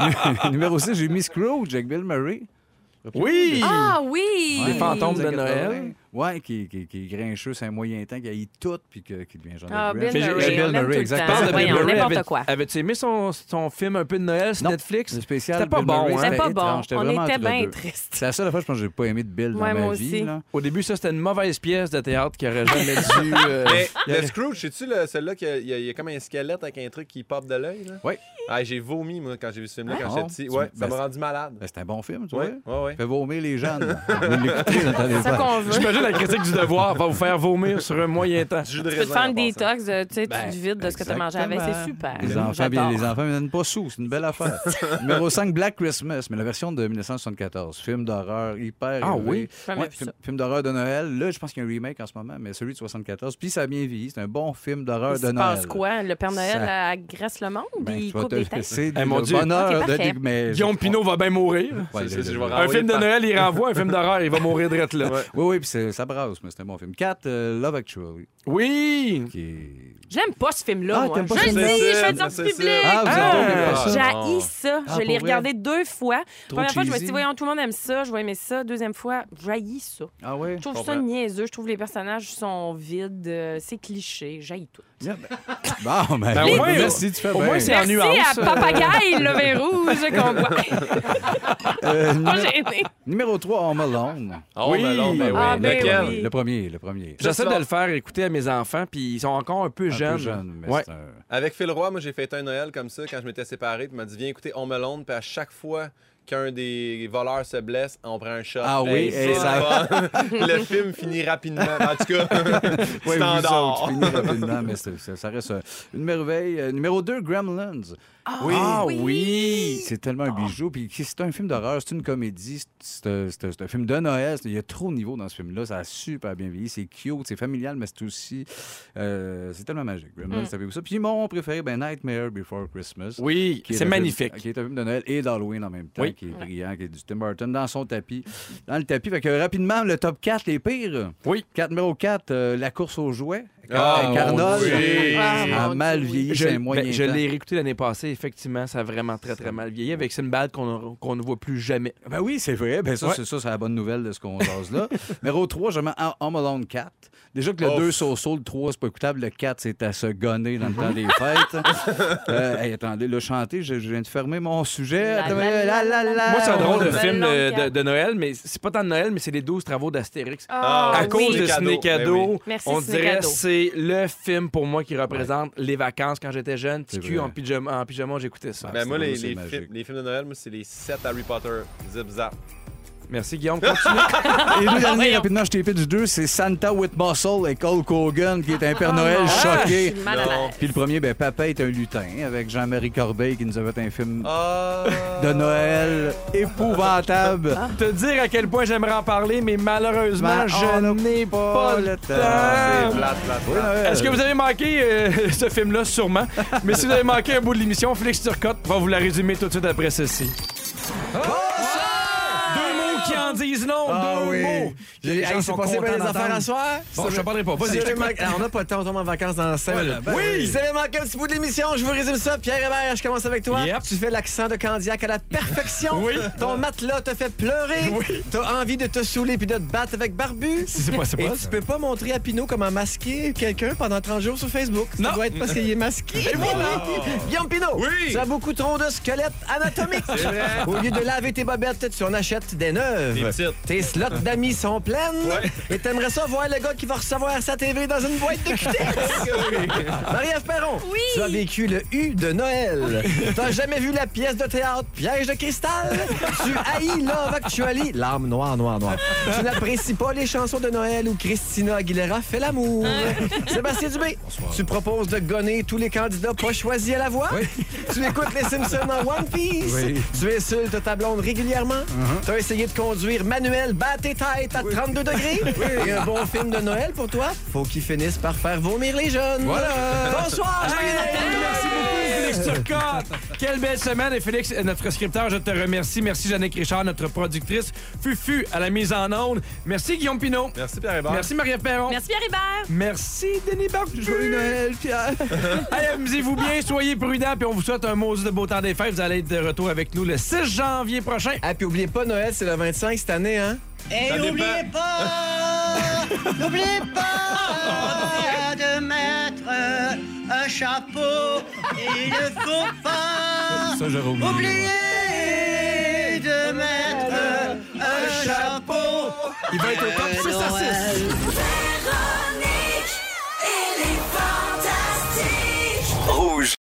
Speaker 3: Euh, Numéro 6, j'ai mis Scrooge avec Bill Murray.
Speaker 1: Oui!
Speaker 4: Ah oui!
Speaker 1: Les fantômes de Noël.
Speaker 3: 80. Ouais, qui, qui, qui est grincheux, c'est un moyen temps, qui haït tout, puis que- qui devient genre
Speaker 4: Ah, Bill. Murray,
Speaker 3: Bill Murray,
Speaker 4: tout le
Speaker 3: exactement.
Speaker 1: Parle de Bill Murray.
Speaker 4: n'importe quoi.
Speaker 1: Avais-tu aimé son, son film un peu de Noël sur
Speaker 3: Non.
Speaker 1: Netflix?
Speaker 3: Le spécial
Speaker 1: C'était pas
Speaker 3: Bill
Speaker 1: bon, hein?
Speaker 4: C'était pas bon. On était bien tristes.
Speaker 3: C'est la seule fois, je pense, que j'ai pas aimé de Bill
Speaker 4: Ouais,
Speaker 3: dans
Speaker 4: moi
Speaker 3: ma vie.
Speaker 1: Au début, ça, c'était une mauvaise pièce de théâtre qui aurait jamais dû. euh,
Speaker 2: le Scrooge, sais-tu le- celui-là qu'il y a- il y, a- a comme un squelette avec un truc qui pop de l'œil? là?
Speaker 3: Oui.
Speaker 2: Ah, j'ai vomi, moi, quand j'ai vu ce film-là, quand
Speaker 3: Ah,
Speaker 2: j'étais petit. Ouais,
Speaker 3: ben,
Speaker 2: ça m'a rendu malade.
Speaker 3: Ben, c'est un bon film, tu vois.
Speaker 2: ouais, ouais.
Speaker 3: Fait vomir les jeunes.
Speaker 4: C'est ça qu'on veut.
Speaker 1: La critique du devoir va vous faire vomir sur un moyen temps.
Speaker 4: Tu peux te faire une détox, de- tu sais, tu te vides de ce que tu as mangé avec. C'est super.
Speaker 3: Les enfants, bien, les enfants ne donnent pas sous. C'est une belle affaire. Numéro 5, Black Christmas, mais la version de 1974. Film d'horreur hyper.
Speaker 1: Ah
Speaker 3: élevé.
Speaker 1: oui?
Speaker 3: Ouais, film,
Speaker 4: ça.
Speaker 3: film d'horreur de Noël. Là, je pense qu'il y a un remake en ce moment, mais celui de 74. Puis ça a bien vieilli. C'est un bon film d'horreur
Speaker 4: Il
Speaker 3: de
Speaker 4: se
Speaker 3: Noël.
Speaker 4: passe quoi? Le Père Noël
Speaker 3: Ça-
Speaker 4: agresse le monde?
Speaker 3: Ben,
Speaker 4: il coupe des têtes?
Speaker 3: C'est
Speaker 1: Eh, mon
Speaker 3: le
Speaker 1: Dieu.
Speaker 3: bonheur de...
Speaker 4: parfait.
Speaker 3: mais-
Speaker 1: Guillaume Pinot va bien mourir.
Speaker 3: Ouais,
Speaker 1: Un film de Noël, il renvoie. Un film d'horreur, il va mourir direct là.
Speaker 2: Ouais.
Speaker 3: Oui, oui, puis c'est- ça brasse, mais c'est un bon film. 4, Love Actually.
Speaker 1: Oui!
Speaker 3: Qui est...
Speaker 4: J'aime pas ce film-là,
Speaker 3: Ah,
Speaker 4: moi.
Speaker 3: t'aimes pas
Speaker 4: je
Speaker 3: ce
Speaker 4: le
Speaker 3: film-là?
Speaker 4: dis, je fais sortie
Speaker 2: ça.
Speaker 4: publique.
Speaker 3: Ah, vous
Speaker 1: Ah!
Speaker 3: avez ça?
Speaker 4: J'ai ça.
Speaker 3: Ah,
Speaker 4: je l'ai
Speaker 3: vrai?
Speaker 4: regardé deux fois.
Speaker 3: Trop
Speaker 4: Première fois, je me suis
Speaker 3: cheesy?
Speaker 4: dit, voyons, tout le monde aime ça, je vais aimer ça. Deuxième fois, j'haïs ça.
Speaker 3: Ah ouais?
Speaker 4: Je trouve ça
Speaker 2: comprends.
Speaker 4: niaiseux. Je trouve les personnages sont vides. euh, c'est cliché. J'haïs tout.
Speaker 3: Bon, ben,
Speaker 1: Ben, au moins,
Speaker 3: merci, tu fais
Speaker 1: au
Speaker 3: bien.
Speaker 1: moins, c'est en
Speaker 4: Merci
Speaker 1: nuance.
Speaker 4: à Papagaille, le vin rouge qu'on voit.
Speaker 3: Euh,
Speaker 4: Oh,
Speaker 3: numéro,
Speaker 4: gêné.
Speaker 3: numéro 3, Home Alone.
Speaker 2: Oh,
Speaker 1: Oui.
Speaker 2: ben ben oui.
Speaker 4: Ah, ben
Speaker 2: Lequel?
Speaker 4: oui.
Speaker 3: Le premier, le premier.
Speaker 1: J'essaie de le faire écouter à mes enfants, puis ils sont encore un peu
Speaker 3: Un
Speaker 1: jeunes.
Speaker 3: peu jeune, mais
Speaker 1: Ouais.
Speaker 3: c'est un...
Speaker 2: Avec Phil Roy, moi, j'ai fait un Noël comme ça quand je m'étais séparé. Puis il m'a dit, viens écouter Home Alone. Puis à chaque fois qu'un des voleurs se blesse, on prend un shot.
Speaker 3: Ah oui, et ça-
Speaker 2: le film finit rapidement. En tout cas,
Speaker 3: Oui,
Speaker 2: standard.
Speaker 3: autres, finis rapidement, mais ça, ça reste euh, une merveille. Euh, numéro 2, Gremlins.
Speaker 1: Oui. Ah oui.
Speaker 3: C'est tellement un bijou. Puis c'est un film d'horreur, c'est une comédie, c'est- un film de Noël. Il y a trop de niveaux dans ce film-là. Ça a super bien vieilli. C'est cute, c'est familial, mais c'est aussi. euh, c'est tellement magique. Gremlins,
Speaker 1: Mm.
Speaker 3: savez-vous ça? Puis mon préféré, ben, Nightmare Before Christmas.
Speaker 1: Oui, c'est
Speaker 3: un film-
Speaker 1: magnifique.
Speaker 3: qui est un film de Noël et d'Halloween en même temps,
Speaker 1: Oui.
Speaker 3: qui est brillant, qui est du Tim Burton dans son tapis. Dans le tapis. Fait que rapidement, le top 4, les pires.
Speaker 1: Oui.
Speaker 3: 4, numéro 4, la course aux jouets.
Speaker 2: Ah,
Speaker 3: Carnol.
Speaker 2: oui.
Speaker 3: a mal vieilli,
Speaker 1: Je,
Speaker 3: c'est un moyen.
Speaker 1: ben, je l'ai réécouté l'année passée. Effectivement, ça a vraiment très, très mal vieilli avec Sinbad qu'on qu'on ne voit plus jamais.
Speaker 3: Ben oui, c'est vrai. Ben ça,
Speaker 1: Ouais.
Speaker 3: c'est ça, c'est la bonne nouvelle de ce qu'on jase là. Numéro 3, je mets Home Alone 4. Déjà que le
Speaker 2: Ouf.
Speaker 3: 2 so-so, le 3, c'est pas écoutable. Le 4, c'est à se gonner dans le temps des fêtes. Euh, hey, attendez, le chanter, je, je viens de fermer mon sujet.
Speaker 4: La,
Speaker 3: Attends,
Speaker 4: la,
Speaker 3: la, la, la.
Speaker 1: Moi, c'est un drôle de
Speaker 4: Ben
Speaker 1: film de,
Speaker 4: Kat.
Speaker 1: de- de Noël, mais c'est pas tant de Noël, mais c'est les 12 travaux d'Astérix.
Speaker 4: Ah,
Speaker 1: à
Speaker 4: oui.
Speaker 1: cause de
Speaker 2: Ciné
Speaker 1: Ciné
Speaker 2: Cadeau. Ben oui.
Speaker 1: On dirait c'est le film pour moi qui représente les vacances quand j'étais jeune. Petit
Speaker 3: C'est
Speaker 1: cul
Speaker 3: vrai.
Speaker 1: en pyjama, en pyjama j'écoutais ça.
Speaker 2: Ben, moi, les, films, les films de Noël, moi, c'est les 7 Harry Potter. Zip Zap.
Speaker 1: Merci Guillaume, continue.
Speaker 3: Et le dernier,
Speaker 4: Voyons.
Speaker 3: rapidement, je t'ai du 2, c'est Santa with Muscle et Cole Hogan, qui est un Père Noël
Speaker 4: non.
Speaker 3: choqué. Puis le premier, ben, Papa est un lutin, avec Jean-Marie Corbeil, qui nous a fait un film
Speaker 2: Ah.
Speaker 3: de Noël épouvantable.
Speaker 1: Te dire à quel point j'aimerais en parler, mais malheureusement,
Speaker 3: Ben,
Speaker 1: je n'ai pas le temps.
Speaker 2: C'est plate, plate,
Speaker 3: Oui,
Speaker 2: plate.
Speaker 3: Noël.
Speaker 1: Est-ce que vous avez manqué euh, ce film-là? Sûrement. Mais si vous avez manqué un bout de l'émission, Félix Turcotte va vous la résumer tout de suite après ceci. Deux en disent non.
Speaker 16: Ah
Speaker 1: deux
Speaker 16: oui.
Speaker 1: mots.
Speaker 16: J'ai-
Speaker 1: Les
Speaker 16: hey,
Speaker 1: gens
Speaker 16: c'est
Speaker 1: sont
Speaker 16: passé bien les affaires à soir.
Speaker 1: Bon, je te parlerai pas. Vas-y,
Speaker 16: on n'a pas le temps, on tombe en vacances dans 5 minutes.
Speaker 1: Oui.
Speaker 16: Si vous avez manqué un petit bout de l'émission, je vous résume ça. Pierre Hébert, je commence avec toi.
Speaker 1: Yep.
Speaker 16: Tu fais l'accent de Candiac à la perfection.
Speaker 1: Oui.
Speaker 16: Ton matelas te fait pleurer.
Speaker 1: Oui.
Speaker 16: T'as envie de te saouler puis de te battre avec Barbu.
Speaker 1: Si c'est possible.
Speaker 16: Et tu peux pas montrer à Pinot comment masquer quelqu'un pendant 30 jours sur Facebook. Ça
Speaker 1: Non.
Speaker 16: doit être parce qu'il est masqué. Et voilà. Guillaume Pinot.
Speaker 1: Oui.
Speaker 16: Tu as beaucoup trop de squelettes anatomiques. Au lieu de laver tes bobettes, tu en achètes des neuves.
Speaker 2: Petites.
Speaker 16: Tes slots d'amis sont pleines. Et t'aimerais ça voir le gars qui va recevoir sa TV dans une boîte de cutex. Marie-Ève Perron.
Speaker 4: Oui.
Speaker 16: Tu as vécu le U de Noël. T'as jamais vu la pièce de théâtre Piège de cristal? tu haïs Love Actually. L'arme noire, noire, noire. tu n'apprécies pas les chansons de Noël où Christina Aguilera fait l'amour. Sébastien Dubé. Tu proposes de gonner tous les candidats pas choisis à la voix? Tu écoutes les Simpsons en One Piece?
Speaker 3: Oui.
Speaker 16: Tu insultes ta blonde régulièrement? Tu as essayé de conduire manuel bat tes têtes à 32 degrés. Et un bon film de Noël pour toi, faut qu'il finisse par faire vomir les jeunes.
Speaker 3: Voilà.
Speaker 16: Bonsoir, Noël.
Speaker 1: Merci beaucoup, Félix Turcotte. Quelle belle semaine. Et Félix, notre scripteur, je te remercie. Merci, Jannick Richard, notre productrice. Fufu à la mise en onde. Merci, Guillaume Pinot.
Speaker 2: Merci, Pierre Hébert.
Speaker 1: Merci, Marie-Ève Perron.
Speaker 4: Merci Pierre Hébert.
Speaker 1: Merci, Denis Barbu.
Speaker 3: Joyeux Noël, Pierre.
Speaker 1: Allez, amusez-vous bien, soyez prudents, puis on vous souhaite un maudit de beau temps des fêtes. Vous allez être de retour avec nous le 6 janvier prochain.
Speaker 16: Ah, puis oubliez pas, Noël, c'est le 25 cette année, hein?
Speaker 6: Et n'oubliez pas, n'oubliez pas de mettre un chapeau. Il ne faut pas
Speaker 3: Ça, j'aurais oublié.
Speaker 6: oublier de mettre un chapeau.
Speaker 1: Il va être au top 6 à 6.
Speaker 8: Véronique, elle est fantastique.
Speaker 9: Rouge.